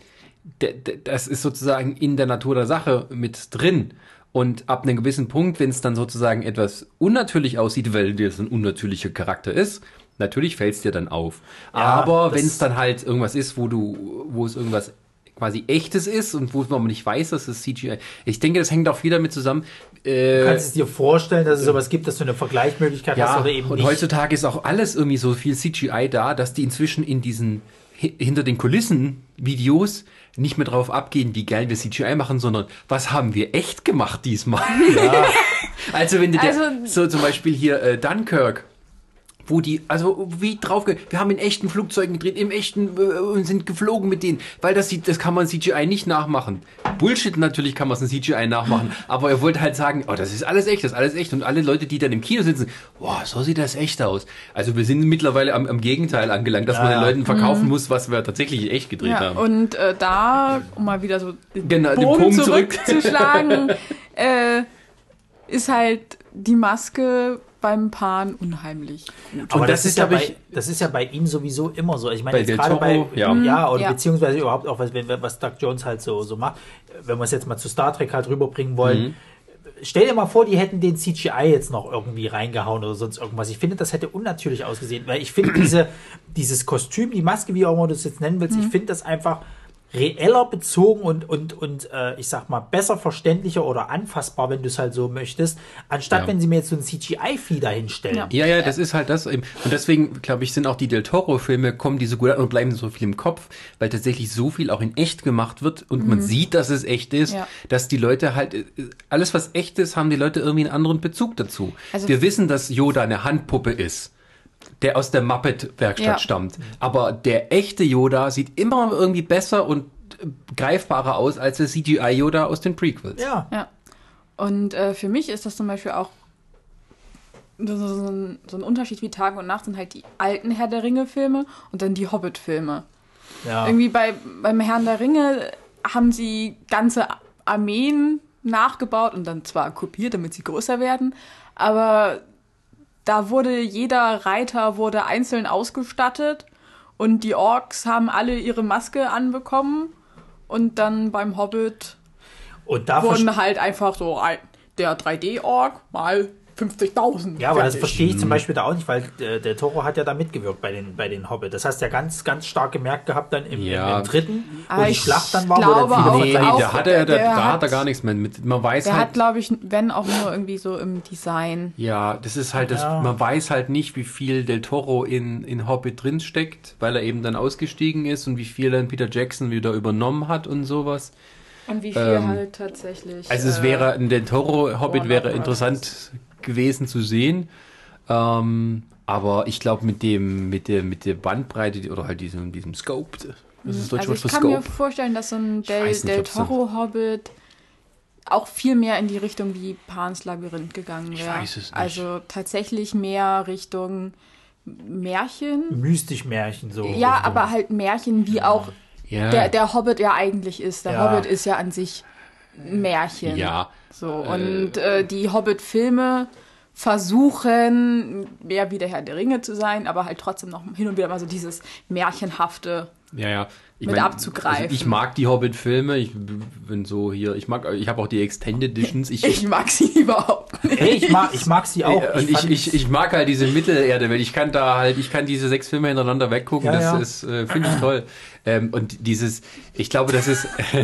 das ist sozusagen in der Natur der Sache mit drin. Und ab einem gewissen Punkt, wenn es dann sozusagen etwas unnatürlich aussieht, weil das ein unnatürlicher Charakter ist, natürlich fällt es dir dann auf. Ja, Aber wenn es dann halt irgendwas ist, wo du, wo es irgendwas quasi echtes ist und wo man nicht weiß, dass es CGI. Ich denke, das hängt auch viel damit zusammen.
Äh, du kannst es dir vorstellen, dass es sowas gibt, dass du eine Vergleichsmöglichkeit ja, hast oder eben
und nicht. Und heutzutage ist auch alles irgendwie so viel CGI da, dass die inzwischen in diesen hinter den Kulissen Videos nicht mehr drauf abgehen, wie geil wir CGI machen, sondern was haben wir echt gemacht diesmal? *laughs* Ja. also wenn du also, so zum Beispiel hier äh, Dunkirk wo die, also wie drauf, wir haben in echten Flugzeugen gedreht, im echten äh, und sind geflogen mit denen, weil das sieht, das kann man CGI nicht nachmachen. Bullshit natürlich kann man es in CGI nachmachen, *laughs* aber er wollte halt sagen, oh, das ist alles echt, das ist alles echt und alle Leute, die dann im Kino sitzen, boah, so sieht das echt aus. Also wir sind mittlerweile am, am Gegenteil angelangt, dass ja, man den Leuten verkaufen mhm. muss, was wir tatsächlich echt gedreht ja, haben.
Und äh, da, um mal wieder so den, genau, Bogen den Punkt zurückzuschlagen, zurück. *laughs* äh, ist halt die Maske beim Pan unheimlich
gut. Aber das, das, ist ja bei, das ist ja bei ihm sowieso immer so. Ich meine, jetzt gerade bei, ja, ja oder ja. beziehungsweise überhaupt auch, was, was Doug Jones halt so, so macht, wenn wir es jetzt mal zu Star Trek halt rüberbringen wollen. Mhm. Stell dir mal vor, die hätten den CGI jetzt noch irgendwie reingehauen oder sonst irgendwas. Ich finde, das hätte unnatürlich ausgesehen, weil ich finde diese, dieses Kostüm, die Maske, wie auch immer du es jetzt nennen willst, mhm. ich finde das einfach reeller bezogen und, und, und äh, ich sag mal, besser verständlicher oder anfassbar, wenn du es halt so möchtest, anstatt ja. wenn sie mir jetzt so ein CGI-Vieh dahinstellen.
Ja. ja, ja, das ist halt das. Und deswegen, glaube ich, sind auch die Del Toro-Filme, kommen die so gut an und bleiben so viel im Kopf, weil tatsächlich so viel auch in echt gemacht wird und mhm. man sieht, dass es echt ist, ja. dass die Leute halt, äh, alles was echt ist, haben die Leute irgendwie einen anderen Bezug dazu. Also Wir wissen, dass Yoda eine Handpuppe ist der aus der Muppet-Werkstatt ja. stammt. Aber der echte Yoda sieht immer irgendwie besser und greifbarer aus als der CGI-Yoda aus den Prequels.
Ja. ja. Und äh, für mich ist das zum Beispiel auch so, so, ein, so, ein, Unterschied wie Tag und Nacht sind halt die alten Herr der Ringe-Filme und dann die Hobbit-Filme. Ja. Irgendwie bei, beim Herrn der Ringe haben sie ganze Armeen nachgebaut und dann zwar kopiert, damit sie größer werden, aber da wurde jeder Reiter wurde einzeln ausgestattet und die Orks haben alle ihre Maske anbekommen und dann beim Hobbit wurden halt einfach so ein, der 3D-Ork mal 50.000.
Ja, aber das verstehe
Mhm.
ich zum Beispiel da auch nicht, weil äh, der Toro hat ja da mitgewirkt bei den, bei den Hobbit. Das hast du ja ganz, ganz stark gemerkt gehabt dann im,
Ja.
im, im dritten, wo die Schlacht dann war, wo
glaube
dann viele
auch-
Nee,
auch-
da hat er, da,
der
da hat
hat-
er gar nichts mehr mit. Man weiß
Der
halt,
hat, glaube ich, wenn auch nur irgendwie so im Design.
ja, das ist halt, das,
Ja.
man weiß halt nicht, wie viel Del Toro in, in Hobbit drin steckt, weil er eben dann ausgestiegen ist und wie viel dann Peter Jackson wieder übernommen hat und sowas.
Und wie viel
Ähm,
halt tatsächlich.
Also es
äh,
wäre, ein Del Toro Hobbit wäre interessant gewesen zu sehen. Ähm, aber ich glaube mit dem, mit der, mit der Bandbreite oder halt diesem, diesem Scope, das ist das deutsche
Also
Wort
ich
für
kann mir
Scope.
vorstellen, dass so ein Del,
nicht,
Del
so-
Toro Hobbit auch viel mehr in die Richtung wie Pans Labyrinth gegangen
Ich
wäre.
weiß es nicht.
Also tatsächlich mehr Richtung Märchen.
mystisch Märchen so.
Ja,
Richtung-
aber halt Märchen, wie auch
Ja,
der, der Hobbit ja eigentlich ist. Der
Ja.
Hobbit ist ja an sich Märchen.
ja.
So, und äh, die Hobbit-Filme versuchen mehr wie der Herr der Ringe zu sein, aber halt trotzdem noch hin und wieder mal so dieses Märchenhafte.
Ja, ja. Ich
mit abzugreifen.
Also ich mag die Hobbit-Filme. Ich bin so hier. Ich mag. Ich habe auch die Extended Editions. Ich, *laughs*
Ich mag sie *laughs* überhaupt nicht.
Hey, ich mag, ich mag sie auch.
Ich,
fand-
ich, ich mag halt diese Mittelerde, weil ich kann da halt, ich kann diese sechs Filme hintereinander weggucken,
Ja,
das
ja.
ist, äh, finde ich toll. Ähm, und dieses, ich glaube, das ist *laughs*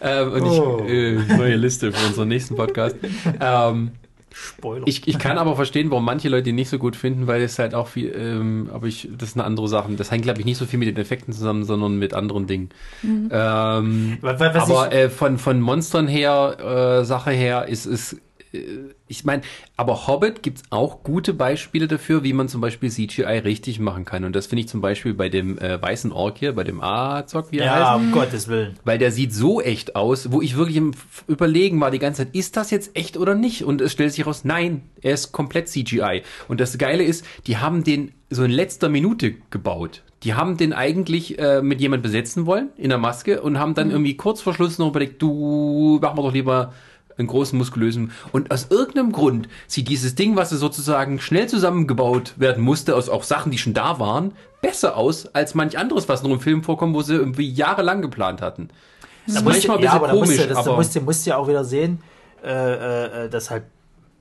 ähm, und
Oh.
ich, äh, neue Liste für unseren nächsten Podcast. Ähm,
Spoiler.
ich, ich kann aber verstehen, warum manche Leute ihn nicht so gut finden, weil es halt auch viel, ähm, aber ich, das ist eine andere Sache. Das hängt, glaube ich, nicht so viel mit den Effekten zusammen, sondern mit anderen Dingen. Ähm,
Wa- wa- was
aber äh, von, von Monstern her, äh, Sache her, ist es, ich meine, aber Hobbit gibt's auch gute Beispiele dafür, wie man zum Beispiel CGI richtig machen kann. Und das finde ich zum Beispiel bei dem äh, weißen Ork hier, bei dem Azog, wie er heißt.
ja, um Gottes Willen.
Weil der sieht so echt aus, wo ich wirklich im Überlegen war die ganze Zeit, ist das jetzt echt oder nicht? Und es stellt sich raus, nein, er ist komplett CGI. Und das Geile ist, die haben den so in letzter Minute gebaut. Die haben den eigentlich äh, mit jemand besetzen wollen, in der Maske, und haben dann irgendwie kurz vor Schluss noch überlegt, du, machen wir doch lieber einen großen muskulösen. Und aus irgendeinem Grund sieht dieses Ding, was sozusagen schnell zusammengebaut werden musste, aus auch Sachen, die schon da waren, besser aus als manch anderes, was noch im Film vorkommt, wo sie irgendwie jahrelang geplant hatten. Das ist manchmal ein
du- ja,
bisschen
aber da musst
komisch,
du, das, da
aber
musst, du, musst du ja auch wieder sehen, äh, äh, äh, dass halt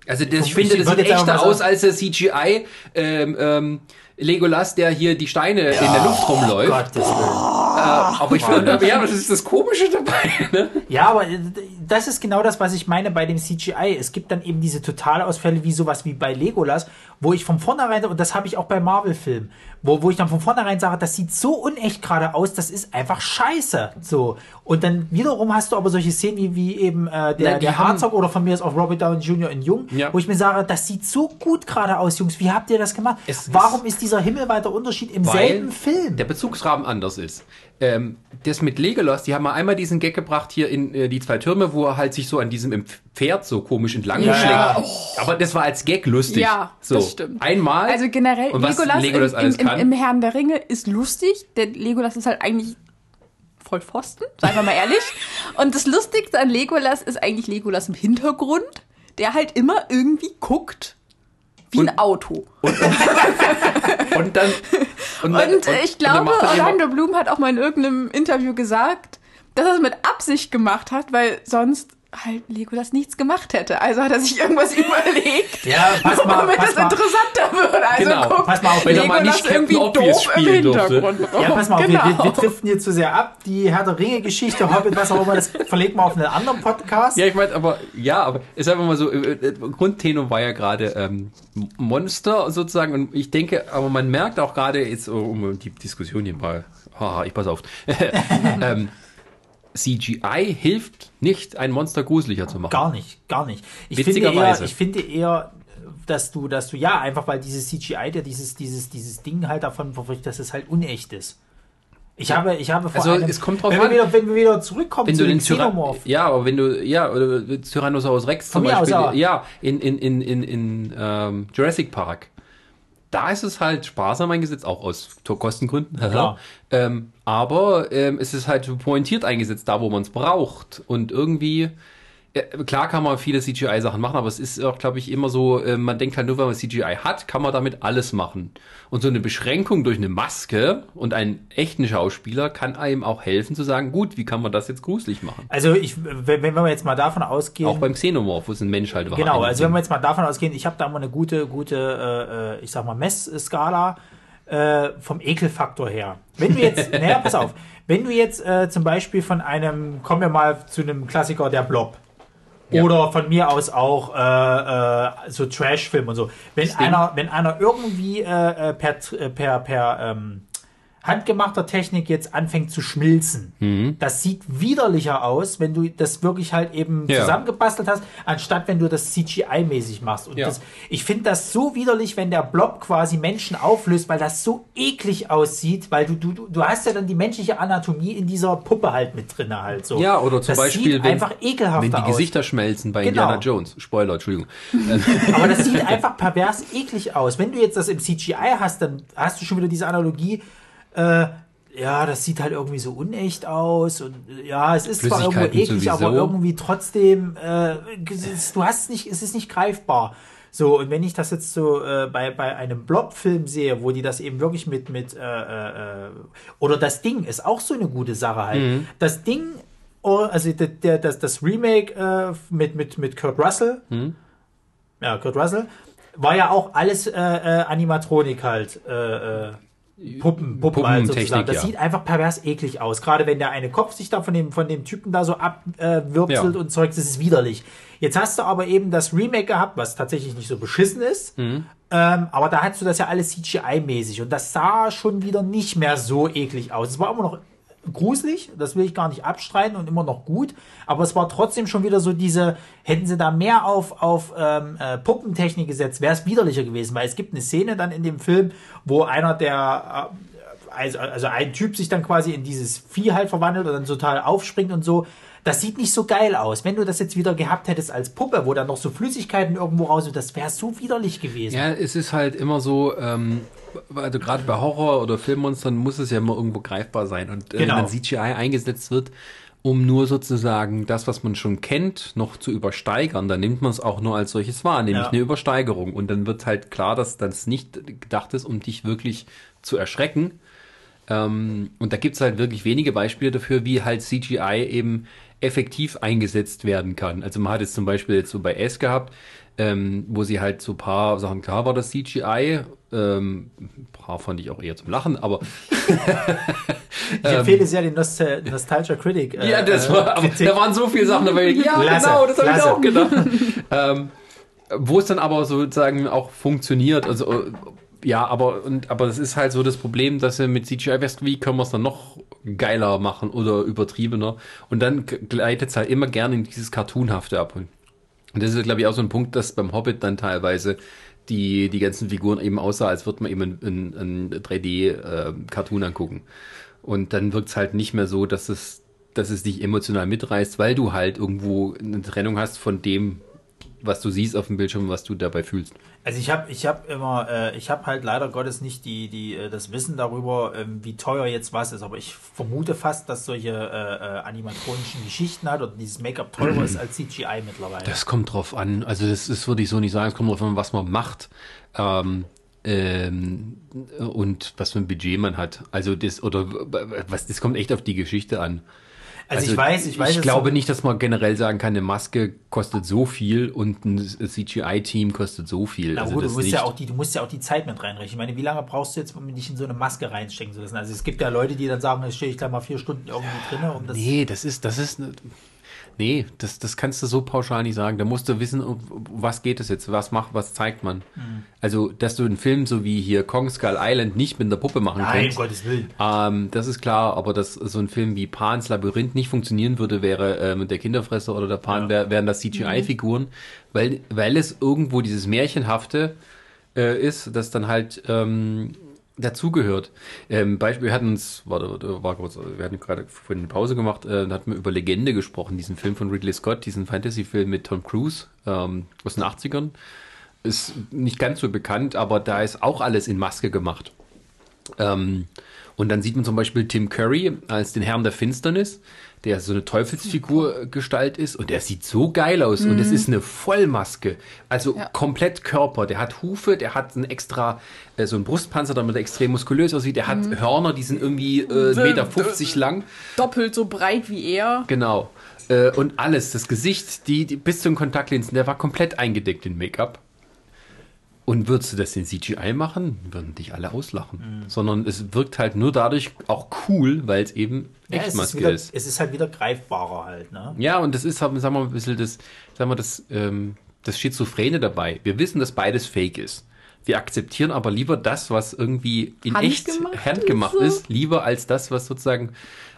also das, ich finde, das sieht echter aus als der CGI ähm, ähm, Legolas, der hier die Steine in der Luft rumläuft.
Gottes Willen.
Aber ich finde, ja, das ist das Komische dabei. Ne?
Ja, aber äh, das ist genau das, was ich meine bei dem CGI. Es gibt dann eben diese Totalausfälle wie sowas wie bei Legolas, wo ich von vornherein, und das habe ich auch bei Marvel-Filmen, wo, wo ich dann von vornherein sage, das sieht so unecht gerade aus, das ist einfach scheiße. So. Und dann wiederum hast du aber solche Szenen wie, wie eben äh, der, der Herzog oder von mir ist auch Robert Downey Jr. in Jung,
Ja.
wo ich mir sage, das sieht so gut gerade aus, Jungs. Wie habt ihr das gemacht?
Es
Warum ist dieser himmelweiter Unterschied im
Weil
selben Film?
der Bezugsrahmen anders ist. Ähm, das mit Legolas, die haben mal einmal diesen Gag gebracht hier in äh, die zwei Türme, wo er halt sich so an diesem Pferd so komisch entlang
Ja.
schlägt. Aber das war als Gag lustig.
Ja,
so.
das stimmt.
Einmal.
Also generell, Legolas,
Legolas
im, im, im, Herrn der Ringe ist lustig. Der Legolas ist halt eigentlich voll Pfosten, seien wir mal ehrlich. *laughs* Und das Lustigste an Legolas ist eigentlich Legolas im Hintergrund, der halt immer irgendwie guckt wie
Und-
ein Auto.
und dann. *laughs* Und,
Und,
dann- und-
ich
dann
glaube,
er immer-
Orlando Bloom hat auch mal in irgendeinem Interview gesagt, dass er es mit Absicht gemacht hat, weil sonst halt Legolas nichts gemacht hätte. Also hat er sich irgendwas *laughs* überlegt,
Ja, pass mal,
womit
pass
das
mal.
interessanter wird. Also
Genau.
guckt
Pass mal auf,
wenn er mal
Legolas
nicht
irgendwie doof im
spielen durfte.
Hintergrund rum.
Ja, pass mal auf,
genau.
wir, wir, wir driften hier zu sehr ab. Die Herr der Ringe-Geschichte, Hobbit, was auch immer, das verlegen wir auf einen anderen Podcast.
Ja, ich meine, aber ja, aber ist einfach mal so, äh, äh, Grundtenor war ja gerade ähm, Monster sozusagen und ich denke, aber man merkt auch gerade jetzt, oh, um die Diskussion hier mal, haha, ich pass auf, *laughs* ähm, CGI hilft nicht, ein Monster gruseliger zu machen.
Gar nicht, gar nicht. Ich finde, eher,
Witzigerweise.
ich finde eher, dass du, dass du, ja, einfach weil dieses CGI, der dieses, dieses, dieses Ding halt davon verpflichtet, dass es halt unecht ist. Ich habe, ich habe vor
Also,
einem,
es kommt drauf
wenn
an.
Wir wieder, wenn wir wieder zurückkommen
wenn
zu
du den
Xenomorph.
ja, aber wenn du ja oder Tyrannosaurus Rex
Von
zum
aus
Beispiel, ja in in in in, in ähm, Jurassic Park, da ist es halt sparsam eingesetzt, auch aus Kostengründen.
Klar.
ähm, aber ähm, es ist halt pointiert eingesetzt, da wo man es braucht und irgendwie klar kann man viele CGI-Sachen machen, aber es ist auch, glaube ich, immer so, äh, man denkt halt nur, wenn man CGI hat, kann man damit alles machen. Und so eine Beschränkung durch eine Maske und einen echten Schauspieler kann einem auch helfen zu sagen, gut, wie kann man das jetzt gruselig machen?
Also ich, wenn, wenn wir jetzt mal davon ausgehen.
Auch beim Xenomorph, wo es ein Mensch halt war.
Genau, also wenn wir jetzt mal davon ausgehen, ich habe da mal eine gute, gute, äh, ich sag mal, Messskala äh, vom Ekelfaktor her. Wenn du jetzt, *laughs* naja, pass auf, wenn du jetzt äh, zum Beispiel von einem, kommen wir mal zu einem Klassiker, der Blob.
Ja.
Oder von mir aus auch äh, äh, so Trash-Film und so. Wenn einer, wenn einer irgendwie äh, äh, per, äh, per, per ähm, handgemachter Technik jetzt anfängt zu schmilzen,
Mhm.
das sieht widerlicher aus, wenn du das wirklich halt eben
Ja.
zusammengebastelt hast, anstatt wenn du das CGI-mäßig machst. Und
Ja.
das, ich finde das so widerlich, wenn der Blob quasi Menschen auflöst, weil das so eklig aussieht, weil du, du, du- hast ja dann die menschliche Anatomie in dieser Puppe halt mit drin halt so.
Ja, oder zum
das
Beispiel,
sieht
wenn,
einfach ekelhaft
wenn die
aus.
Gesichter schmelzen bei
Genau.
Indiana Jones. Spoiler, Entschuldigung. *laughs*
Aber das sieht einfach pervers eklig aus. Wenn du jetzt das im CGI hast, dann hast du schon wieder diese Analogie. Äh, ja, das sieht halt irgendwie so unecht aus und ja, es ist zwar irgendwo eklig, aber
sowieso.
irgendwie trotzdem, äh, es ist- du hast nicht, es ist nicht greifbar. So, und wenn ich das jetzt so äh, bei, bei einem Blob-Film sehe, wo die das eben wirklich mit, mit äh, äh, äh, oder das Ding ist auch so eine gute Sache halt.
Mhm.
Das Ding, oh, also der, der, das, das Remake äh, mit, mit, mit Kurt Russell,
Mhm.
ja, Kurt Russell, war ja auch alles äh, äh, Animatronik halt. Äh, äh, Puppen, Puppen halt
Puppentechnik,
sozusagen. Das
ja.
sieht einfach pervers eklig aus. Gerade wenn der eine Kopf sich da von dem, von dem Typen da so abwürzelt
Ja.
und Zeugs, das ist widerlich. Jetzt hast du aber eben das Remake gehabt, was tatsächlich nicht so beschissen ist.
Mhm.
Ähm, aber da hast du das ja alles CGI-mäßig und das sah schon wieder nicht mehr so eklig aus. Es war immer noch gruselig, das will ich gar nicht abstreiten und immer noch gut, aber es war trotzdem schon wieder so diese, hätten sie da mehr auf, auf ähm, äh, Puppentechnik gesetzt, wäre es widerlicher gewesen, weil es gibt eine Szene dann in dem Film, wo einer der, äh, also, also ein Typ sich dann quasi in dieses Vieh halt verwandelt und dann total aufspringt und so. Das sieht nicht so geil aus. Wenn du das jetzt wieder gehabt hättest als Puppe, wo dann noch so Flüssigkeiten irgendwo raus sind, das wäre so widerlich gewesen.
Ja, es ist halt immer so, ähm, also gerade bei Horror- oder Filmmonstern muss es ja immer irgendwo greifbar sein. Und äh,
Genau.
wenn CGI eingesetzt wird, um nur sozusagen das, was man schon kennt, noch zu übersteigern, dann nimmt man es auch nur als solches wahr, nämlich
Ja.
eine Übersteigerung. Und dann wird halt klar, dass das nicht gedacht ist, um dich wirklich zu erschrecken. Ähm, und da gibt's halt wirklich wenige Beispiele dafür, wie halt CGI eben effektiv eingesetzt werden kann. Also man hat es zum Beispiel jetzt so bei S gehabt, ähm, wo sie halt so paar Sachen, klar war das CGI, ähm, ein paar fand ich auch eher zum Lachen, aber *laughs*
Ich empfehle sehr den Nostal Nostalgia Critic. äh,
ähm, ja, das war, aber da waren so viele Sachen dabei. *laughs* Ja,
Klasse,
genau, das habe ich auch gedacht. *laughs* ähm, wo es dann aber sozusagen auch funktioniert, also äh, ja, aber und aber das ist halt so das Problem, dass wir mit CGI weißt, wie können wir es dann noch geiler machen oder übertriebener und dann gleitet es halt immer gerne in dieses cartoonhafte ab und das ist glaube ich auch so ein Punkt, dass beim Hobbit dann teilweise die die ganzen Figuren eben aussah, als würde man eben ein, ein, ein 3D äh, angucken. Und dann wirkt es halt nicht mehr so, dass es dass es dich emotional mitreißt, weil du halt irgendwo eine Trennung hast von dem, was du siehst auf dem Bildschirm, was du dabei fühlst.
Also ich habe ich hab immer, äh, ich habe halt leider Gottes nicht die, die, äh, das Wissen darüber, ähm, wie teuer jetzt was ist, aber ich vermute fast, dass solche äh, äh, animatronischen Geschichten hat oder dieses Make-up teurer ist als CGI mittlerweile.
Das kommt drauf an. Also das, das würde ich so nicht sagen. Es kommt drauf an, was man macht. Ähm, ähm, und was für ein Budget man hat. Also das, oder was, das kommt echt auf die Geschichte an.
Also, ich weiß, ich weiß.
Ich glaube
so-
nicht, dass man generell sagen kann, eine Maske kostet so viel und ein CGI-Team kostet so viel.
Na
also
gut, du musst, ja auch die, du musst ja auch die Zeit mit reinrechnen. Ich meine, wie lange brauchst du jetzt, um dich in so eine Maske reinstecken zu lassen? Also es gibt ja Leute, die dann sagen, jetzt stehe ich gleich mal vier Stunden irgendwie drin, um das.
Nee, das ist, das ist, ne- nee, das, das kannst du so pauschal nicht sagen. Da musst du wissen, um was geht es jetzt, was macht, was zeigt man.
Mhm.
Also, dass du einen Film so wie hier Kong Skull Island nicht mit einer Puppe machen
Nein,
kannst.
Gottes Willen.
Ähm, das ist klar, aber dass so ein Film wie Pans Labyrinth nicht funktionieren würde, wäre ähm, der Kinderfresser oder der Pan,
Ja.
wär, wären das CGI-Figuren, weil, weil es irgendwo dieses Märchenhafte äh, ist, das dann halt ähm, dazugehört. Ähm, Beispiel, wir hatten uns, warte, war kurz, wir hatten gerade vorhin eine Pause gemacht, äh, da hatten wir über Legende gesprochen, diesen Film von Ridley Scott, diesen Fantasy-Film mit Tom Cruise ähm, aus den 80ern. Ist nicht ganz so bekannt, aber da ist auch alles in Maske gemacht. Ähm, und dann sieht man zum Beispiel Tim Curry als den Herrn der Finsternis. Der so eine Teufelsfigur-Gestalt ist und der sieht so geil aus und es ist eine Vollmaske, also
Ja.
komplett Körper. Der hat Hufe, der hat einen extra, äh, so einen Brustpanzer, damit er extrem muskulös aussieht. Der hat Hörner, die sind irgendwie äh, 1,50 Meter lang.
Doppelt so breit wie er.
Genau. Äh, und alles, das Gesicht, die, die bis zu den Kontaktlinsen, der war komplett eingedeckt in Make-up. Und würdest du das in CGI machen, würden dich alle auslachen. Sondern es wirkt halt nur dadurch auch cool, weil es eben
Ja, ist
Echtmaske
wieder,
ist.
es ist halt wieder greifbarer halt, ne?
Ja, und das ist, sagen wir mal, ein bisschen das, sagen wir, das, ähm, das Schizophrene dabei. Wir wissen, dass beides fake ist. Wir akzeptieren aber lieber das, was irgendwie in echt
Handgemacht
handgemacht
ist, so.
ist, lieber als das, was sozusagen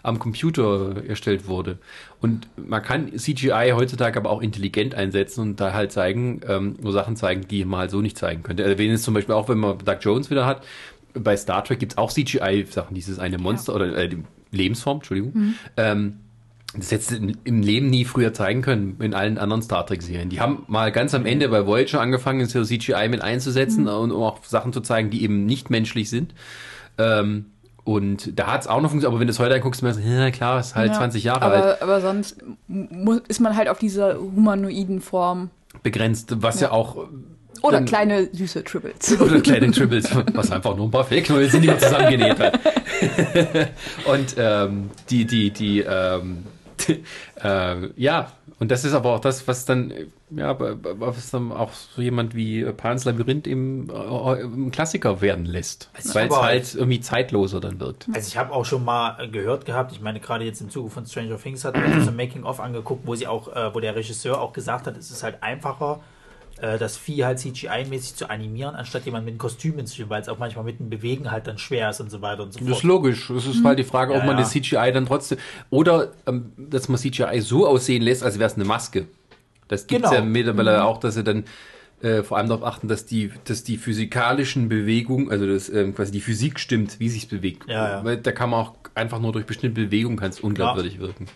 am Computer erstellt wurde. Und man kann CGI heutzutage aber auch intelligent einsetzen und da halt zeigen, ähm, nur Sachen zeigen, die man halt so nicht zeigen könnte. Erwähnen es zum Beispiel auch, wenn man Doug Jones wieder hat, bei Star Trek gibt's auch CGI-Sachen, dieses eine Monster oder äh, die Lebensform, Entschuldigung. Ähm, das hättest du im- Leben nie früher zeigen können in allen anderen Star Trek-Serien. Die haben mal ganz am Ende bei Voyager angefangen, so CGI mit einzusetzen und um auch Sachen zu zeigen, die eben nicht menschlich sind. Ähm, und da hat es auch noch funktioniert, aber wenn du es heute anguckst, merkst du, ja klar, ist halt
Ja.
20 Jahre alt,
aber, aber sonst ist man halt auf dieser humanoiden Form.
begrenzt, was ja, auch
Oder
Dann-
kleine süße Tribbles. *laughs*
oder kleine Tribbles, was einfach nur ein paar Fellknäuel sind, die man zusammengenäht hat. *laughs* und ähm, die, die, die, ähm, *laughs* äh, ja, und das ist aber auch das, was dann, äh, ja, was dann auch so jemand wie Pans Labyrinth im, äh, im Klassiker werden lässt. Weil es halt irgendwie zeitloser dann wirkt.
Also ich habe auch schon mal äh, gehört gehabt, ich meine gerade jetzt im Zuge von Stranger Things hat man so ein Making-of angeguckt, wo sie auch, äh, wo der Regisseur auch gesagt hat, es ist halt einfacher, äh, das Vieh halt CGI-mäßig zu animieren, anstatt jemand mit einem Kostüm hinzufügen, weil es auch manchmal mit dem Bewegen halt dann schwer ist und so weiter und so
Das ist
fort.
logisch. Es ist halt die Frage, ob
Ja,
man
ja.
das CGI dann trotzdem. Oder ähm, dass man CGI so aussehen lässt, als wäre es eine Maske. Das gibt es
Genau.
ja mittlerweile auch, dass sie dann äh, vor allem darauf achten, dass die, dass die physikalischen Bewegungen, also dass ähm, quasi die Physik stimmt, wie sich bewegt.
Ja, ja.
Weil da kann man auch einfach nur durch bestimmte Bewegungen kann es unglaubwürdig wirken.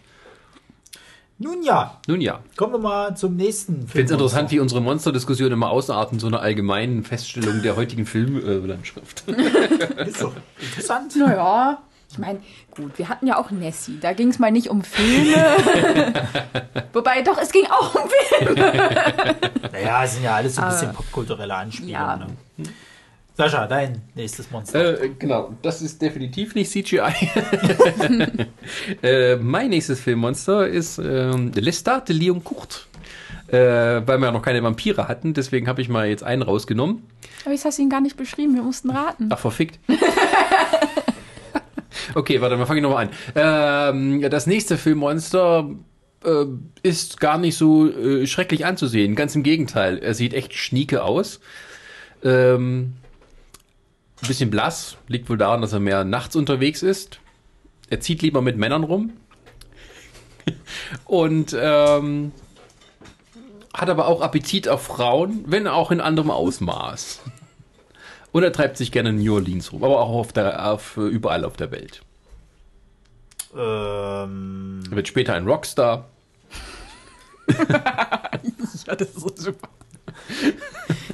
Nun ja,
Nun ja.
kommen wir mal zum nächsten Film.
Ich finde es interessant, wie unsere Monsterdiskussion immer ausarten, so einer allgemeinen Feststellung der heutigen Filmlandschaft. *laughs*
Ist doch interessant.
Naja, ich meine, gut, wir hatten ja auch Nessie. Da ging es mal nicht um Filme. *laughs* Wobei, doch, es ging auch um Filme. *laughs*
Naja, es sind ja alles so ein bisschen popkulturelle Anspielungen.
Ja.
Ne? Sascha, dein nächstes Monster.
Äh, genau, das ist definitiv nicht CGI. *laughs* äh, mein nächstes Filmmonster ist ähm, Lestat de Leon Court. Äh, weil wir ja noch keine Vampire hatten, deswegen habe ich mal jetzt einen rausgenommen.
Aber ich hast ihn gar nicht beschrieben, wir mussten raten.
Ach, verfickt. *laughs* okay, warte, mal fange ich nochmal an. Ähm, das nächste Filmmonster äh, ist gar nicht so äh, schrecklich anzusehen. Ganz im Gegenteil. Er sieht echt schnieke aus. Ähm, ein bisschen blass. Liegt wohl daran, dass er mehr nachts unterwegs ist. Er zieht lieber mit Männern rum. *laughs* Und ähm, hat aber auch Appetit auf Frauen, wenn auch in anderem Ausmaß. Und er treibt sich gerne in New Orleans rum, aber auch auf der, auf, überall auf der Welt.
Ähm,
Er wird später ein Rockstar. *laughs*
Ja, das ist so super.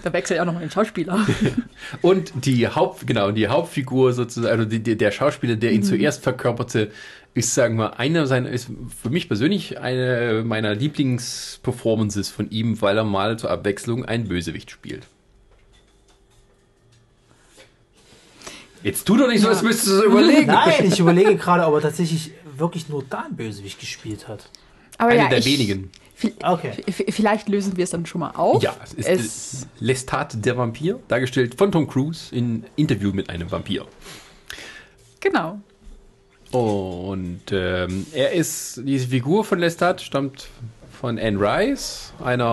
Da wechselt ja auch noch mal den Schauspieler. *laughs*
Und die Haupt, genau, die Hauptfigur sozusagen, also die, die, der Schauspieler, der ihn zuerst verkörperte, ist, sagen wir, einer seiner, ist für mich persönlich eine meiner Lieblingsperformances von ihm, weil er mal zur Abwechslung einen Bösewicht spielt. Jetzt tu doch nicht so, als müsstest du es überlegen. *laughs*
nein, ich überlege *laughs* gerade, ob er tatsächlich wirklich nur da einen Bösewicht gespielt hat.
Aber
Einer
ja,
der
ich,
wenigen.
Okay.
Vielleicht lösen wir es dann schon mal auf.
Ja, es ist
es,
Lestat der Vampir, dargestellt von Tom Cruise in Interview mit einem Vampir.
genau.
Und ähm, er ist, diese Figur von Lestat stammt von Anne Rice, einer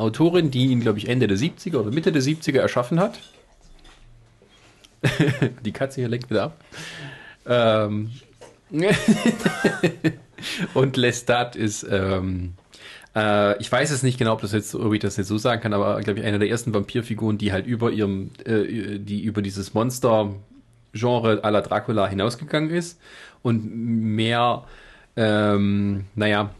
Autorin, die ihn, glaube ich, Ende der 70er oder Mitte der 70er erschaffen hat. *laughs* die Katze hier lenkt wieder ab. Ähm *laughs* Und Lestat ist, ähm, äh, ich weiß es nicht genau, ob, das jetzt, ob ich das jetzt so sagen kann, aber glaube ich, eine der ersten Vampirfiguren, die halt über ihrem, äh, die über dieses Monster-Genre à la Dracula hinausgegangen ist und mehr, ähm, naja,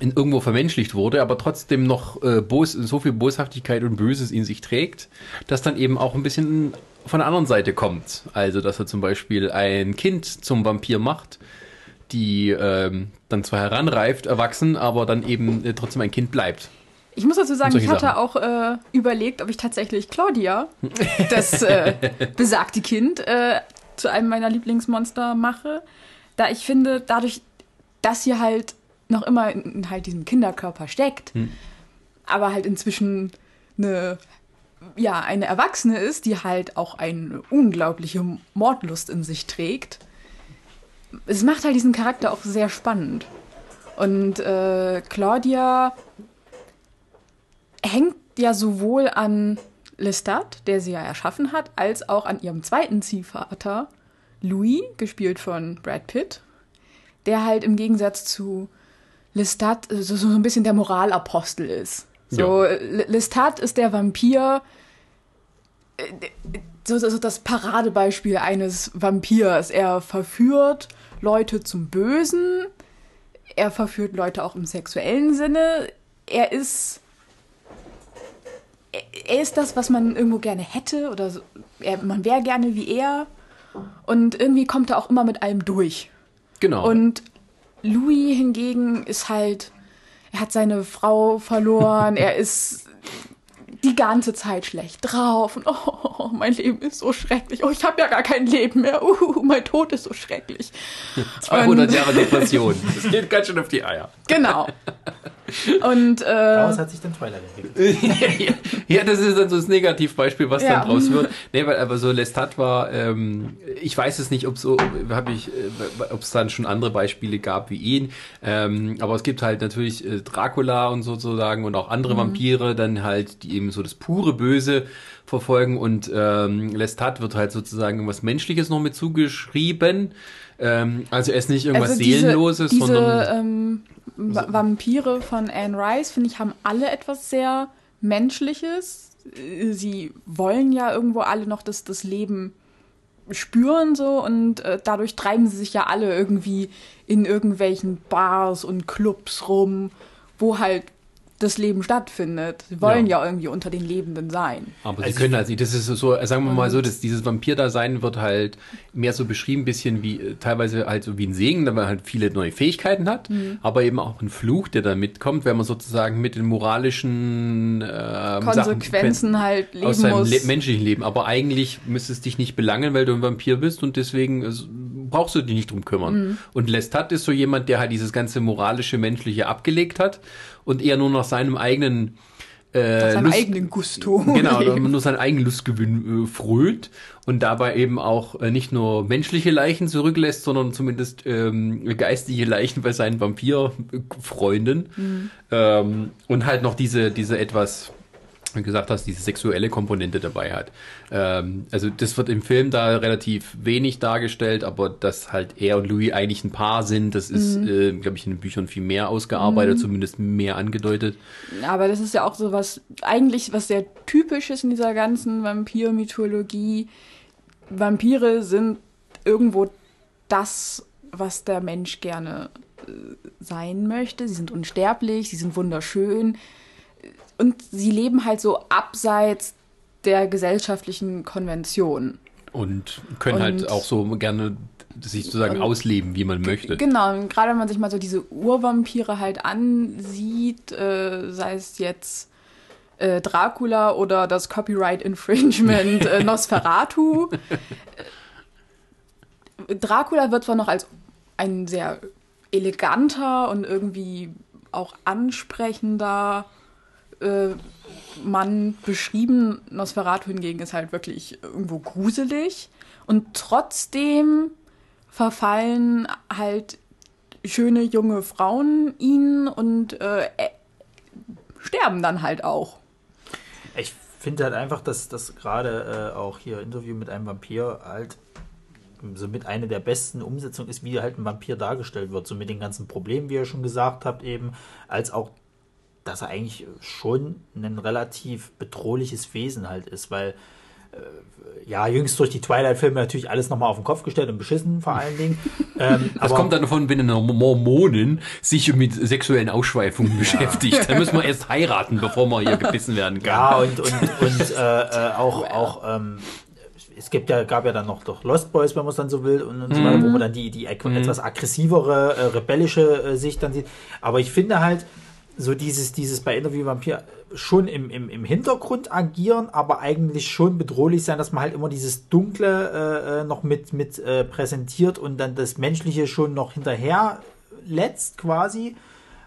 in irgendwo vermenschlicht wurde, aber trotzdem noch äh, bos so viel Boshaftigkeit und Böses in sich trägt, dass dann eben auch ein bisschen von der anderen Seite kommt. Also, dass er zum Beispiel ein Kind zum Vampir macht, die ähm, dann zwar heranreift, erwachsen, aber dann eben äh, trotzdem ein Kind bleibt.
Ich muss dazu sagen, ich hatte
Sachen.
auch äh, überlegt, ob ich tatsächlich Claudia, das äh, *laughs* besagte Kind, äh, zu einem meiner Lieblingsmonster mache. Da ich finde, dadurch, dass sie halt noch immer in, in halt diesem Kinderkörper steckt, aber halt inzwischen eine, ja, eine Erwachsene ist, die halt auch eine unglaubliche Mordlust in sich trägt. Es macht halt diesen Charakter auch sehr spannend. Und äh, Claudia hängt ja sowohl an Lestat, der sie ja erschaffen hat, als auch an ihrem zweiten Ziehvater, Louis, gespielt von Brad Pitt, der halt im Gegensatz zu Lestat so, so ein bisschen der Moralapostel ist. So, L- Lestat ist der Vampir, äh, so, so das Paradebeispiel eines Vampirs. Er verführt Leute zum Bösen, er verführt Leute auch im sexuellen Sinne. Er ist er- ist das, was man irgendwo gerne hätte oder so. er, man wäre gerne wie er. Und irgendwie kommt er auch immer mit allem durch.
Genau.
Und Louis hingegen ist halt, er hat seine Frau verloren, er ist die ganze Zeit schlecht drauf und oh, mein Leben ist so schrecklich. Oh, ich habe ja gar kein Leben mehr. Uh, mein Tod ist so schrecklich. *laughs*
200
und-
Jahre Depression. Das geht ganz schön auf die Eier.
Genau. *laughs* Und äh,
Daraus hat sich dann Twilight entwickelt. *laughs*
ja, das ist dann so das Negativbeispiel, was
Ja.
dann draus wird. Nee, weil aber so Lestat war, ähm, ich weiß es nicht, ob so, habe ich, äh, ob es dann schon andere Beispiele gab wie ihn. Ähm, aber es gibt halt natürlich äh, Dracula und sozusagen und auch andere Vampire, dann halt, die eben so das pure Böse verfolgen und ähm, Lestat wird halt sozusagen irgendwas Menschliches noch mit zugeschrieben. Ähm, also er ist nicht irgendwas
also diese,
Seelenloses,
diese
sondern
ähm, Va- Vampire von Anne Rice, finde ich, haben alle etwas sehr Menschliches. Äh, Sie wollen ja irgendwo alle noch das, das Leben spüren so und äh, dadurch treiben sie sich ja alle irgendwie in irgendwelchen Bars und Clubs rum, wo halt das Leben stattfindet. Sie wollen ja, irgendwie unter den Lebenden sein.
Aber
Also
sie können halt nicht, das ist so, sagen wir mal so, dass dieses Vampir-Dasein wird halt mehr so beschrieben, bisschen wie, äh, teilweise halt so wie ein Segen, da man halt viele neue Fähigkeiten hat,
Mhm.
aber eben auch ein Fluch, der da mitkommt, wenn man sozusagen mit den moralischen ähm,
Konsequenzen
Sachen
halt leben
aus seinem
muss.
Le menschlichen Leben. Aber eigentlich müsste es dich nicht belangen, weil du ein Vampir bist und deswegen äh, brauchst du dich nicht drum kümmern.
Mhm.
Und Lestat ist so jemand, der halt dieses ganze moralische, menschliche abgelegt hat und eher nur nach seinem eigenen äh,
seinem eigenen Gusto. *laughs*
Genau, *laughs* nur seinen eigenen Lustgewinn äh, frönt und dabei eben auch äh, nicht nur menschliche Leichen zurücklässt, sondern zumindest ähm, geistige Leichen bei seinen Vampirfreunden. Ähm, und halt noch diese, diese etwas, gesagt hast, diese sexuelle Komponente dabei hat. Ähm, also das wird im Film da relativ wenig dargestellt, aber dass halt er und Louis eigentlich ein Paar sind, das ist, äh, glaube ich, in den Büchern viel mehr ausgearbeitet, zumindest mehr angedeutet.
Aber das ist ja auch so was, eigentlich was sehr typisch ist in dieser ganzen Vampir-Mythologie. Vampire sind irgendwo das, was der Mensch gerne äh, sein möchte. Sie sind unsterblich, sie sind wunderschön und sie leben halt so abseits der gesellschaftlichen Konvention.
Und können
Und-
halt auch so gerne sich sozusagen
Und-
ausleben, wie man möchte.
Genau, und gerade wenn man sich mal so diese Urvampire halt ansieht, äh, sei es jetzt äh, Dracula oder das Copyright Infringement äh, *laughs* Nosferatu. Dracula wird zwar noch als ein sehr eleganter und irgendwie auch ansprechender äh, Mann beschrieben. Nosferatu hingegen ist halt wirklich irgendwo gruselig. Und trotzdem verfallen halt schöne junge Frauen ihn und äh, äh, sterben dann halt auch.
Ich finde halt einfach, dass das gerade äh, auch hier Interview mit einem Vampir halt so mit einer der besten Umsetzungen ist, wie halt ein Vampir dargestellt wird. So mit den ganzen Problemen, wie ihr schon gesagt habt, eben, als auch, dass er eigentlich schon ein relativ bedrohliches Wesen halt ist, weil äh, ja, jüngst durch die Twilight-Filme natürlich alles nochmal auf den Kopf gestellt und beschissen, vor allen Dingen. *laughs* Ähm,
Das kommt dann davon, wenn eine Mormonin sich mit sexuellen Ausschweifungen *laughs* *laughs* beschäftigt. Dann müssen wir erst heiraten, bevor man hier gebissen werden kann.
Ja, und, und, und äh, äh, auch, auch ähm, es gibt ja, gab ja dann noch doch Lost Boys, wenn man es dann so will, und, und so weiter, wo man dann die, die etwas aggressivere, äh, rebellische äh, Sicht dann sieht. Aber ich finde halt, so dieses, dieses bei Interview Vampir schon im, im, im Hintergrund agieren, aber eigentlich schon bedrohlich sein, dass man halt immer dieses Dunkle äh, noch mit, mit äh, präsentiert und dann das Menschliche schon noch hinterher letzt quasi,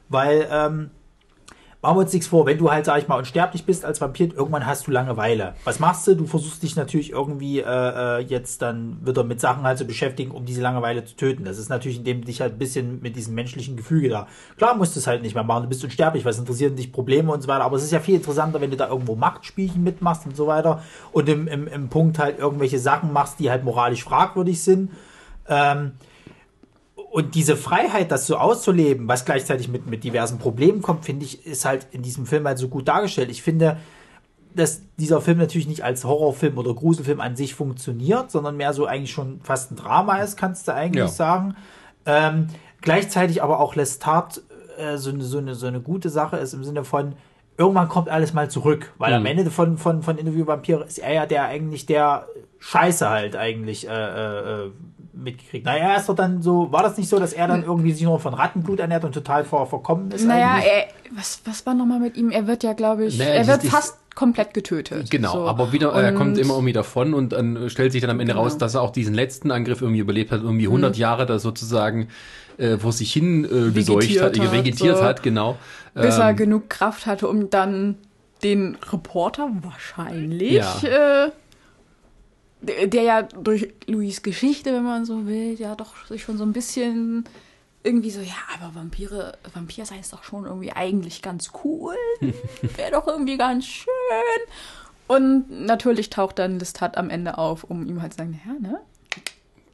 weil ähm, machen wir uns nichts vor, wenn du halt, sag ich mal, unsterblich bist als Vampir, irgendwann hast du Langeweile. Was machst du? Du versuchst dich natürlich irgendwie äh, äh, jetzt dann wieder mit Sachen halt zu beschäftigen, um diese Langeweile zu töten. Das ist natürlich, indem du dich halt ein bisschen mit diesem menschlichen Gefüge da. Klar musst du es halt nicht mehr machen, du bist unsterblich, was interessieren dich Probleme und so weiter, aber es ist ja viel interessanter, wenn du da irgendwo Machtspielchen mitmachst und so weiter und im, im, im Punkt halt irgendwelche Sachen machst, die halt moralisch fragwürdig sind. Ähm, und diese Freiheit, das so auszuleben, was gleichzeitig mit, mit diversen Problemen kommt, finde ich, ist halt in diesem Film halt so gut dargestellt. Ich finde, dass dieser Film natürlich nicht als Horrorfilm oder Gruselfilm an sich funktioniert, sondern mehr so eigentlich schon fast ein Drama ist, kannst du eigentlich ja. sagen. Ähm, gleichzeitig aber auch Lestat äh, so, eine, so, eine, so eine gute Sache ist im Sinne von, irgendwann kommt alles mal zurück, weil mhm. am Ende von, von, von Interview Vampire ist er ja der eigentlich der Scheiße halt eigentlich äh, äh, äh mitgekriegt. Naja, er ist doch dann so, war das nicht so, dass er dann irgendwie sich nur von Rattenblut ernährt und total vor, verkommen ist?
Naja, er, was, was war nochmal mit ihm? Er wird ja, glaube ich, naja, er wird fast komplett getötet.
Genau, so. aber wieder, und er kommt immer irgendwie davon und dann stellt sich dann am Ende genau. raus, dass er auch diesen letzten Angriff irgendwie überlebt hat, irgendwie 100 mhm. Jahre da sozusagen äh, vor sich hin äh, geseucht hat, hat, vegetiert so. hat, genau.
Bis ähm, er genug Kraft hatte, um dann den Reporter wahrscheinlich ja. äh, der ja durch Louis Geschichte, wenn man so will, ja doch sich schon so ein bisschen irgendwie so, ja, aber Vampire, Vampir sein ist doch schon irgendwie eigentlich ganz cool. *laughs* Wäre doch irgendwie ganz schön. Und natürlich taucht dann Lestat am Ende auf, um ihm halt zu sagen, ja, ne?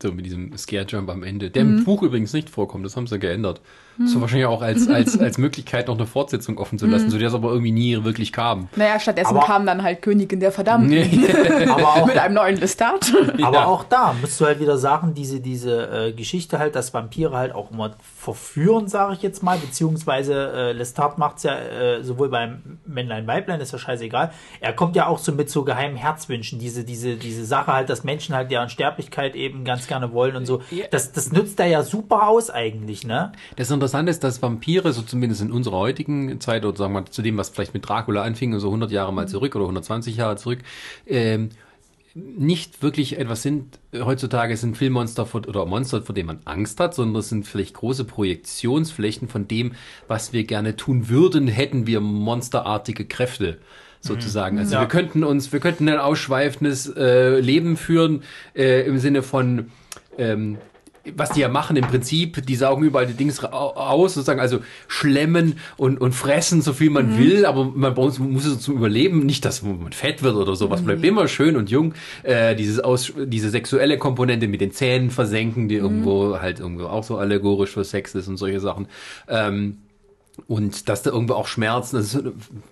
So mit diesem Scare Jump am Ende, der mhm. im Buch übrigens nicht vorkommt, das haben sie geändert. So wahrscheinlich auch als, als, *laughs* als Möglichkeit noch eine Fortsetzung offen zu lassen, mhm. so dass aber irgendwie nie wirklich kam.
Naja, stattdessen aber kam dann halt Königin der Verdammten. *laughs* aber auch, mit einem neuen Lestat.
Aber ja. auch da musst du halt wieder sagen, diese, diese äh, Geschichte halt, dass Vampire halt auch immer verführen, sage ich jetzt mal, beziehungsweise äh, Lestat macht es ja äh, sowohl beim Männlein, Weiblein, ist ja scheißegal. Er kommt ja auch so mit so geheimen Herzwünschen, diese, diese, diese Sache halt, dass Menschen halt deren Sterblichkeit eben ganz gerne wollen und so. Das, das nützt er ja super aus eigentlich, ne?
Das Interessante ist, dass Vampire, so zumindest in unserer heutigen Zeit, oder sagen wir mal zu dem, was vielleicht mit Dracula anfing, so 100 Jahre mal zurück oder 120 Jahre zurück, ähm, nicht wirklich etwas sind, heutzutage sind Filmmonster vor, oder Monster, vor denen man Angst hat, sondern es sind vielleicht große Projektionsflächen von dem, was wir gerne tun würden, hätten wir monsterartige Kräfte sozusagen. Also ja. wir könnten uns, wir könnten ein ausschweifendes äh, Leben führen äh, im Sinne von ähm, was die ja machen im Prinzip, die saugen überall die Dings aus, sozusagen, also schlemmen und, und fressen, so viel man mhm. will, aber man muss, muss es zum Überleben, nicht, dass man fett wird oder sowas, bleibt mhm. immer schön und jung. Äh, dieses aus, diese sexuelle Komponente mit den Zähnen versenken, die mhm. irgendwo halt irgendwo auch so allegorisch für Sex ist und solche Sachen. Ähm, und dass da irgendwo auch Schmerzen, das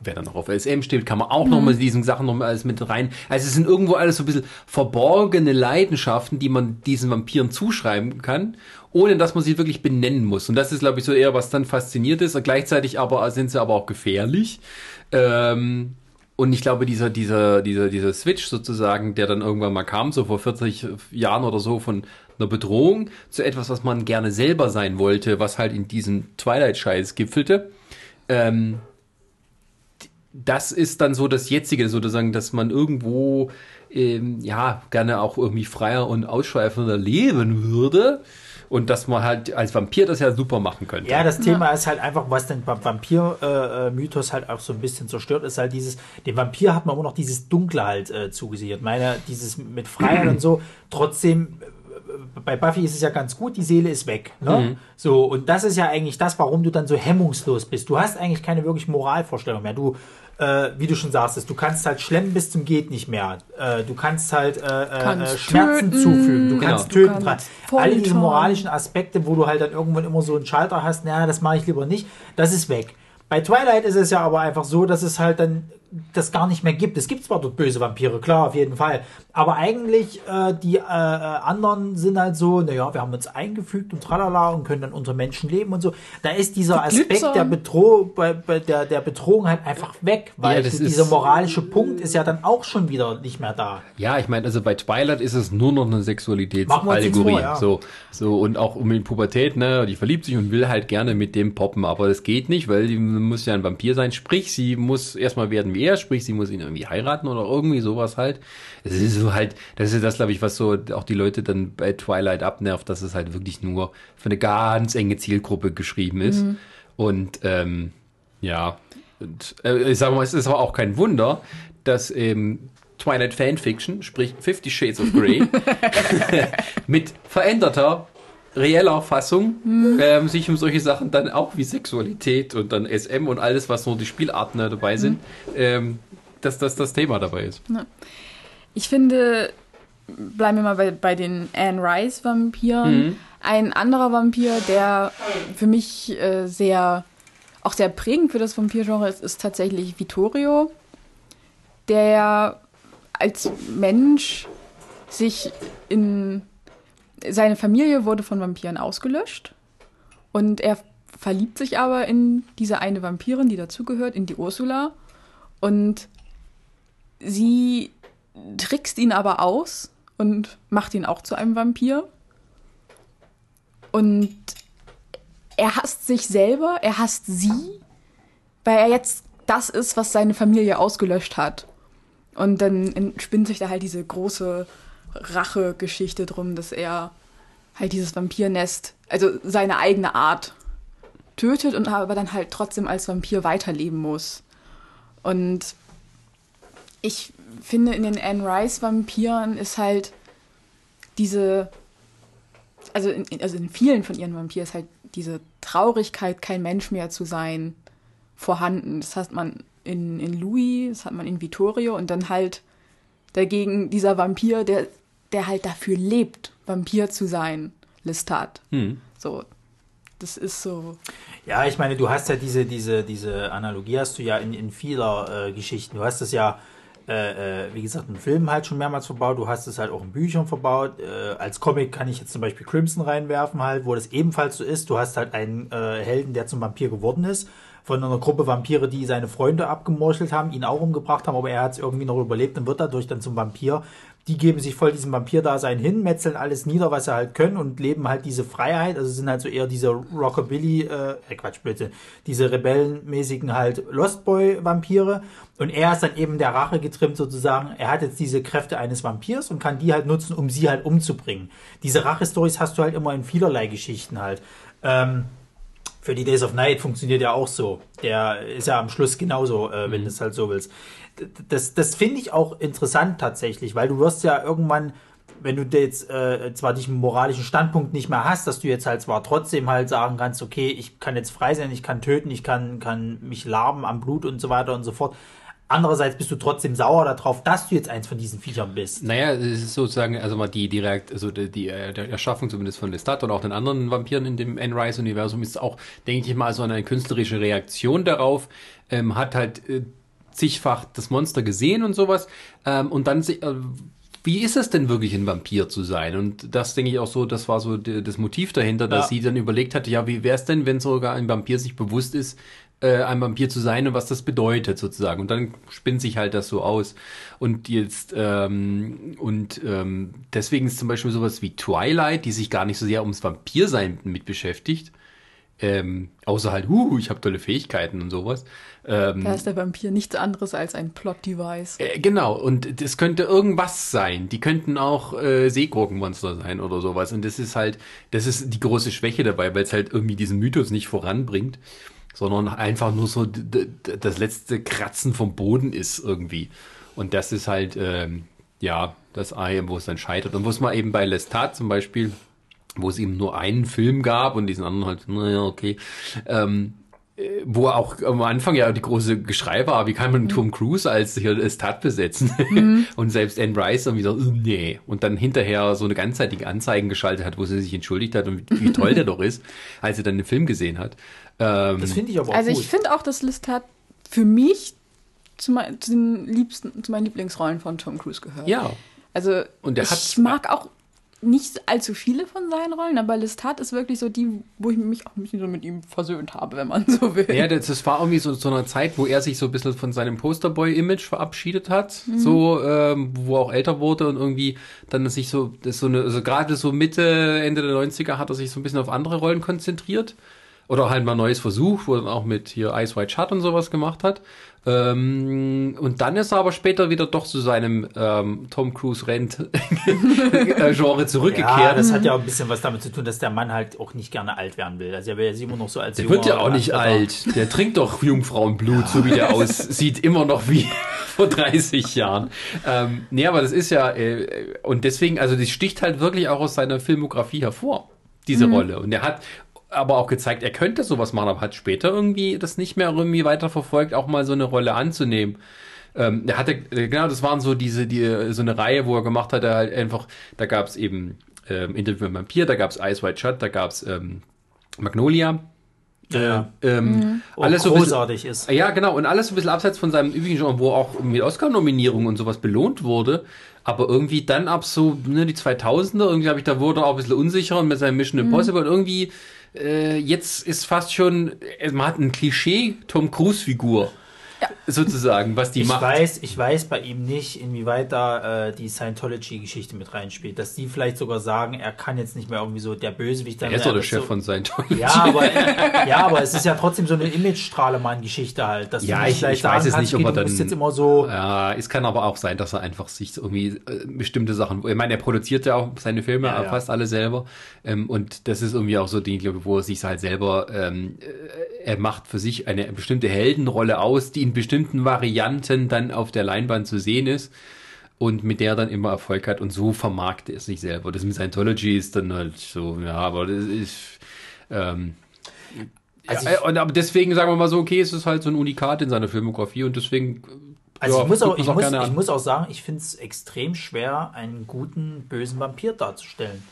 wer dann noch auf LSM steht, kann man auch mhm. noch mal diesen Sachen noch mal alles mit rein. Also es sind irgendwo alles so ein bisschen verborgene Leidenschaften, die man diesen Vampiren zuschreiben kann, ohne dass man sie wirklich benennen muss. Und das ist, glaube ich, so eher, was dann fasziniert ist. Und gleichzeitig aber sind sie aber auch gefährlich. Ähm, und ich glaube, dieser, dieser, dieser, dieser Switch sozusagen, der dann irgendwann mal kam, so vor 40 Jahren oder so, von einer Bedrohung zu etwas, was man gerne selber sein wollte, was halt in diesem Twilight-Scheiß gipfelte. Ähm, das ist dann so das jetzige, sozusagen, dass man irgendwo ähm, ja gerne auch irgendwie freier und ausschweifender leben würde und dass man halt als Vampir das ja super machen könnte.
Ja, das Thema ja. ist halt einfach, was den Vampir-Mythos äh, halt auch so ein bisschen zerstört, ist halt dieses, dem Vampir hat man immer noch dieses Dunkle halt äh, zugesichert. Meine, dieses mit Freiheit und so, trotzdem bei Buffy ist es ja ganz gut, die Seele ist weg. Ne? Mhm. So, und das ist ja eigentlich das, warum du dann so hemmungslos bist. Du hast eigentlich keine wirklich Moralvorstellung mehr. Du, äh, wie du schon sagst, du kannst halt schlemmen bis zum geht nicht mehr. Äh, du kannst halt äh, äh kannst Schmerzen töten. zufügen. Du kannst genau. töten. Du kannst Alle diese moralischen Aspekte, wo du halt dann irgendwann immer so einen Schalter hast, naja, das mache ich lieber nicht, das ist weg. Bei Twilight ist es ja aber einfach so, dass es halt dann das gar nicht mehr gibt. Es gibt zwar dort böse Vampire, klar, auf jeden Fall. Aber eigentlich, äh, die äh, äh, anderen sind halt so, naja, wir haben uns eingefügt und tralala und können dann unter Menschen leben und so. Da ist dieser Aspekt der, Bedroh bei, bei der, der Bedrohung halt einfach weg, weil
Ja, das
dieser
ist-
moralische Punkt ist ja dann auch schon wieder nicht mehr da.
Ja, ich meine, also bei Twilight ist es nur noch eine Sexualitätsallegorie.
ja.
So, so und auch um in Pubertät, ne, die verliebt sich und will halt gerne mit dem poppen, aber das geht nicht, weil die muss ja ein Vampir sein. Sprich, sie muss erstmal werden wie er, sprich, sie muss ihn irgendwie heiraten oder irgendwie sowas halt. Es ist so halt, das ist das, glaube ich, was so auch die Leute dann bei Twilight abnervt, dass es halt wirklich nur für eine ganz enge Zielgruppe geschrieben ist.
Mhm.
Und ähm, ja, und, äh, ich sage mal, es ist aber auch kein Wunder, dass ähm, Twilight Fanfiction, sprich Fifty Shades of Grey, *laughs* *laughs* mit veränderter, reeller Fassung ähm, sich um solche Sachen dann auch wie Sexualität und dann SM und alles, was nur die Spielarten da dabei sind, ähm, dass das das Thema dabei ist.
Ich finde, bleiben wir mal bei, bei den Anne Rice Vampiren. Ein anderer Vampir, der für mich äh, sehr, auch sehr prägend für das Vampirgenre ist, ist tatsächlich Vittorio, der als Mensch sich in seine Familie wurde von Vampiren ausgelöscht und er verliebt sich aber in diese eine Vampirin, die dazugehört, in die Ursula und sie trickst ihn aber aus und macht ihn auch zu einem Vampir. Und er hasst sich selber, er hasst sie, weil er jetzt das ist, was seine Familie ausgelöscht hat. Und dann entspinnt sich da halt diese große Rache-Geschichte drum, dass er halt dieses Vampirnest, also seine eigene Art, tötet und aber dann halt trotzdem als Vampir weiterleben muss. Und ich finde, in den Anne Rice Vampiren ist halt diese, also in, also in vielen von ihren Vampiren ist halt diese Traurigkeit, kein Mensch mehr zu sein, vorhanden. Das hat man in, in Louis, das hat man in Vittorio und dann halt dagegen dieser Vampir, der, der halt dafür lebt, Vampir zu sein, Lestat. So, das ist so.
Ja, ich meine, du hast ja diese, diese, diese Analogie hast du ja in, in vieler äh, Geschichten. Du hast es ja, äh, äh, wie gesagt, in Filmen halt schon mehrmals verbaut. Du hast es halt auch in Büchern verbaut. Äh, als Comic kann ich jetzt zum Beispiel Crimson reinwerfen halt, wo das ebenfalls so ist. Du hast halt einen äh, Helden, der zum Vampir geworden ist. Von einer Gruppe Vampire, die seine Freunde abgemorchelt haben, ihn auch umgebracht haben, aber er hat es irgendwie noch überlebt und wird dadurch dann zum Vampir. Die geben sich voll diesem Vampir-Dasein hin, metzeln alles nieder, was sie halt können und leben halt diese Freiheit. Also sind halt so eher diese Rockabilly, äh, äh Quatsch, bitte, diese rebellenmäßigen halt Lost Boy-Vampire. Und er ist dann eben der Rache getrimmt sozusagen. Er hat jetzt diese Kräfte eines Vampirs und kann die halt nutzen, um sie halt umzubringen. Diese Rache-Stories hast du halt immer in vielerlei Geschichten halt. Ähm, für die Days of Night funktioniert ja auch so. Der ist ja am Schluss genauso, äh, wenn du es halt so willst. Das, das finde ich auch interessant tatsächlich, weil du wirst ja irgendwann, wenn du jetzt äh, zwar diesen moralischen Standpunkt nicht mehr hast, dass du jetzt halt zwar trotzdem halt sagen kannst, okay, ich kann jetzt frei sein, ich kann töten, ich kann, kann mich laben am Blut und so weiter und so fort. Andererseits bist du trotzdem sauer darauf, dass du jetzt eins von diesen Viechern bist.
Naja, es ist sozusagen, also mal die direkt, also die, die äh, Erschaffung zumindest von Lestat und auch den anderen Vampiren in dem Anne Rice Universum ist auch, denke ich mal, so eine künstlerische Reaktion darauf, ähm, hat halt äh, zigfach das Monster gesehen und sowas ähm, und dann äh, wie ist es denn wirklich ein Vampir zu sein? Und das denke ich auch so, das war so das Motiv dahinter, dass
Ja.
sie dann überlegt hatte, ja, wie wäre es denn, wenn sogar ein Vampir sich bewusst ist, äh, ein Vampir zu sein und was das bedeutet sozusagen. Und dann spinnt sich halt das so aus. Und jetzt, ähm, und ähm, deswegen ist zum Beispiel sowas wie Twilight, die sich gar nicht so sehr ums Vampirsein mit beschäftigt. Ähm, außer halt, uh, ich habe tolle Fähigkeiten und sowas. Ähm,
Da ist der Vampir nichts anderes als ein Plot-Device.
äh, genau, und das könnte irgendwas sein. Die könnten auch äh, Seegurkenmonster sein oder sowas. Und das ist halt, das ist die große Schwäche dabei, weil es halt irgendwie diesen Mythos nicht voranbringt, sondern einfach nur so das letzte Kratzen vom Boden ist irgendwie. Und das ist halt, ähm, ja, das Ei, wo es dann scheitert. Und wo es mal eben bei Lestat zum Beispiel, wo es eben nur einen Film gab und diesen anderen halt, naja, okay, ähm, wo auch am Anfang ja die große Geschrei war, wie kann man Tom Cruise als hier das Tat besetzen? *laughs* und selbst Anne Rice dann wieder, so, nee. Und dann hinterher so eine ganzzeitige Anzeigen geschaltet hat, wo sie sich entschuldigt hat und wie, wie toll der doch ist, *laughs* als sie dann den Film gesehen hat. Ähm,
Das finde ich aber auch
Also
gut.
ich finde auch, dass Lestat für mich zu, mein, zu den liebsten, zu meinen Lieblingsrollen von Tom Cruise gehört.
Ja.
Also
Und der
ich
hat-
mag auch nicht allzu viele von seinen Rollen, aber Lestat ist wirklich so die, wo ich mich auch ein bisschen so mit ihm versöhnt habe, wenn man so will.
Ja, das, das war irgendwie so zu einer Zeit, wo er sich so ein bisschen von seinem Posterboy-Image verabschiedet hat, so, ähm, wo er auch älter wurde und irgendwie dann sich so, das so eine, also gerade so Mitte, Ende der 90er hat er sich so ein bisschen auf andere Rollen konzentriert. Oder halt mal Neues Versuch, wo er dann auch mit hier Ice White Shut und sowas gemacht hat. Ähm, und dann ist er aber später wieder doch zu seinem ähm, Tom Cruise Rent *laughs* äh, Genre zurückgekehrt.
Ja, das hat ja auch ein bisschen was damit zu tun, dass der Mann halt auch nicht gerne alt werden will. Also er will ja immer noch so als
Der wird ja auch nicht alt. Der trinkt doch Jungfrauenblut, so wie der *laughs* aussieht, immer noch wie vor 30 Jahren. Ähm, nee, aber das ist ja, äh, und deswegen, also das sticht halt wirklich auch aus seiner Filmografie hervor, diese Rolle. Und er hat aber auch gezeigt, er könnte sowas machen, aber hat später irgendwie das nicht mehr irgendwie weiter verfolgt, auch mal so eine Rolle anzunehmen. Ähm, er hatte, äh, genau, das waren so diese, die, so eine Reihe, wo er gemacht hat, er halt einfach, da gab es eben ähm, Interview mit Vampir, da gab es Ice White Shut, da gab es ähm, Magnolia.
Ja.
Ähm,
Und
alles so ein bisschen,
großartig ist.
ja, genau, und alles so ein bisschen abseits von seinem üblichen Genre, wo auch mit Oscar-Nominierungen und sowas belohnt wurde. Aber irgendwie dann ab so, ne, die 2000er, irgendwie habe ich, da wurde er auch ein bisschen unsicherer mit seinem Mission Impossible und irgendwie, äh, jetzt ist fast schon, äh, man hat ein Klischee Tom Cruise-Figur. Sozusagen, was die
Ich
macht.
weiß, ich weiß bei ihm nicht, inwieweit da äh, die Scientology-Geschichte mit reinspielt. Dass die vielleicht sogar sagen, er kann jetzt nicht mehr irgendwie so der Bösewicht sein.
er ist doch der Chef
so,
von Scientology.
Ja, aber, ja, aber es ist ja trotzdem so eine Image-Strahlemann-Geschichte halt. Dass
Ja, ich- ich weiß es nicht, ob er dann-
jetzt immer so.
Ja, es kann aber auch sein, dass er einfach sich irgendwie äh, bestimmte Sachen, ich meine, er produziert ja auch seine Filme
Ja, ja.
fast alle selber ähm, und das ist irgendwie auch so Ding, glaube ich, wo er sich halt selber, ähm, äh, er macht für sich eine bestimmte Heldenrolle aus, die in bestimmten Varianten dann auf der Leinwand zu sehen ist und mit der er dann immer Erfolg hat und so vermarktet er sich selber. Das mit Scientology ist dann halt so, ja, aber das ist ähm,
Also
ja,
ich-
und aber deswegen sagen wir mal so, okay, es ist halt so ein Unikat in seiner Filmografie und deswegen
Also
ja,
ich, muss auch, ich, muss,
gerne an.
ich muss auch sagen, ich finde es extrem schwer, einen guten, bösen Vampir darzustellen.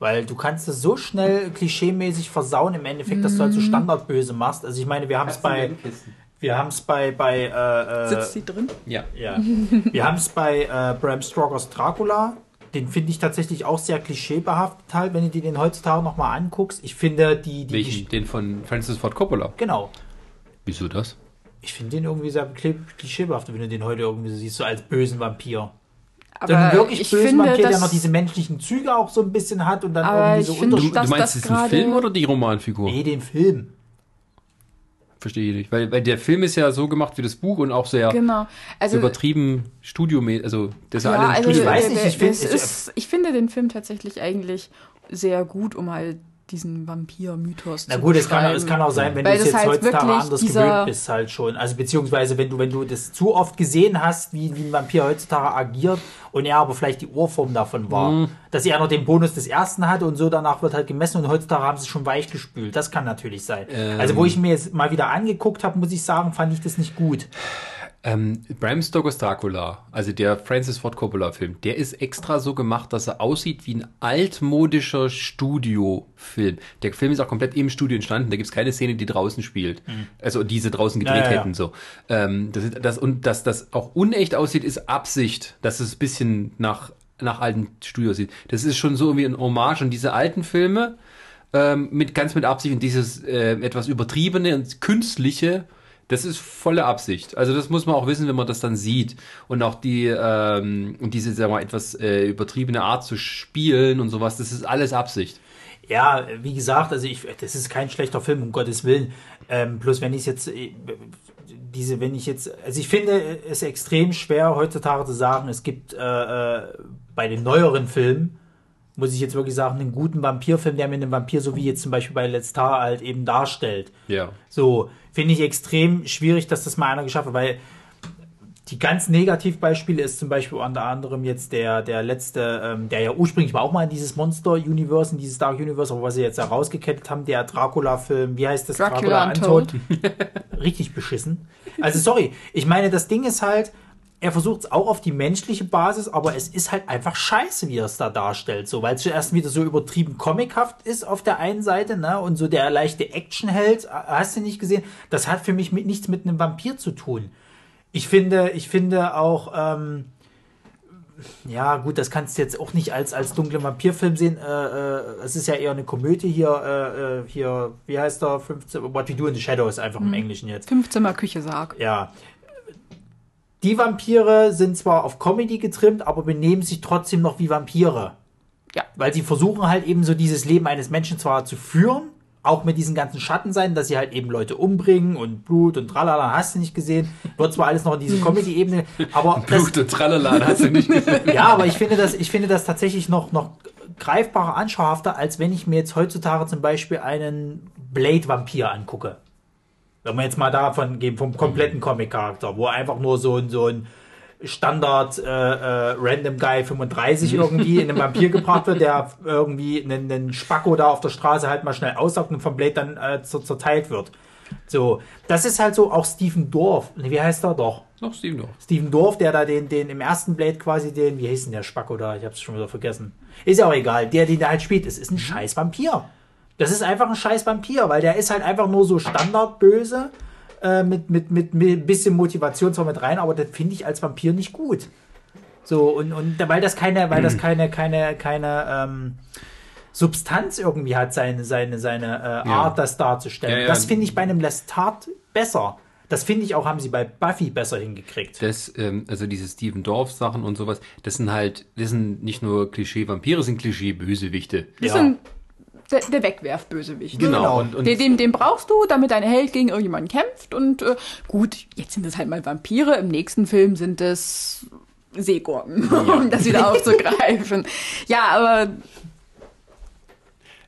Weil du kannst es so schnell klischeemäßig versauen im Endeffekt, dass du halt so Standardböse machst. Also ich meine, wir haben es bei, wir haben es bei, bei, äh, äh,
Sitzt sie drin?
Ja.
ja, *laughs* wir haben es bei äh, Bram Stokers Dracula. Den finde ich tatsächlich auch sehr klischeebehaftet halt, wenn du dir den heutzutage nochmal anguckst. Ich finde die, die
Welchen? Den von Francis Ford Coppola.
genau.
Wieso das?
Ich finde den irgendwie sehr kli- klischeebehaftet, wenn du den heute irgendwie so siehst, so als bösen Vampir.
Aber
Dann wirklich
ich
bösen
finde,
Vampir, der noch diese menschlichen Züge auch so ein bisschen hat und dann
Aber
irgendwie
ich
so
finde,
Du, du meinst
das
jetzt den Film oder die Romanfigur?
Nee, den Film.
Verstehe ich nicht. Weil, weil der Film ist ja so gemacht wie das Buch und auch sehr
Genau. Also,
übertrieben studiomäßig. Also, das ist ja, alles
also
Studio.
Ich weiß nicht, ich find- ich-
ist, ich finde den Film tatsächlich eigentlich sehr gut, um halt diesen Vampir-Mythos
Na
zu
gut, es kann, es kann auch sein, wenn du es
das
jetzt
halt
heutzutage anders gewöhnt bist, halt schon. Also beziehungsweise wenn du, wenn du das zu oft gesehen hast, wie, wie ein Vampir heutzutage agiert und er aber vielleicht die Urform davon war,
Mhm.
dass er noch den Bonus des ersten hat und so danach wird halt gemessen und heutzutage haben sie es schon weich gespült. Das kann natürlich sein.
Ähm.
Also wo ich mir jetzt mal wieder angeguckt habe, muss ich sagen, fand ich das nicht gut.
Ähm, Bram Stokers Dracula, also der Francis Ford Coppola Film, der ist extra so gemacht, dass er aussieht wie ein altmodischer Studiofilm. Der Film ist auch komplett im Studio entstanden, da gibt es keine Szene, die draußen spielt. Also diese draußen gedreht
Ja, ja, ja.
hätten so. Ähm, das, das, und dass das auch unecht aussieht, ist Absicht, dass es ein bisschen nach, nach alten Studios sieht. Das ist schon so irgendwie ein Hommage an diese alten Filme, ähm, mit ganz mit Absicht und dieses äh, etwas übertriebene und künstliche, das ist volle Absicht. Also das muss man auch wissen, wenn man das dann sieht und auch die ähm, diese sagen wir mal etwas äh, übertriebene Art zu spielen und sowas, das ist alles Absicht.
Ja, wie gesagt, also ich, das ist kein schlechter Film, um Gottes Willen. Ähm, bloß wenn ich jetzt äh, diese, wenn ich jetzt, also ich finde es extrem schwer heutzutage zu sagen, es gibt äh, äh, bei den neueren Filmen, muss ich jetzt wirklich sagen, einen guten Vampirfilm, der mir einen Vampir, so wie jetzt zum Beispiel bei Let's Tar halt eben darstellt.
Ja.
So, finde ich extrem schwierig, dass das mal einer geschafft hat, weil die ganz Negativbeispiele ist zum Beispiel unter anderem jetzt der, der letzte, ähm, der ja ursprünglich war auch mal in dieses Monster-Universe, in dieses Dark Universe, aber was sie jetzt da rausgekettet haben, der Dracula-Film, wie heißt das?
Dracula Untold. *laughs*
Richtig beschissen. Also sorry, ich meine, das Ding ist halt, er versucht es auch auf die menschliche Basis, aber es ist halt einfach scheiße, wie er es da darstellt. So, weil es zuerst wieder so übertrieben comichaft ist auf der einen Seite, ne? Und so der leichte Actionheld, hast du nicht gesehen? Das hat für mich mit, nichts mit einem Vampir zu tun. Ich finde, ich finde auch, ähm, ja, gut, das kannst du jetzt auch nicht als, als dunklen Vampirfilm sehen. Äh, äh, es ist ja eher eine Komödie hier, äh, äh hier, wie heißt der? 15, What We Do in the Shadows, einfach im Englischen jetzt.
Fünfzimmer Küche Sarg.
Ja. Die Vampire sind zwar auf Comedy getrimmt, aber benehmen sich trotzdem noch wie Vampire.
Ja.
Weil sie versuchen halt eben so dieses Leben eines Menschen zwar zu führen, auch mit diesen ganzen Schatten sein, dass sie halt eben Leute umbringen und Blut und tralala, hast du nicht gesehen. Wird zwar alles noch in diese *laughs* Comedy-Ebene, aber.
Blut und tralala, hast du nicht gesehen. *laughs*
ja, aber ich finde das, ich finde das tatsächlich noch, noch greifbarer, anschauhafter, als wenn ich mir jetzt heutzutage zum Beispiel einen Blade-Vampir angucke. Wenn wir jetzt mal davon gehen, vom kompletten Comic-Charakter, wo einfach nur so ein, so ein Standard äh, äh, Random Guy 35 irgendwie in einem Vampir *laughs* gebracht wird, der irgendwie einen, einen Spacko da auf der Straße halt mal schnell aussaugt und vom Blade dann äh, zerteilt wird. So, das ist halt so auch Stephen Dorf. Wie heißt er doch?
Noch Stephen Dorf.
Stephen Dorf, der da den, den im ersten Blade quasi den, wie hieß denn der Spacko da? Ich hab's schon wieder vergessen. Ist ja auch egal. Der, den der halt spielt, es ist ein scheiß Vampir. Das ist einfach ein scheiß Vampir, weil der ist halt einfach nur so standardböse äh, mit, mit, mit, mit ein bisschen Motivation zwar mit rein, aber das finde ich als Vampir nicht gut. So, und, und weil das keine, weil das mhm. keine, keine, keine ähm, Substanz irgendwie hat, seine, seine, seine äh, Art, das darzustellen. Ja, ja. Das finde ich bei einem Lestat besser. Das finde ich auch, haben sie bei Buffy besser hingekriegt.
Das, ähm, also diese Steven Dorf-Sachen und sowas, das sind halt, das sind nicht nur Klischee-Vampire, das sind Klischee-Bösewichte.
Das ja. sind der, der Wegwerfbösewicht.
Genau. genau. Und, und
den, den, den, brauchst du, damit dein Held gegen irgendjemanden kämpft. Und äh, gut, jetzt sind es halt mal Vampire. Im nächsten Film sind es Seegurken, *laughs* ja. um das wieder aufzugreifen. ja, aber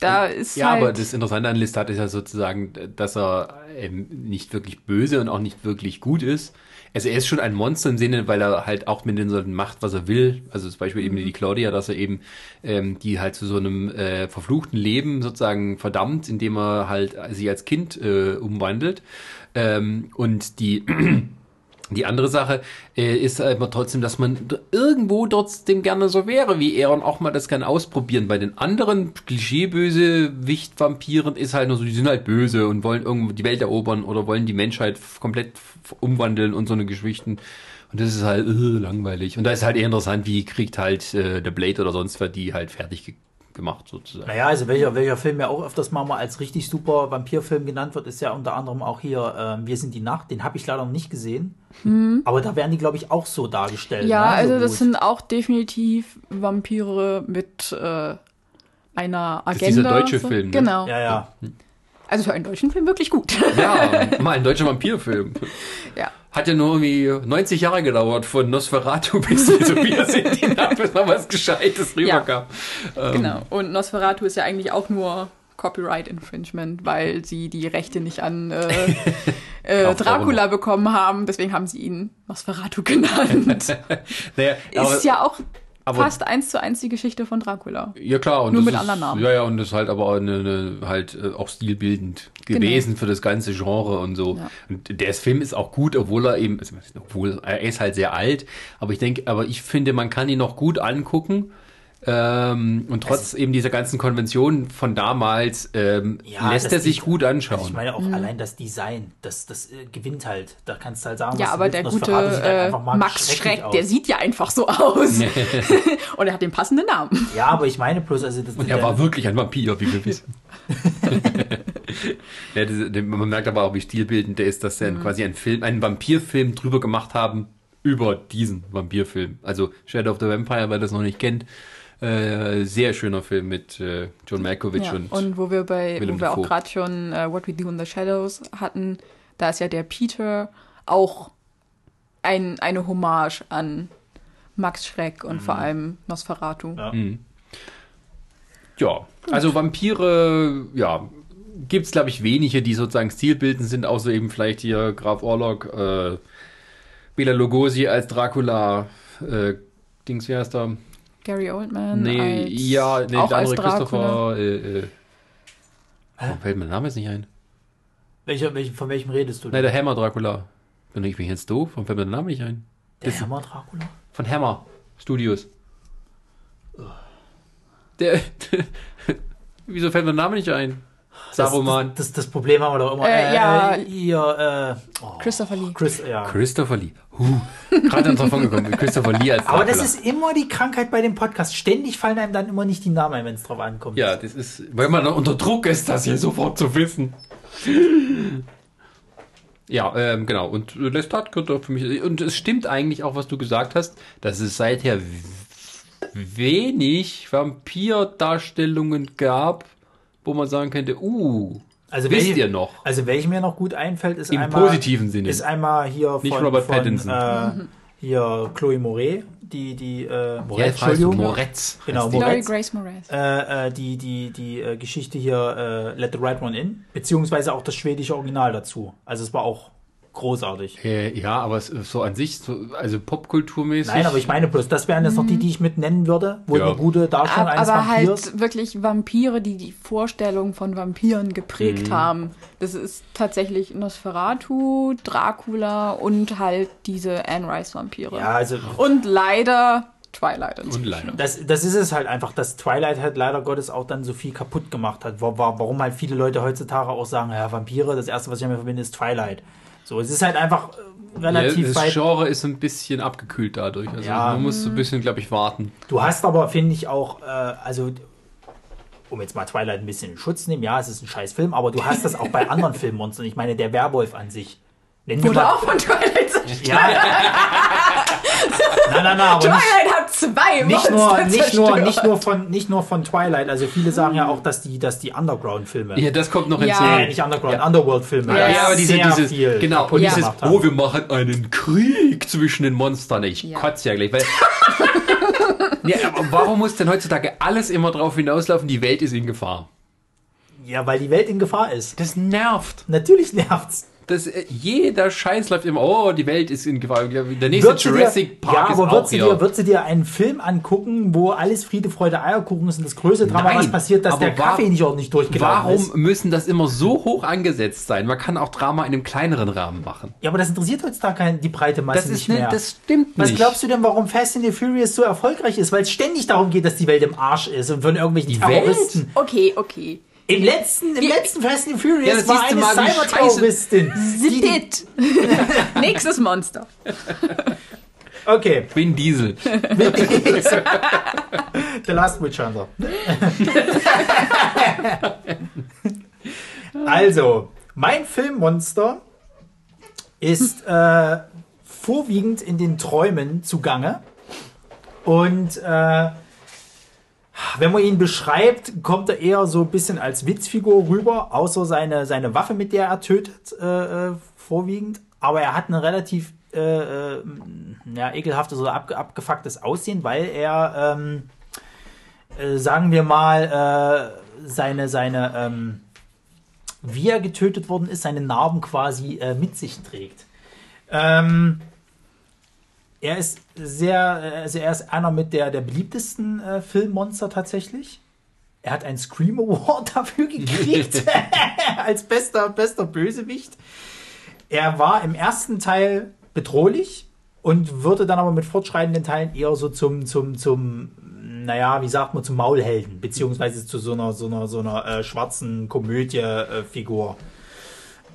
da ist
ja,
halt
aber das Interessante an Lestat ist ja sozusagen, dass er nicht wirklich böse und auch nicht wirklich gut ist. Also er ist schon ein Monster im Sinne, weil er halt auch mit den Leuten macht, was er will. Also zum Beispiel eben die Claudia, dass er eben ähm, die halt zu so einem äh, verfluchten Leben sozusagen verdammt, indem er halt sie als Kind äh, umwandelt. Ähm, und die *clears throat* Die andere Sache äh, ist aber trotzdem, dass man irgendwo trotzdem gerne so wäre wie er und auch mal das gerne ausprobieren. Bei den anderen klischeeböse Wichtvampiren ist halt nur so, die sind halt böse und wollen irgendwo die Welt erobern oder wollen die Menschheit komplett umwandeln und so eine Geschichten. Und das ist halt äh, langweilig. Und da ist halt eher interessant, wie kriegt halt äh, der Blade oder sonst wer die halt fertig gemacht sozusagen.
Naja, also welcher, welcher Film ja auch öfters mal als richtig super Vampirfilm genannt wird, ist ja unter anderem auch hier äh, Wir sind die Nacht. Den habe ich leider noch nicht gesehen. Hm. Aber da werden die, glaube ich, auch so dargestellt.
Ja, ne? also so das sind auch definitiv Vampire mit äh, einer Agenda. Das ist
dieser deutsche Film.
Ne? Genau.
Ja, ja.
Also für einen deutschen Film wirklich gut.
Ja, *laughs* mal ein deutscher Vampirfilm.
ja
hat ja nur irgendwie 90 Jahre gedauert von Nosferatu *laughs* bis wir sind die Nacht, bis mal was Gescheites rüberkam.
Ja, ähm. Genau. Und Nosferatu ist ja eigentlich auch nur Copyright Infringement, weil sie die Rechte nicht an äh, *laughs* äh, Dracula bekommen haben. Deswegen haben sie ihn Nosferatu genannt. *laughs* naja, ist ja auch aber fast eins zu eins die Geschichte von Dracula.
Ja klar,
und nur mit ist, anderen Namen.
Ja, ja, und das ist halt aber eine, eine, halt äh, auch stilbildend gewesen genau. für das ganze Genre und so. Ja. Und der Film ist auch gut, obwohl er eben, also, obwohl er ist halt sehr alt, aber ich denke, aber ich finde, man kann ihn noch gut angucken ähm, und trotz also, eben dieser ganzen Konventionen von damals ähm, ja, lässt er sich ich, gut anschauen. Also
ich meine auch mhm. allein das Design, das, das äh, gewinnt halt. Da kannst du halt sagen,
ja, aber der gute äh, Max Schreck, aus. der sieht ja einfach so aus. *laughs* *laughs* und er hat den passenden Namen.
Ja, aber ich meine bloß, also
das, Und er war wirklich ein Vampir, wie wir wissen. *laughs* ja, das, man merkt aber auch, wie stilbildend der ist, dass sie mhm. quasi einen Film, einen Vampirfilm drüber gemacht haben über diesen Vampirfilm. Also Shadow of the Vampire, wer das noch nicht kennt, äh, sehr schöner Film mit äh, John Malkovich
ja,
und
Und wo wir bei, Willem wo wir auch gerade schon uh, What We Do in the Shadows hatten, da ist ja der Peter auch ein, eine Hommage an Max Schreck und mhm. vor allem Nosferatu.
Ja, mhm. ja. also Vampire, ja, gibt es, glaube ich, wenige, die sozusagen stilbildend sind, außer eben vielleicht hier Graf Orlok, äh, Bela Lugosi als Dracula, äh, Dings, wie heißt er?
Gary Oldman.
Nee, als, ja, nee, der andere Christopher. Äh, äh, oh, fällt mir der Name jetzt nicht ein.
Welcher, welch, von welchem redest du?
Nein, der Hammer Dracula. Bin ich mich jetzt doof? Warum fällt mir der Name nicht ein?
Der das Hammer Dracula?
Von Hammer Studios. Der, *laughs* Wieso fällt mir der Name nicht ein? Saruman.
Das, das, das Problem haben wir doch immer.
Äh, ja.
Ihr, äh, oh,
Christopher Lee.
Chris, ja.
Christopher Lee. Huh. Gerade uns davon gekommen. *laughs* Christopher Lee als
Aber das
Dracula.
ist immer die Krankheit bei dem Podcast. Ständig fallen einem dann immer nicht die Namen ein, wenn es drauf ankommt.
Ja, das ist, weil man unter Druck ist, das hier sofort zu wissen. Ja, ähm, genau. Und äh, Lestat gehört doch für mich. Und es stimmt eigentlich auch, was du gesagt hast, dass es seither wenig Vampirdarstellungen gab, wo man sagen könnte, uh,
Also
wisst
welche-
ihr noch?
Also welche mir noch gut einfällt, ist
Im
einmal
positiven Sinne.
ist einmal hier
Nicht
von,
Robert
von
Pattinson.
Äh, hier Chloe Moret, die die äh, Moretz,
Ja,
Entschuldigung.
Moretz.
Genau, Moretz.
Grace Moretz.
äh, äh, die die die äh, Geschichte hier äh, Let the Right One In, beziehungsweise auch das schwedische Original dazu. Also es war auch großartig.
Äh, ja, aber es ist so an sich, so, also popkulturmäßig.
Nein, aber ich meine bloß, das wären jetzt noch die, die ich mit nennen würde, wo
Ja.
eine gute Darstellung
Ab,
eines
aber
Vampirs.
halt wirklich Vampire, die die Vorstellung von Vampiren geprägt
Mhm.
haben. Das ist tatsächlich Nosferatu, Dracula und halt diese Anne Rice Vampire.
ja, also
Und leider Twilight.
Und leider.
Das, das ist es halt einfach, dass Twilight halt leider Gottes auch dann so viel kaputt gemacht hat. Wa- wa- Warum halt viele Leute heutzutage auch sagen, ja, Vampire, das erste, was ich damit verbinde, ist Twilight. So, es ist halt einfach äh,
Ja,
relativ
das
weit.
Genre ist ein bisschen abgekühlt dadurch. Also
Ja.
man muss so ein bisschen, glaube ich, warten.
Du hast aber, finde ich, auch, äh, also, um jetzt mal Twilight ein bisschen in Schutz zu nehmen, ja, es ist ein scheiß Film, aber du hast das auch bei *laughs* anderen Filmmonstern. Ich meine, der Werwolf an sich. Nennen wir
Wurde
mal-
auch von Twilight zerstört.
Ja. *laughs* nein, nein, nein, aber nicht,
Twilight hat zwei
nicht
Monster
nur, nicht nur, nicht nur von, nicht nur von Twilight. Also viele sagen ja auch, dass die, dass die Underground-Filme,
Ja, das kommt noch
Ja.
hinzu.
äh, nicht Underground, Underworld-Filme,
Ja,
Ja, ja, aber diese,
sehr
dieses,
viel
genau, und dieses,
gemacht haben.
oh, wir machen einen Krieg zwischen den Monstern. Ich
Ja.
kotze ja gleich, weil. *laughs* ja, aber warum muss denn heutzutage alles immer drauf hinauslaufen, die Welt ist in Gefahr?
Ja, weil die Welt in Gefahr ist.
Das nervt.
Natürlich nervt's.
Das, äh, jeder Scheiß läuft immer, oh, die Welt ist in Gefahr. Der nächste
Würdest du dir,
Jurassic Park
ja,
ist
aber du,
hier.
dir, würdest du dir einen Film angucken, wo alles Friede, Freude, Eierkuchen ist und das größte Drama,
Nein,
was passiert, dass der Kaffee nicht ordentlich durchgelaufen
Warum
ist?
müssen das immer so hoch angesetzt sein? Man kann auch Drama in einem kleineren Rahmen machen.
Ja, aber das interessiert heutzutage kein- die breite Masse
Das ist
nicht
nicht,
mehr.
das stimmt
was
nicht.
glaubst du denn, warum Fast and the Furious so erfolgreich ist? Weil es ständig darum geht, dass die Welt im Arsch ist und von irgendwelchen
Die
Terroristen.
Okay, okay.
Im letzten, im letzten Fast and Furious
Ja, das
war eine Cyberterroristin.
Zip it. *laughs* Nächstes Monster.
Okay,
Vin Diesel. *laughs*
The Last Witch Hunter. *laughs* also, mein Filmmonster ist äh, vorwiegend in den Träumen zugange. Und äh, wenn man ihn beschreibt, kommt er eher so ein bisschen als Witzfigur rüber, außer seine, seine Waffe, mit der er tötet, äh, äh, vorwiegend. Aber er hat ein relativ äh, äh, ja, ekelhaftes oder abge abgefucktes Aussehen, weil er, ähm, äh, sagen wir mal, äh, seine, seine ähm, wie er getötet worden ist, seine Narben quasi äh, mit sich trägt. Ähm, er ist sehr, also er ist einer mit der, der beliebtesten äh, Filmmonster tatsächlich. Er hat einen Scream Award *laughs* dafür gekriegt *laughs* als bester, bester Bösewicht. Er war im ersten Teil bedrohlich und würde dann aber mit fortschreitenden Teilen eher so zum, zum, zum, naja, wie sagt man, zum Maulhelden, beziehungsweise zu so einer, so einer, so einer äh, schwarzen Komödie-Figur.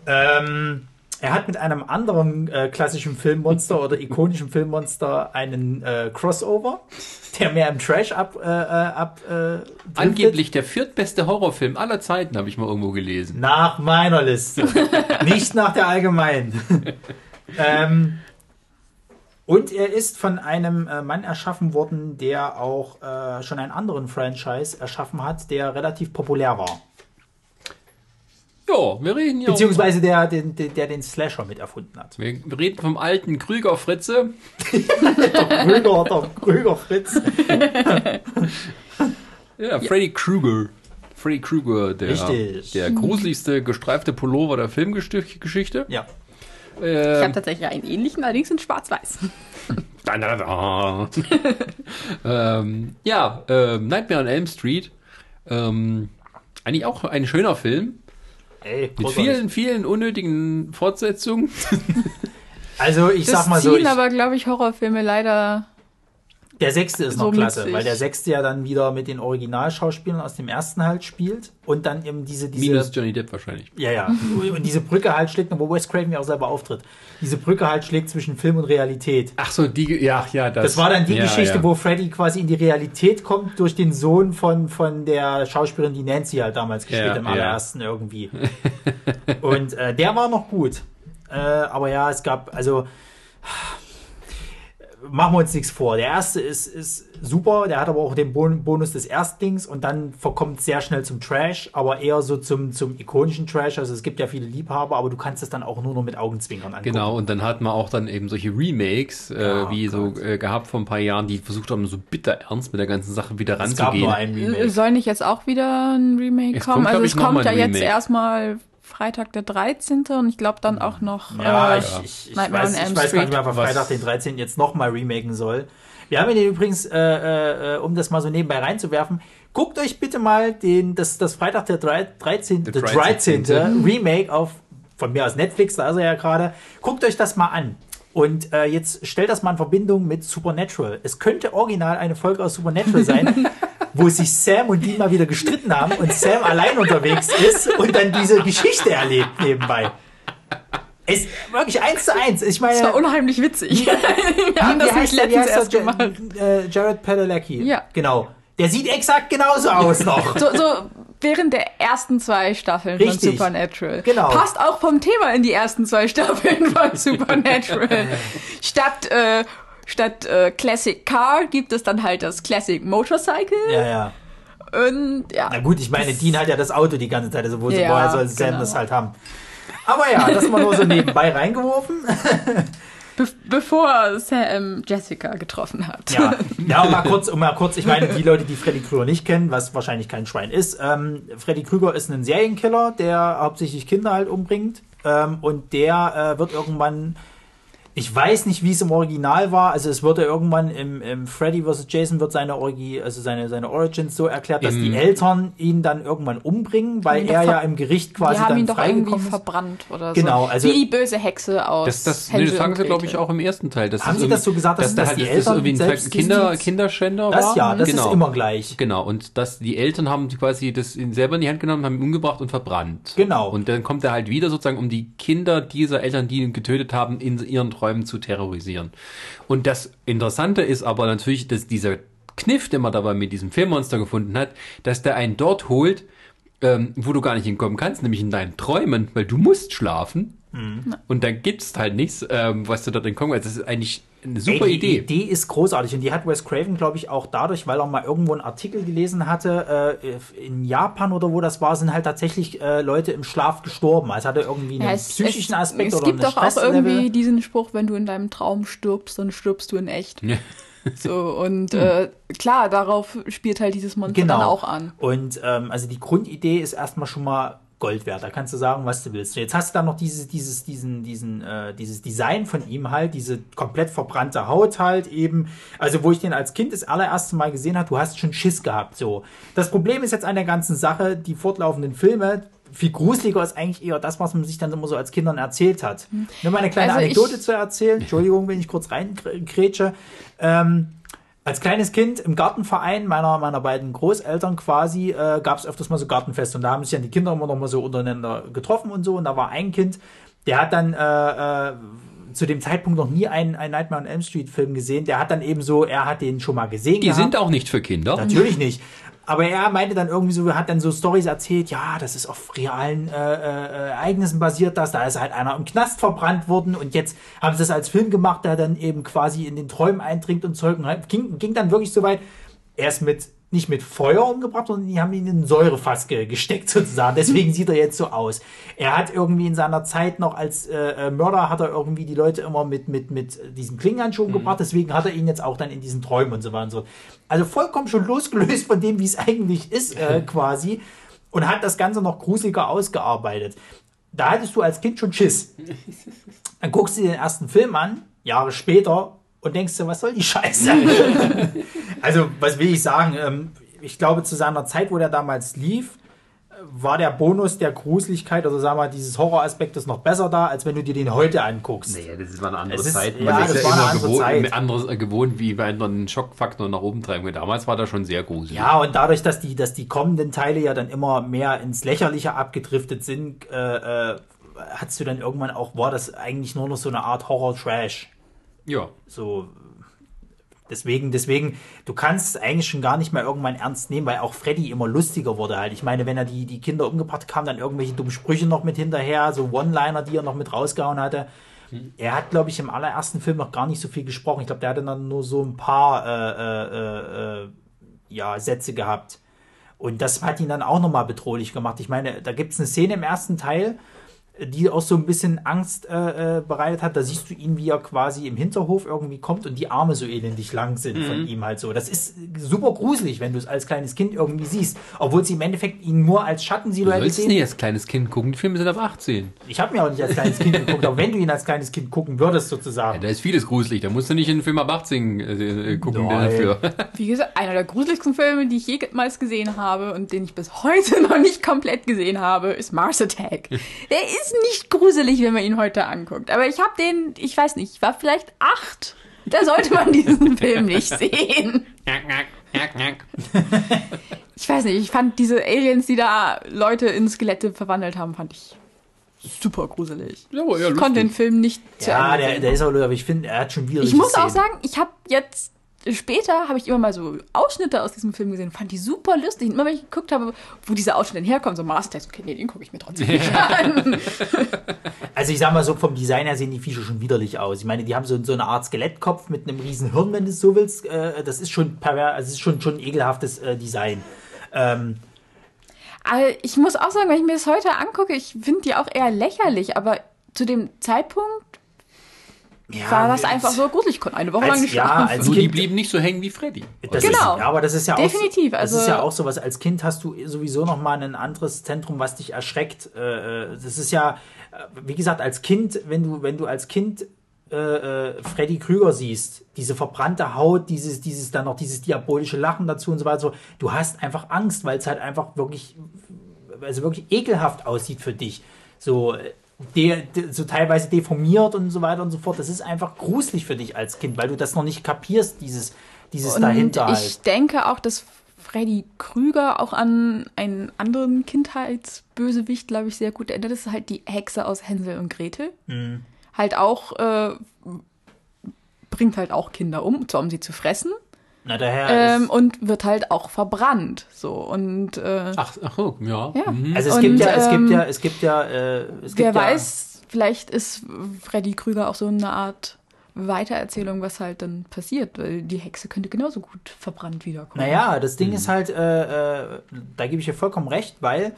Ähm, er hat mit einem anderen äh, klassischen Filmmonster oder ikonischen Filmmonster einen äh, Crossover, der mehr im Trash ab, äh, äh, ab äh.
Angeblich der viertbeste Horrorfilm aller Zeiten, habe ich mal irgendwo gelesen.
Nach meiner Liste. *laughs* Nicht nach der allgemeinen. *laughs* ähm, und er ist von einem äh, Mann erschaffen worden, der auch schon einen anderen Franchise erschaffen hat, der relativ populär war.
Ja, wir reden ja.
Beziehungsweise der, den, der, der den Slasher mit erfunden hat.
Wir reden vom alten Krüger Fritze.
Krüger, der Krüger Fritz. *laughs*
Ja, Freddy Krueger. Freddy Krueger, der,
Richtig.
der gruseligste gestreifte Pullover der Filmgeschichte.
Ja.
Ich
Ähm,
habe tatsächlich einen ähnlichen, allerdings in schwarz-weiß. *laughs*
Da, da, da. *laughs* ähm, ja, ähm, Nightmare on Elm Street. Ähm, eigentlich auch ein schöner Film.
Ey,
Mit vielen, vielen unnötigen Fortsetzungen.
Also ich
Das
sag mal so,
ziehen
ich,
aber, glaube ich, Horrorfilme leider
Der sechste ist
So
noch klasse,
witzig.
weil der sechste ja dann wieder mit den Originalschauspielern aus dem ersten halt spielt und dann eben diese, diese
Minus Johnny Depp wahrscheinlich.
Ja, ja. Und diese Brücke halt schlägt, wo Wes Craven ja auch selber auftritt. Diese Brücke halt schlägt zwischen Film und Realität.
Ach so, die, ja, ja, das.
Das war dann die
ja,
Geschichte,
ja.
wo Freddy quasi in die Realität kommt durch den Sohn von, von der Schauspielerin, die Nancy halt damals gespielt
Ja,
hat, im
ja.
allerersten irgendwie. *laughs* Und äh, der war noch gut. Äh, aber ja, es gab, also machen wir uns nichts vor. Der erste ist, ist super, der hat aber auch den Bon Bonus des Erstdings und dann verkommt sehr schnell zum Trash, aber eher so zum, zum ikonischen Trash. Also es gibt ja viele Liebhaber, aber du kannst es dann auch nur noch mit Augenzwinkern angucken.
Genau, und dann hat man auch dann eben solche Remakes, äh,
Ja,
wie so
Gott.
äh, gehabt vor ein paar Jahren, die versucht haben, so bitter ernst mit der ganzen Sache wieder
Es gab
ranzugehen.
nur ein Remake.
Äh, Soll nicht jetzt auch wieder ein Remake
Es
kommen?
kommt,
also
ich,
es kommt ja jetzt erstmal Freitag der 13. und ich glaube dann auch noch
Ja,
äh,
ich, ich, ich,
Nightmare
weiß,
on Elm
ich weiß gar nicht
Street.
mehr, ob er Freitag den 13. jetzt nochmal remaken soll. Wir haben ihn übrigens, äh, äh, um das mal so nebenbei reinzuwerfen, guckt euch bitte mal den, das, das Freitag der drei- 13.
Der
Der 13.
13.
Remake auf, von mir aus Netflix, da ist er ja gerade. Guckt euch das mal an. Und äh, jetzt stellt das mal in Verbindung mit Supernatural. Es könnte original eine Folge aus Supernatural sein, *laughs* wo sich Sam und Dean mal wieder gestritten haben und Sam allein unterwegs ist und dann diese Geschichte erlebt nebenbei. Es wirklich eins zu eins. Ich meine,
Das war unheimlich witzig. *laughs* Wir haben das
heißt
nicht letztens erst gemacht.
Äh, Jared Padalecki.
Ja.
Genau. Der sieht exakt genauso aus noch.
So, so während der ersten zwei Staffeln
Richtig.
von Supernatural.
Genau.
Passt auch vom Thema in die ersten zwei Staffeln von *laughs* Supernatural. statt äh, statt äh, Classic Car gibt es dann halt das Classic Motorcycle.
ja, ja.
Und ja.
Na gut, ich meine, Dean hat ja das Auto die ganze Zeit, also wo
Ja,
woher soll Sam
genau.
das halt haben? Aber ja, das mal nur so nebenbei reingeworfen. *laughs*
Be bevor Sam Jessica getroffen hat.
Ja, *laughs* ja um mal kurz, mal kurz, ich meine, die Leute, die Freddy Krüger nicht kennen, was wahrscheinlich kein Schwein ist, ähm, Freddy Krüger ist ein Serienkiller, der hauptsächlich Kinder halt umbringt ähm, und der äh, wird irgendwann, ich weiß nicht, wie es im Original war, also es wurde irgendwann im, im Freddy vs. Jason wird seine Orgi, also seine, seine Origins so erklärt, dass
Im-
die Eltern ihn dann irgendwann umbringen, weil
Haben ihn
er ja im Gericht
Die
quasi
haben
dann
ihn doch irgendwie
ist.
verbrannt oder
Genau,
so.
also-
Wie die böse Hexe aus
Das, das, nee, das sagen sie, glaube ich, auch im ersten Teil. Das
Haben
ist
sie das so gesagt, dass
dass
das
da
die
halt, das ist
Eltern
irgendwie ein Kinder, Kinderschänder
Das
war?
ja, das
genau.
ist immer gleich.
Genau, und dass die Eltern haben quasi das in- selber in die Hand genommen, haben ihn umgebracht und verbrannt.
Genau.
Und dann kommt er halt wieder sozusagen, um die Kinder dieser Eltern, die ihn getötet haben, in ihren Träumen zu terrorisieren. Und das Interessante ist aber natürlich, dass dieser Kniff, den man dabei mit diesem Filmmonster gefunden hat, dass der einen dort holt, ähm, wo du gar nicht hinkommen kannst, nämlich in deinen Träumen, weil du musst schlafen.
Mhm.
Und dann gibt's halt nichts, ähm, was du dort entkommen kannst. Das ist eigentlich eine super
Ey, die
Idee.
Idee ist großartig und die hat Wes Craven, glaube ich, auch dadurch, weil er mal irgendwo einen Artikel gelesen hatte, äh, in Japan oder wo das war, sind halt tatsächlich äh, Leute im Schlaf gestorben. Also hatte irgendwie einen
Ja, es,
psychischen
es,
Aspekt
es
oder
gibt
einen
doch auch irgendwie diesen Spruch, wenn du in deinem Traum stirbst, dann stirbst du in echt.
Ja. *laughs*
So, und äh, klar, darauf spielt halt dieses Monster
Genau.
dann auch an.
Und ähm, also die Grundidee ist erstmal schon mal Gold wert. Da kannst du sagen, was du willst. Und jetzt hast du dann noch dieses, dieses, diesen, diesen, äh, dieses Design von ihm halt, diese komplett verbrannte Haut halt eben. Also wo ich den als Kind das allererste Mal gesehen habe, du hast schon Schiss gehabt. So. Das Problem ist jetzt an der ganzen Sache, die fortlaufenden Filme. Viel gruseliger ist eigentlich eher das, was man sich dann immer so als Kindern erzählt hat. Nur mal eine kleine
Also
Anekdote zu erzählen. Entschuldigung, wenn ich kurz reingrätsche. Ähm, als kleines Kind im Gartenverein meiner, meiner beiden Großeltern quasi äh, gab es öfters mal so Gartenfeste und da haben sich dann die Kinder immer noch mal so untereinander getroffen und so und da war ein Kind, der hat dann äh, äh, zu dem Zeitpunkt noch nie einen, einen Nightmare on Elm Street Film gesehen, der hat dann eben so, er hat den schon mal gesehen
Die
gehabt.
sind auch nicht für Kinder.
Natürlich nicht. Aber er meinte dann irgendwie so, hat dann so Stories erzählt, ja, das ist auf realen äh, äh, Ereignissen basiert, das. Da ist halt einer im Knast verbrannt worden und jetzt haben sie das als Film gemacht, der dann eben quasi in den Träumen eindringt und Zeug. Und halt ging, ging dann wirklich so weit, er ist mit nicht mit Feuer umgebracht, sondern die haben ihn in Säurefass ge gesteckt sozusagen. Deswegen sieht er jetzt so aus. Er hat irgendwie in seiner Zeit noch als äh, äh, Mörder hat er irgendwie die Leute immer mit mit mit diesen Klingenhandschuhen umgebracht. Deswegen hat er ihn jetzt auch dann in diesen Träumen und so weiter und so. Also vollkommen schon losgelöst von dem, wie es eigentlich ist äh, *laughs* quasi und hat das Ganze noch gruseliger ausgearbeitet. Da hattest du als Kind schon Schiss. *laughs* Dann guckst du dir den ersten Film an, Jahre später, und denkst dir, was soll die Scheiße? *laughs* also, was will ich sagen? Ähm, ich glaube, zu seiner Zeit, wo der damals lief, war der Bonus der Gruseligkeit, also sagen wir mal, dieses Horroraspektes noch besser da, als wenn du dir den heute anguckst.
Nee, das war eine andere
ist-
Zeit.
ja,
Man
das
ist
war eine
immer
andere
gewohnt,
Zeit.
anderes äh, gewohnt, wie bei einen Schockfaktor nach oben treiben können. Damals war das schon sehr gruselig.
Ja, und dadurch, dass die, dass die kommenden Teile ja dann immer mehr ins Lächerliche abgedriftet sind, äh, äh, hattest du dann irgendwann auch, war das eigentlich nur noch so eine Art Horror-Trash.
Ja.
So, deswegen, deswegen, du kannst es eigentlich schon gar nicht mehr irgendwann ernst nehmen, weil auch Freddy immer lustiger wurde halt. Ich meine, wenn er die, die Kinder umgebracht kamen dann irgendwelche dummen Sprüche noch mit hinterher, so One-Liner, die er noch mit rausgehauen hatte. Er hat, glaube ich, im allerersten Film noch gar nicht so viel gesprochen. Ich glaube, der hatte dann nur so ein paar äh, äh, äh, ja, Sätze gehabt. Und das hat ihn dann auch nochmal bedrohlich gemacht. Ich meine, da gibt es eine Szene im ersten Teil, die auch so ein bisschen Angst äh, äh, bereitet hat. Da siehst du ihn, wie er quasi im Hinterhof irgendwie kommt und die Arme so elendig lang sind von ihm halt so. Das ist super gruselig, wenn du es als kleines Kind irgendwie siehst. Obwohl sie im Endeffekt ihn nur als
Du
Schattensilhouette
sollst
sehen.
nicht als kleines Kind gucken. Die Filme sind ab 18.
Ich habe mir auch nicht als kleines Kind geguckt, aber wenn du ihn als kleines Kind gucken würdest,
Ja,
sozusagen.
da ist vieles gruselig. Da musst du nicht in einen Film ab 18 äh, äh, gucken
Nein.
dafür.
Wie gesagt, einer der gruseligsten Filme, die ich jemals gesehen habe und den ich bis heute *laughs* noch nicht komplett gesehen habe, ist Mars Attack. Der ist nicht gruselig, wenn man ihn heute anguckt. Aber ich habe den, ich weiß nicht, ich war vielleicht acht. Da sollte man diesen *laughs* Film nicht sehen. *laughs* Ich weiß nicht, ich fand diese Aliens, die da Leute in Skelette verwandelt haben, fand ich super gruselig.
Ja, aber
ich konnte den. Film nicht zu
Ja,
Ende
der, der ist auch, aber ich finde, er hat schon wieder.
Ich muss auch sagen, ich habe jetzt später habe ich immer mal so Ausschnitte aus diesem Film gesehen, fand die super lustig. Und immer wenn ich geguckt habe, wo diese Ausschnitte denn herkommen, so Master, okay, nee, den gucke ich mir trotzdem nicht an. *laughs*
Also ich sag mal so, vom Design her sehen die Viecher schon widerlich aus. Ich meine, die haben so, so eine Art Skelettkopf mit einem riesen Hirn, wenn du es so willst. Äh, das ist schon pervers, also es ist schon, schon ein ekelhaftes äh, Design. Ähm,
Aber ich muss auch sagen, wenn ich mir das heute angucke, ich finde die auch eher lächerlich, aber zu dem Zeitpunkt
ja,
war das einfach so gruselig. Ich konnte eine Woche
Als-
lang nicht
ja,
schlafen.
als-
Nur die
Kind-
blieben nicht so hängen wie Freddy.
Das
Genau.
Ist, ja, aber das ist ja
Definitiv,
auch,
also-
das ist ja auch so was. Als Kind hast du sowieso noch mal ein anderes Zentrum, was dich erschreckt. Äh, äh, Das ist ja, äh, wie gesagt, als Kind, wenn du, wenn du als Kind äh, Freddy Krüger siehst, diese verbrannte Haut, dieses, dieses dann noch dieses diabolische Lachen dazu und so weiter, so, du hast einfach Angst, weil es halt einfach wirklich, also wirklich ekelhaft aussieht für dich. So, de, de, so teilweise deformiert und so weiter und so fort. Das ist einfach gruselig für dich als Kind, weil du das noch nicht kapierst, dieses, dieses
Und
dahinter
ich
halt.
denke auch, dass Freddy Krüger auch an einen anderen Kindheitsbösewicht, glaube ich, sehr gut erinnert. Das ist halt die Hexe aus Hänsel und Gretel.
Mhm.
Halt auch, äh, bringt halt auch Kinder um, zwar um sie zu fressen,
Na, daher
ähm,
ist,
und wird halt auch verbrannt. So, und äh,
Ach, ach ja.
ja.
Mhm.
also es
und,
gibt ja, es
ähm,
gibt ja, es gibt ja, äh, es
Wer
gibt ja,
weiß, vielleicht ist Freddy Krüger auch so eine Art Weitererzählung, was halt dann passiert, weil die Hexe könnte genauso gut verbrannt wiederkommen.
Naja, das Ding ist halt, äh, äh, da gebe ich dir vollkommen recht, weil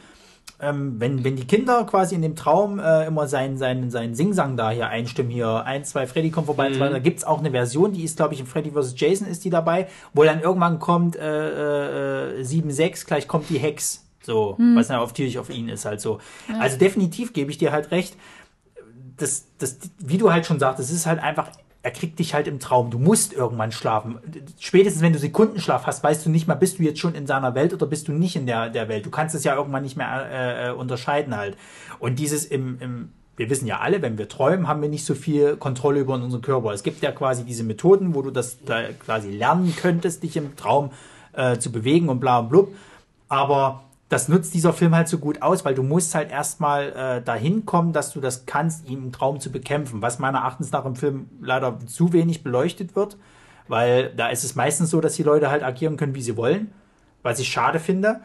ähm, wenn, wenn die Kinder quasi in dem Traum äh, immer seinen sein, sein Singsang da hier einstimmen, hier ein, zwei, Freddy kommt vorbei, zwei, da gibt es auch eine Version, die ist, glaube ich, in Freddy vs. Jason ist die dabei, wo dann irgendwann kommt äh, äh, 7-6, gleich kommt die Hex. So, was dann natürlich auf ihn ist halt so. Also definitiv gebe ich dir halt recht. Das, das, wie du halt schon sagst, es ist halt einfach, er kriegt dich halt im Traum. Du musst irgendwann schlafen. Spätestens wenn du Sekundenschlaf hast, weißt du nicht mal, bist du jetzt schon in seiner Welt oder bist du nicht in der, der Welt. Du kannst es ja irgendwann nicht mehr äh, äh, unterscheiden halt. Und dieses im, im, wir wissen ja alle, wenn wir träumen, haben wir nicht so viel Kontrolle über unseren Körper. Es gibt ja quasi diese Methoden, wo du das da quasi lernen könntest, dich im Traum äh, zu bewegen und bla und blub. Aber das nutzt dieser Film halt so gut aus, weil du musst halt erstmal äh, dahin kommen, dass du das kannst, ihn im Traum zu bekämpfen, was meiner Erachtens nach im Film leider zu wenig beleuchtet wird, weil da ist es meistens so, dass die Leute halt agieren können, wie sie wollen, was ich schade finde.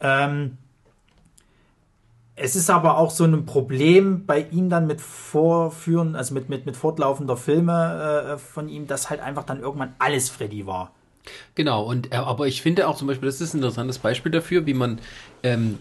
Ähm, es ist aber auch so ein Problem bei ihm dann mit Vorführen, also mit, mit, mit fortlaufender Filme äh, von ihm, dass halt einfach dann irgendwann alles Freddy war.
Genau, und äh, aber ich finde auch zum Beispiel, das ist ein interessantes Beispiel dafür, wie man ähm,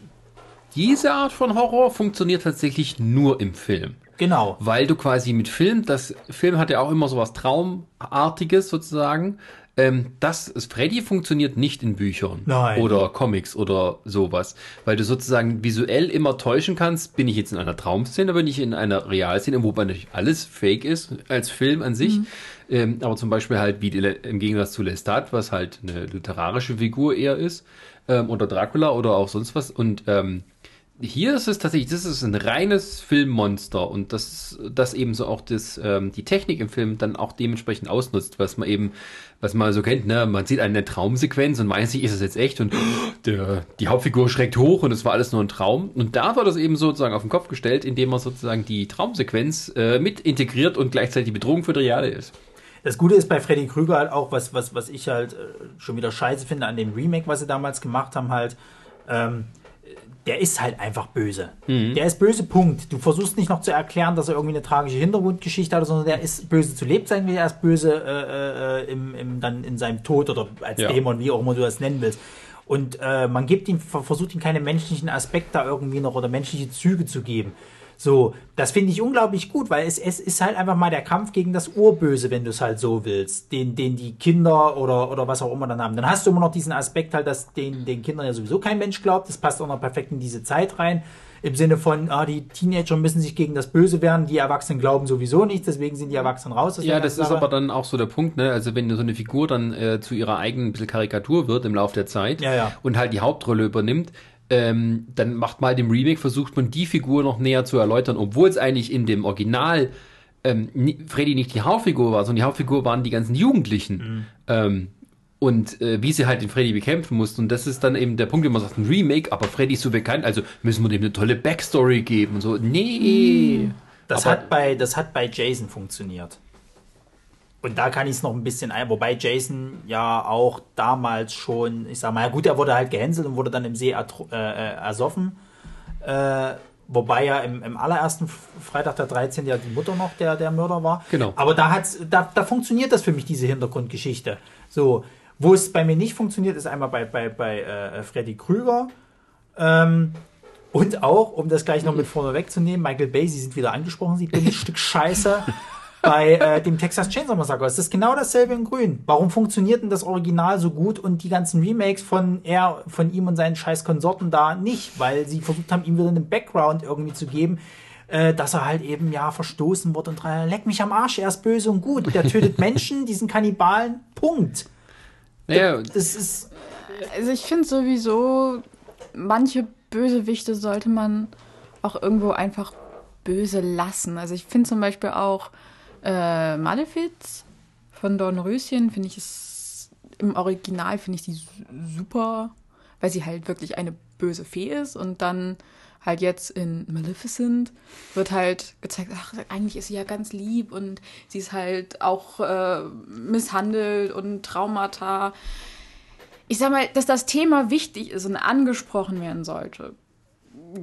diese Art von Horror funktioniert tatsächlich nur im Film.
Genau.
Weil du quasi mit Film, das Film hat ja auch immer so was Traumartiges sozusagen. Ähm, das Freddy funktioniert nicht in Büchern
Nein.
oder Comics oder sowas, weil du sozusagen visuell immer täuschen kannst, bin ich jetzt in einer Traumszene, bin ich in einer Realszene, wobei natürlich alles fake ist als Film an sich, ähm, aber zum Beispiel halt wie im Gegensatz zu Lestat, was halt eine literarische Figur eher ist, ähm, oder Dracula oder auch sonst was und ähm, hier ist es tatsächlich, das ist ein reines Filmmonster und das, das eben so auch das, ähm, die Technik im Film dann auch dementsprechend ausnutzt, was man eben, was man so kennt, ne, man sieht eine Traumsequenz und weiß nicht, ist es jetzt echt und der, die Hauptfigur schreckt hoch und es war alles nur ein Traum. Und da war das eben sozusagen auf den Kopf gestellt, indem man sozusagen die Traumsequenz äh, mit integriert und gleichzeitig die Bedrohung für die Reale ist.
Das Gute ist bei Freddy Krüger halt auch, was, was, was ich halt äh, schon wieder scheiße finde an dem Remake, was sie damals gemacht haben, halt, ähm, der ist halt einfach böse.
Mhm.
Der ist böse, Punkt. Du versuchst nicht noch zu erklären, dass er irgendwie eine tragische Hintergrundgeschichte hat, sondern der ist böse zu Lebzeiten, wie er ist böse äh, äh, im, im, dann in seinem Tod oder als
Ja.
Dämon, wie auch immer du das nennen willst. Und äh, man gibt ihm, versucht ihm keine menschlichen Aspekte da irgendwie noch oder menschliche Züge zu geben. So, das finde ich unglaublich gut, weil es, es ist halt einfach mal der Kampf gegen das Urböse, wenn du es halt so willst, den, den die Kinder oder, oder was auch immer dann haben. Dann hast du immer noch diesen Aspekt halt, dass den, den Kindern ja sowieso kein Mensch glaubt. Das passt auch noch perfekt in diese Zeit rein. Im Sinne von, ah, die Teenager müssen sich gegen das Böse wehren, die Erwachsenen glauben sowieso nicht, deswegen sind die Erwachsenen raus. aus
Ja, das ist aber dann auch so der Punkt, ne? Also wenn so eine Figur dann äh, zu ihrer eigenen bisschen Karikatur wird im Laufe der Zeit
Ja, ja.
und halt die Hauptrolle übernimmt, ähm, dann macht mal dem Remake, versucht man die Figur noch näher zu erläutern, obwohl es eigentlich in dem Original ähm, Freddy nicht die Hauptfigur war, sondern die Hauptfigur waren die ganzen Jugendlichen.
Mhm.
Ähm, und äh, wie sie halt den Freddy bekämpfen mussten. Und das ist dann eben der Punkt, wenn man sagt, ein Remake, aber Freddy ist so bekannt, also müssen wir dem eine tolle Backstory geben und so. Nee.
Das
Aber-
hat, bei, das hat bei Jason funktioniert. Und da kann ich es noch ein bisschen ein, wobei Jason ja auch damals schon, ich sag mal, ja gut, er wurde halt gehänselt und wurde dann im See äh, äh, ersoffen. Äh, wobei ja im, im allerersten Freitag der 13. ja die Mutter noch der, der Mörder war.
Genau.
Aber da, hat's, da, da funktioniert das für mich, diese Hintergrundgeschichte. So, wo es bei mir nicht funktioniert, ist einmal bei, bei, bei äh, Freddy Krüger. Ähm, und auch, um das gleich noch mit vorne wegzunehmen, Michael Bay, Sie sind wieder angesprochen, Sie dummes *laughs* Stück Scheiße. Bei äh, dem Texas Chainsaw Massacre ist das genau dasselbe in Grün. Warum funktioniert denn das Original so gut und die ganzen Remakes von er, von ihm und seinen scheiß Konsorten da nicht? Weil sie versucht haben, ihm wieder einen Background irgendwie zu geben, äh, dass er halt eben ja verstoßen wird und drei, leck mich am Arsch, er ist böse und gut. Der tötet Menschen, diesen Kannibalen, Punkt.
Naja,
Das ist,
Also ich finde sowieso, manche Bösewichte sollte man auch irgendwo einfach böse lassen. Also ich finde zum Beispiel auch äh, Malefiz von Dornröschen, finde ich es im Original finde ich die su- super, weil sie halt wirklich eine böse Fee ist und dann halt jetzt in Maleficent wird halt gezeigt, ach, eigentlich ist sie ja ganz lieb und sie ist halt auch äh, misshandelt und Traumata ich sag mal, dass das Thema wichtig ist und angesprochen werden sollte.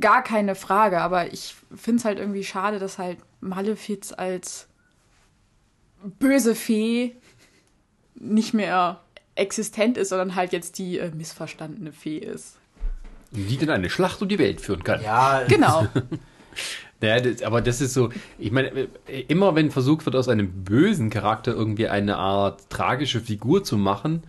Gar keine Frage, aber ich finde es halt irgendwie schade, dass halt Malefiz als böse Fee nicht mehr existent ist, sondern halt jetzt die äh, missverstandene Fee ist.
die dann eine Schlacht um die Welt führen kann.
ja,
Genau. *laughs*
Naja, das, aber das ist so, ich meine, äh, immer wenn versucht wird, aus einem bösen Charakter irgendwie eine Art tragische Figur zu machen,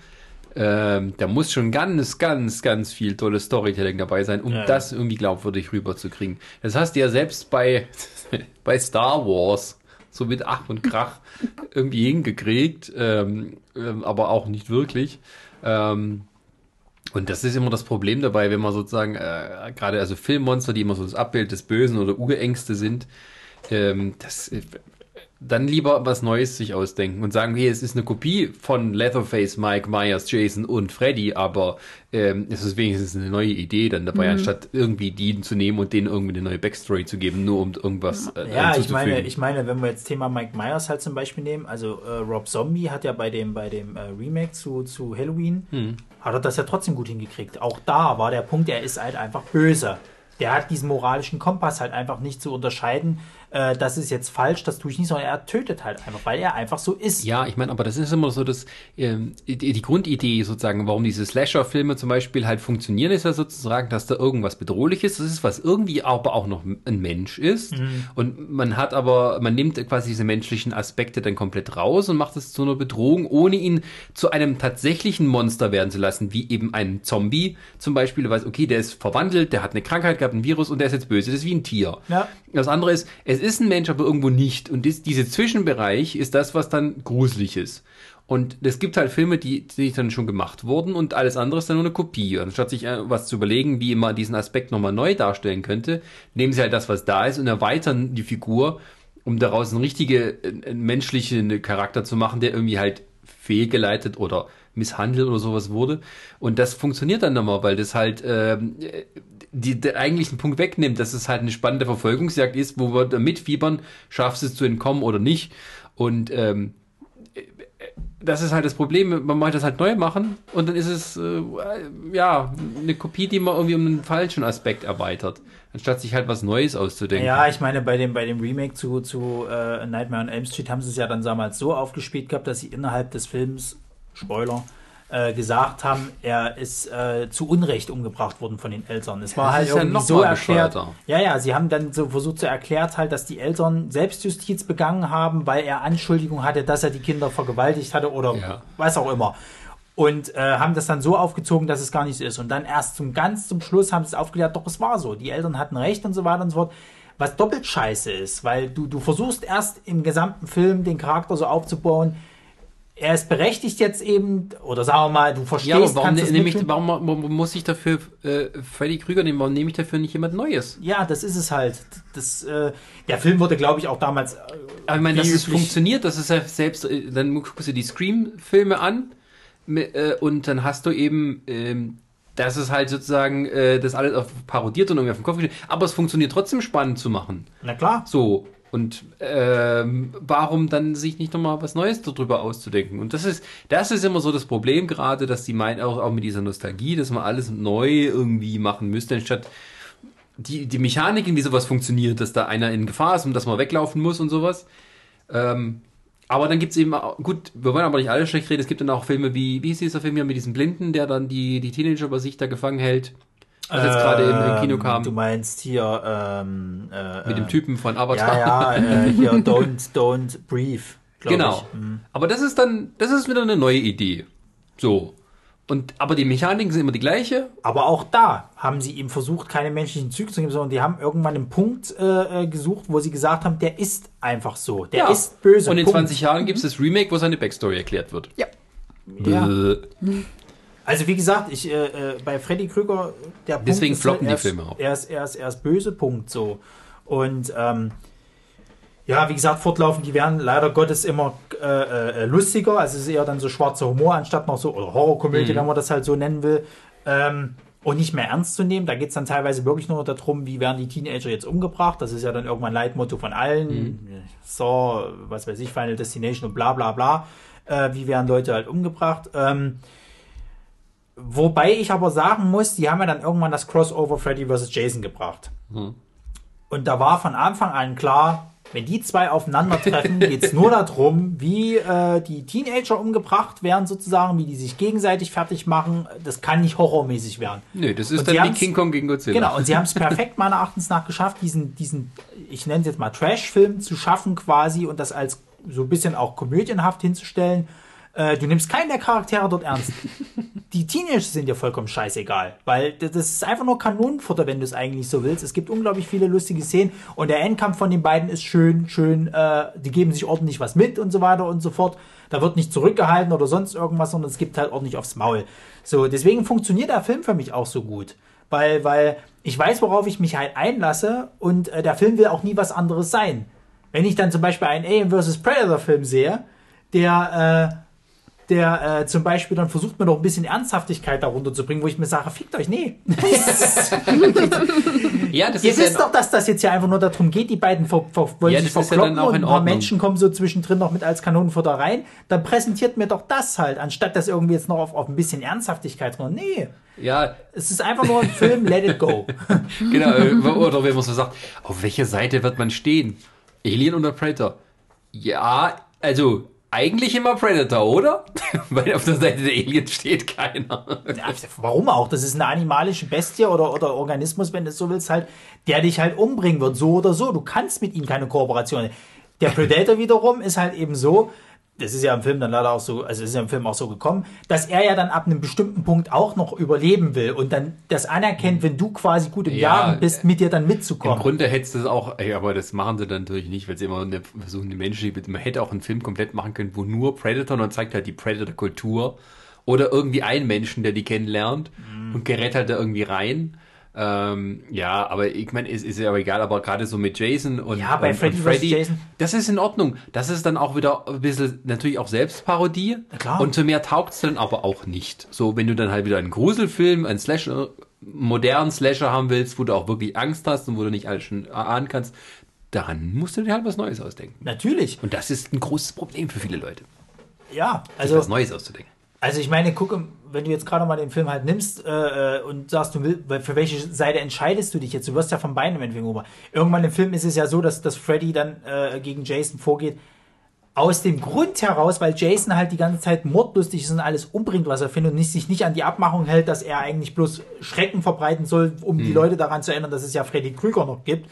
ähm, da muss schon ganz, ganz, ganz viel tolles Storytelling dabei sein, um
Ja, ja.
das irgendwie glaubwürdig rüberzukriegen. Das hast du ja selbst bei, *laughs* bei Star Wars so mit Ach und Krach irgendwie hingekriegt, ähm, ähm, aber auch nicht wirklich. Ähm, und das ist immer das Problem dabei, wenn man sozusagen äh, gerade also Filmmonster, die immer so das Abbild des Bösen oder Urängste sind, ähm, das äh, dann lieber was Neues sich ausdenken und sagen, hey, es ist eine Kopie von Leatherface, Mike Myers, Jason und Freddy, aber ähm, es ist wenigstens eine neue Idee dann dabei, anstatt irgendwie die zu nehmen und denen irgendwie eine neue Backstory zu geben, nur um irgendwas äh,
Ja, ich meine, ich meine, wenn wir jetzt Thema Mike Myers halt zum Beispiel nehmen, also äh, Rob Zombie hat ja bei dem, bei dem äh, Remake zu, zu Halloween,
Hm.
hat er das ja trotzdem gut hingekriegt. Auch da war der Punkt, er ist halt einfach böse. Der hat diesen moralischen Kompass halt einfach nicht zu unterscheiden, äh, das ist jetzt falsch, das tue ich nicht, sondern er tötet halt einfach, weil er einfach so ist.
Ja, ich meine, aber das ist immer so, dass ähm, die, Grundidee sozusagen, warum diese Slasher-Filme zum Beispiel halt funktionieren, ist ja sozusagen, dass da irgendwas Bedrohliches das ist, was irgendwie aber auch noch ein Mensch ist. Und man hat aber, man nimmt quasi diese menschlichen Aspekte dann komplett raus und macht es zu einer Bedrohung, ohne ihn zu einem tatsächlichen Monster werden zu lassen, wie eben ein Zombie zum Beispiel. Du weißt, okay, der ist verwandelt, der hat eine Krankheit gehabt, ein Virus und der ist jetzt böse, das ist wie ein Tier.
Ja.
Das andere ist, es ist ein Mensch, aber irgendwo nicht. Und dies, dieser Zwischenbereich ist das, was dann gruselig ist. Und es gibt halt Filme, die, die dann schon gemacht wurden und alles andere ist dann nur eine Kopie. Und anstatt sich äh, was zu überlegen, wie man diesen Aspekt nochmal neu darstellen könnte, nehmen sie halt das, was da ist und erweitern die Figur, um daraus einen richtigen äh, menschlichen Charakter zu machen, der irgendwie halt fehlgeleitet oder misshandelt oder sowas wurde. Und das funktioniert dann nochmal, weil das halt ähm, die, den eigentlichen Punkt wegnimmt, dass es halt eine spannende Verfolgungsjagd ist, wo wir mitfiebern, schaffst es zu entkommen oder nicht. Und ähm, das ist halt das Problem, man möchte das halt neu machen und dann ist es äh, ja eine Kopie, die man irgendwie um einen falschen Aspekt erweitert, anstatt sich halt was Neues auszudenken.
Ja, ich meine, bei dem, bei dem Remake zu, zu äh, Nightmare on Elm Street haben sie es ja dann damals so aufgespielt gehabt, dass sie innerhalb des Films, Spoiler, äh, gesagt haben, er ist äh, zu Unrecht umgebracht worden von den Eltern. Es war
das
halt
ja
irgendwie
noch
so erklärt. Ja, ja, sie haben dann so versucht zu erklären halt, dass die Eltern Selbstjustiz begangen haben, weil er Anschuldigung hatte, dass er die Kinder vergewaltigt hatte oder
Ja.
was auch immer. Und äh, haben das dann so aufgezogen, dass es gar nicht so ist. Und dann erst zum ganz zum Schluss haben sie es aufgeklärt, doch es war so. Die Eltern hatten recht und so weiter und so fort. Was doppelt scheiße ist, weil du, du versuchst erst im gesamten Film den Charakter so aufzubauen, er ist berechtigt jetzt eben, oder sagen wir mal, du verstehst,
Ja, aber warum,
es
nehme ich, warum, warum muss ich dafür äh, Freddy Krüger nehmen? Warum nehme ich dafür nicht jemand Neues?
Ja, das ist es halt. Das, äh, der Film wurde, glaube ich, auch damals. Äh,
Aber ich meine, dass es funktioniert, das ist ja selbst, äh, dann guckst du die Scream-Filme an äh, und dann hast du eben, ähm, das ist halt sozusagen äh, das alles auf parodiert und irgendwie auf den Kopf gestellt, aber es funktioniert trotzdem spannend zu machen.
Na klar.
So, und ähm, warum dann sich nicht nochmal was Neues darüber auszudenken? Und das ist, das ist immer so das Problem gerade, dass die meinen, auch, auch mit dieser Nostalgie, dass man alles neu irgendwie machen müsste, anstatt die, die Mechaniken, wie sowas funktioniert, dass da einer in Gefahr ist und dass man weglaufen muss und sowas. Ähm, aber dann gibt's eben, auch- gut, wir wollen aber nicht alle schlecht reden, es gibt dann auch Filme wie, wie hieß dieser Film hier mit diesem Blinden, der dann die, die Teenager bei sich da gefangen hält, was jetzt gerade im, im Kino
Ähm,
kam,
Du meinst hier ähm, äh,
mit dem
äh,
Typen von Avatar.
Ja, ja, äh, *laughs* hier Don't, Don't Breathe.
Genau.
Mhm.
Aber das ist dann, das ist wieder eine neue Idee. So. Und, aber die Mechaniken sind immer die gleiche.
Aber auch da haben sie ihm versucht, keine menschlichen Züge zu geben, sondern die haben irgendwann einen Punkt äh, äh, gesucht, wo sie gesagt haben, der ist einfach so. Der ist böse.
Und in
Punkt.
20 Jahren gibt es das Remake, wo seine Backstory erklärt wird.
Ja.
Ja. Also wie gesagt, ich äh, äh, bei Freddy Krüger der Punkt
Deswegen
ist,
floppen
er
die Filme auch.
Er ist, er ist, er ist böse Punkt so und ähm, ja, wie gesagt, fortlaufend, die werden leider Gottes immer äh, äh, lustiger. Also es ist eher dann so schwarzer Humor anstatt noch so, oder Horrorkomödie,
Mhm.
wenn man das halt so nennen will. Ähm, und nicht mehr ernst zu nehmen. Da geht es dann teilweise wirklich nur darum, wie werden die Teenager jetzt umgebracht. Das ist ja dann irgendwann Leitmotto von allen.
Mhm.
So, was weiß ich, Final Destination und bla bla bla. Äh, wie werden Leute halt umgebracht. Ähm, wobei ich aber sagen muss, die haben ja dann irgendwann das Crossover Freddy vs. Jason gebracht.
Mhm.
Und da war von Anfang an klar, wenn die zwei aufeinandertreffen, *laughs* geht es nur darum, wie äh, die Teenager umgebracht werden, sozusagen, wie die sich gegenseitig fertig machen. Das kann nicht horrormäßig werden.
Nö, das ist
Und
dann wie King Kong gegen Godzilla.
Genau, und sie haben es *laughs* perfekt meiner Erachtens nach geschafft, diesen, diesen ich nenne es jetzt mal Trash-Film zu schaffen quasi und das als so ein bisschen auch komödienhaft hinzustellen. Äh, du nimmst keinen der Charaktere dort ernst. Die Teenager sind dir vollkommen scheißegal, weil das ist einfach nur Kanonenfutter, wenn du es eigentlich so willst. Es gibt unglaublich viele lustige Szenen und der Endkampf von den beiden ist schön, schön, äh, die geben sich ordentlich was mit und so weiter und so fort. Da wird nicht zurückgehalten oder sonst irgendwas, sondern es gibt halt ordentlich aufs Maul. So, deswegen funktioniert der Film für mich auch so gut. Weil, weil ich weiß, worauf ich mich halt einlasse und äh, der Film will auch nie was anderes sein. Wenn ich dann zum Beispiel einen Alien vs. Predator Film sehe, der, äh, der äh, zum Beispiel dann versucht mir noch ein bisschen Ernsthaftigkeit darunter zu bringen, wo ich mir sage, fickt euch, nee. *laughs*
ja, das
Ihr
ist
wisst
ja,
doch, dass das jetzt ja einfach nur darum geht, die beiden ver ver wollen
Ja,
sich
ja
verkloppen
auch
und
in
ein paar. Menschen kommen so zwischendrin noch mit als Kanonenfutter rein. Dann präsentiert mir doch das halt, anstatt das irgendwie jetzt noch auf, auf ein bisschen Ernsthaftigkeit drin. Nee,
ja,
es ist einfach nur ein Film, let it go. *laughs*
genau. äh, Oder wenn man so sagt, auf welcher Seite wird man stehen? Alien oder Predator? Ja, also eigentlich immer Predator, oder? *laughs* Weil auf der Seite der Aliens steht keiner.
Warum auch? Das ist eine animalische Bestie oder, oder Organismus, wenn du es so willst, halt, der dich halt umbringen wird, so oder so. Du kannst mit ihm keine Kooperation. Der Predator wiederum ist halt eben so, das ist ja im Film dann leider auch so, also es ist ja im Film auch so gekommen, dass er ja dann ab einem bestimmten Punkt auch noch überleben will und dann das anerkennt, wenn du quasi gut im
Ja,
Jagen bist, mit dir dann
Im
mitzukommen.
Grunde hättest du es auch, ey, aber das machen sie dann natürlich nicht, weil sie immer eine, versuchen, die Menschen, man hätte auch einen Film komplett machen können, wo nur Predator und dann zeigt halt die Predator-Kultur oder irgendwie einen Menschen, der die kennenlernt
Mhm.
und gerät halt da irgendwie rein. Ähm, ja, aber ich meine, es ist ja aber egal, aber gerade so mit Jason und,
Ja, bei
und,
Freddy
und. Freddy,
Jason.
das ist in Ordnung. Das ist dann auch wieder ein bisschen natürlich auch Selbstparodie.
Na klar.
Und zu mehr taugt es dann aber auch nicht. So, wenn du dann halt wieder einen Gruselfilm, einen Slasher, modernen Slasher haben willst, wo du auch wirklich Angst hast und wo du nicht alles schon ahnen kannst, dann musst du dir halt was Neues ausdenken.
Natürlich.
Und das ist ein großes Problem für viele Leute,
Ja,
sich
also
was Neues auszudenken.
Also ich meine, guck, wenn du jetzt gerade mal den Film halt nimmst äh, äh, und sagst, du willst, für welche Seite entscheidest du dich jetzt? Du wirst ja von beiden im Endeffekt ober. Irgendwann im Film ist es ja so, dass, dass Freddy dann äh, gegen Jason vorgeht. Aus dem Grund heraus, weil Jason halt die ganze Zeit mordlustig ist und alles umbringt, was er findet und nicht, sich nicht an die Abmachung hält, dass er eigentlich bloß Schrecken verbreiten soll, um
Hm.
die Leute daran zu erinnern, dass es ja Freddy Krüger noch gibt.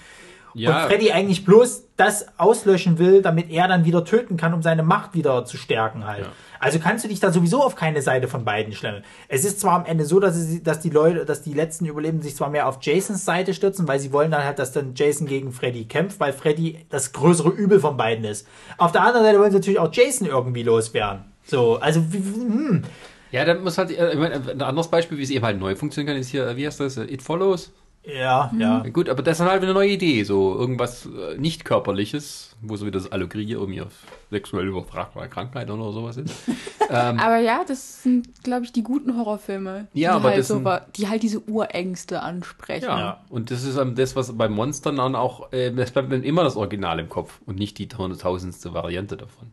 Ja.
Und Freddy eigentlich bloß das auslöschen will, damit er dann wieder töten kann, um seine Macht wieder zu stärken halt. Also kannst du dich da sowieso auf keine Seite von beiden stellen. Es ist zwar am Ende so, dass, es, dass die Leute, dass die letzten Überlebenden sich zwar mehr auf Jasons Seite stürzen, weil sie wollen dann halt, dass dann Jason gegen Freddy kämpft, weil Freddy das größere Übel von beiden ist. Auf der anderen Seite wollen sie natürlich auch Jason irgendwie loswerden. So, also wie- hm.
Ja, dann muss halt, äh, ich meine, ein anderes Beispiel, wie es eben halt neu funktionieren kann, ist hier, äh, wie heißt das, äh, It Follows?
Ja, ja.
Gut, aber das ist halt eine neue Idee, so irgendwas äh, nicht körperliches, wo so wieder das Allegorie irgendwie auf sexuell übertragbare Krankheit oder sowas ist. *laughs*
Aber ja, das sind, glaube ich, die guten Horrorfilme.
Ja,
die
aber
halt
sind-
die halt diese Urängste ansprechen.
Ja.
Ja.
Und das ist ähm, das, was bei Monstern dann auch, äh, das bleibt dann immer das Original im Kopf und nicht die hunderttausendste Variante davon.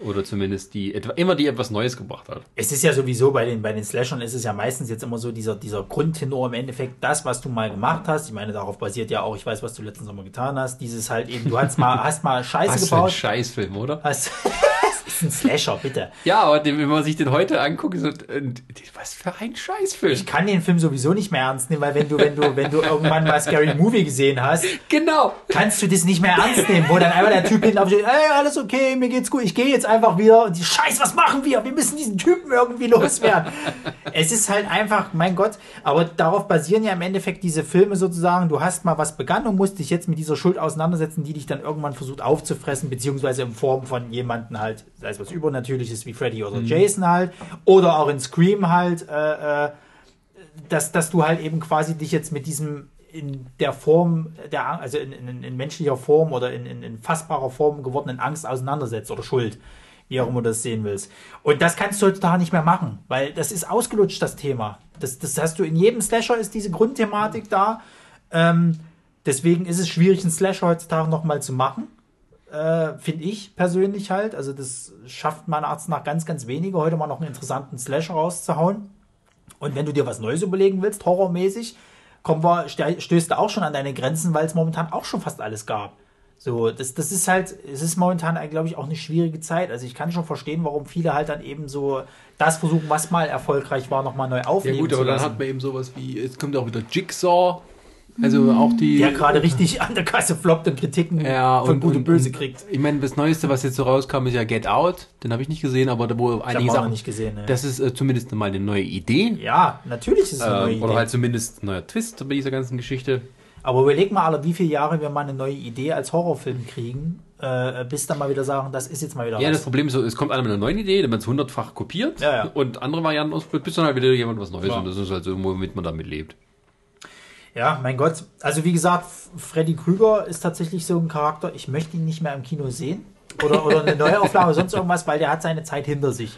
Oder zumindest die, etwa, immer die etwas Neues gebracht hat.
Es ist ja sowieso bei den, bei den Slashern ist es ja meistens jetzt immer so dieser, dieser Grundtenor im Endeffekt, das, was du mal gemacht hast. Ich meine, darauf basiert ja auch, ich weiß, was du letzten Sommer getan hast. Dieses halt eben, du hast mal, hast mal Scheiße
ein
gebaut.
Scheißfilm, oder?
Hast, *laughs* ein *laughs* Slasher, bitte.
Ja, aber wenn man sich den heute anguckt, so, äh, was für ein Scheißfilm.
Ich kann den Film sowieso nicht mehr ernst nehmen, weil wenn du, wenn du, wenn du irgendwann mal Scary Movie gesehen hast,
Genau.
kannst du das nicht mehr ernst nehmen, wo dann einfach der Typ hinten aufsteht, ey, alles okay, mir geht's gut, ich gehe jetzt einfach wieder und die Scheiß, was machen wir? Wir müssen diesen Typen irgendwie loswerden. es ist halt einfach, mein Gott, aber darauf basieren ja im Endeffekt diese Filme sozusagen, du hast mal was begangen und musst dich jetzt mit dieser Schuld auseinandersetzen, die dich dann irgendwann versucht aufzufressen, beziehungsweise in Form von jemandem halt, es was Übernatürliches wie Freddy oder Jason halt, oder auch in Scream halt, äh, äh, dass, dass du halt eben quasi dich jetzt mit diesem in der Form, der, also in, in, in menschlicher Form oder in, in, in fassbarer Form gewordenen Angst auseinandersetzt oder Schuld, wie auch immer du das sehen willst. Und das kannst du heutzutage nicht mehr machen, weil das ist ausgelutscht, das Thema. Das, das hast du in jedem Slasher ist diese Grundthematik da. Ähm, deswegen ist es schwierig, einen Slasher heutzutage nochmal zu machen. Äh, Finde ich persönlich halt. Also das schafft meiner Arzt nach ganz, ganz wenige, heute mal noch einen interessanten Slasher rauszuhauen. Und wenn du dir was Neues überlegen willst, horrormäßig, kommen wir, stö- stößt du auch schon an deine Grenzen, weil es momentan auch schon fast alles gab. So, das, das ist halt, es ist momentan, glaube ich, auch eine schwierige Zeit. Also ich kann schon verstehen, warum viele halt dann eben so das versuchen, was mal erfolgreich war, nochmal neu
Ja
aufleben
gut, aber dann hat man eben sowas wie, jetzt kommt auch wieder Jigsaw, also auch die...
der gerade richtig an der Kasse floppt und Kritiken
ja,
von
und,
Gut und,
und
Böse kriegt.
Ich meine, das Neueste, was jetzt so rauskam, ist ja Get Out. Den habe ich nicht gesehen, aber da wo
Ich
einige Sachen...
nicht gesehen. Ne?
Das ist äh, zumindest mal eine neue Idee.
ja, natürlich ist es eine neue
Ähm,
Idee.
oder halt zumindest ein neuer Twist bei dieser ganzen Geschichte.
Aber überleg mal, alle, wie viele Jahre wir mal eine neue Idee als Horrorfilm kriegen, äh, bis dann mal wieder sagen, das ist jetzt mal wieder
Ja, das
was.
Problem ist so, es kommt einer mit einer neuen Idee, dann wird es hundertfach kopiert
Ja, ja.
und andere Varianten ausprobiert, bis dann halt wieder jemand was Neues
Klar.
und das ist halt so, womit man damit lebt.
Ja, mein Gott. Also wie gesagt, Freddy Krüger ist tatsächlich so ein Charakter, ich möchte ihn nicht mehr im Kino sehen. Oder, oder eine Neuauflage, *laughs* sonst irgendwas, weil der hat seine Zeit hinter sich.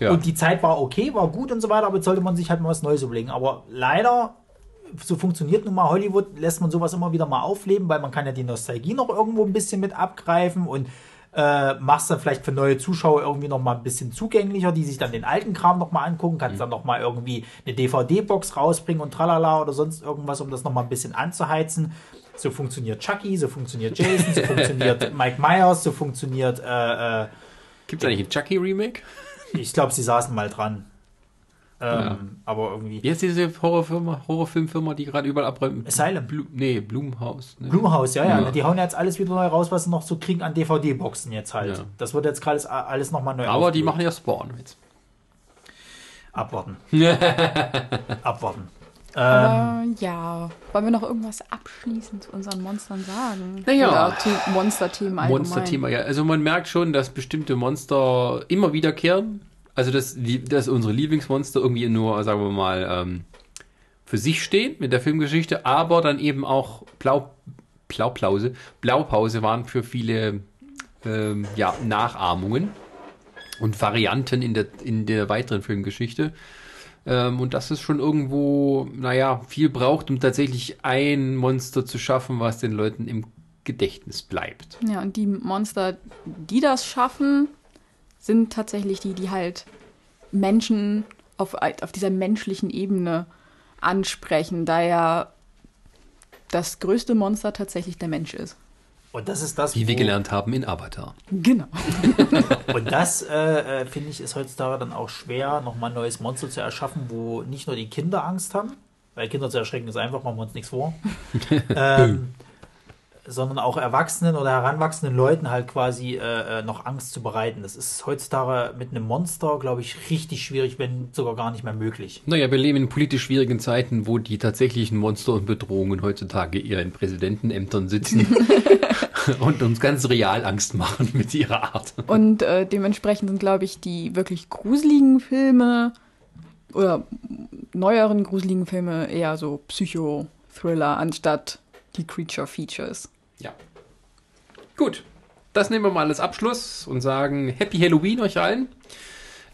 Ja.
Und die Zeit war okay, war gut und so weiter, aber jetzt sollte man sich halt mal was Neues überlegen. Aber leider, so funktioniert nun mal Hollywood, lässt man sowas immer wieder mal aufleben, weil man kann ja die Nostalgie noch irgendwo ein bisschen mit abgreifen und äh, machst dann vielleicht für neue Zuschauer irgendwie noch mal ein bisschen zugänglicher, die sich dann den alten Kram noch mal angucken, kannst dann noch mal irgendwie eine DVD-Box rausbringen und tralala oder sonst irgendwas, um das noch mal ein bisschen anzuheizen. So funktioniert Chucky, so funktioniert Jason, so *laughs* funktioniert Mike Myers, so funktioniert äh, äh,
Gibt es eigentlich ein Chucky-Remake?
ich glaube, sie saßen mal dran. Ähm,
Ja.
Aber irgendwie.
Wie heißt diese Horrorfirma, Horrorfilmfirma, die gerade überall abräumen?
Asylum.
Blu nee, Blumhaus. Ne?
Blumhaus, ja, ja,
Ja.
Die hauen jetzt alles wieder neu raus, was sie noch so kriegen an DVD-Boxen jetzt halt.
Ja.
Das wird jetzt gerade alles nochmal neu
Aber die
aufgelegt.
machen ja Spawn jetzt.
Abwarten. *laughs* Abwarten. Ähm,
ja, wollen wir noch irgendwas abschließend zu unseren Monstern sagen?
Naja.
Monsterthemen allgemein?
Monster-Thema, ja. Also man merkt schon, dass bestimmte Monster immer wiederkehren. Also dass, die, dass unsere Lieblingsmonster irgendwie nur, sagen wir mal, ähm, für sich stehen mit der Filmgeschichte, aber dann eben auch Blau, Blaupause, Blaupause waren für viele ähm, ja, Nachahmungen und Varianten in der, in der weiteren Filmgeschichte. Ähm, und das ist schon irgendwo, naja, viel braucht, um tatsächlich ein Monster zu schaffen, was den Leuten im Gedächtnis bleibt.
Ja, und die Monster, die das schaffen, sind tatsächlich die, die halt Menschen auf, auf dieser menschlichen Ebene ansprechen, da ja das größte Monster tatsächlich der Mensch ist.
und das ist das,
Wie wir gelernt haben in Avatar.
Genau. *laughs*
Und das, äh, äh, finde ich, ist heutzutage dann auch schwer, nochmal ein neues Monster zu erschaffen, wo nicht nur die Kinder Angst haben, weil Kinder zu erschrecken ist einfach, machen wir uns nichts vor, *laughs* ähm, sondern auch Erwachsenen oder heranwachsenden Leuten halt quasi äh, äh, noch Angst zu bereiten. Das ist heutzutage mit einem Monster, glaube ich, richtig schwierig, wenn sogar gar nicht mehr möglich.
Naja, wir leben in politisch schwierigen Zeiten, wo die tatsächlichen Monster und Bedrohungen heutzutage eher in Präsidentenämtern sitzen *laughs* und uns ganz real Angst machen mit ihrer Art.
Und äh, dementsprechend sind, glaube ich, die wirklich gruseligen Filme oder neueren gruseligen Filme eher so Psycho-Thriller anstatt die Creature-Features.
Ja. Gut, das nehmen wir mal als Abschluss und sagen Happy Halloween euch allen.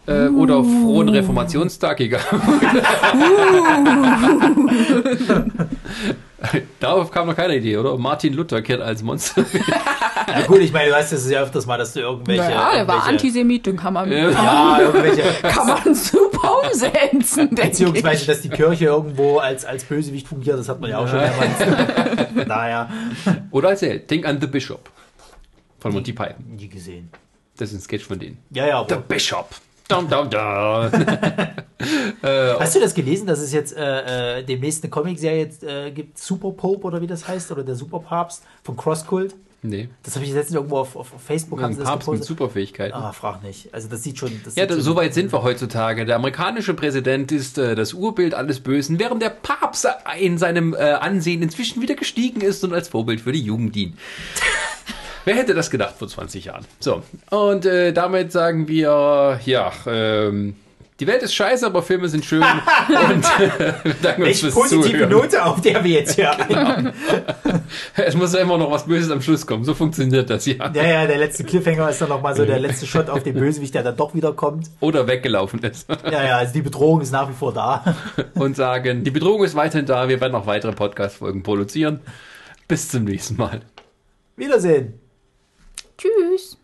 Äh, Oder frohen Reformationstag, egal. *laughs* *laughs* *laughs* *laughs* Darauf kam noch keine Idee, oder? Martin Luther kehrt als Monster. *laughs*
Ja gut, ich meine, du weißt das ja öfters mal, dass du irgendwelche...
naja, der war Antisemit, den kann man,
Ja.
Ja, irgendwelche... *laughs*
kann man super umsetzen, denke
Beziehungsweise,
ich.
dass die Kirche irgendwo als, als Bösewicht fungiert, das hat man ja auch schon mehrmals. naja,
Oder als Held. Think an The Bishop. Von Monty Python.
nie gesehen.
Das ist ein Sketch von denen.
Ja, ja,
The
aber
Bishop. Dum, dum, dum. *laughs*
hast du das gelesen, dass es jetzt äh, äh, demnächst eine Comicserie jetzt, äh, gibt, Super Pope oder wie das heißt, oder der Superpapst von Crosskult?
Nee.
Das habe ich letztens irgendwo auf, auf Facebook
Ein Papst mit
gepostet.
Superfähigkeiten.
Ah, frag nicht. Also das sieht schon. Das
Ja,
sieht
so weit sind wir heutzutage. Der amerikanische Präsident ist äh, das Urbild alles Bösen, während der Papst in seinem äh, Ansehen inzwischen wieder gestiegen ist und als Vorbild für die Jugend dient. *laughs* Wer hätte das gedacht vor 20 Jahren? So, und äh, damit sagen wir, ja, ähm, die Welt ist scheiße, aber Filme sind schön. *laughs* und äh, wir danken uns fürs
positive
Zuhören.
Note, auf der wir jetzt *laughs* hier einhauen.
Es muss ja immer noch was Böses am Schluss kommen. So funktioniert das ja.
Ja, ja, der letzte Cliffhanger ist dann nochmal so der letzte Shot auf den Bösewicht, der dann doch wieder kommt.
Oder weggelaufen ist. *laughs*
Ja, ja, also die Bedrohung ist nach wie vor da.
und sagen, die Bedrohung ist weiterhin da. Wir werden noch weitere Podcast-Folgen produzieren. Bis zum nächsten Mal.
Wiedersehen.
Tschüss.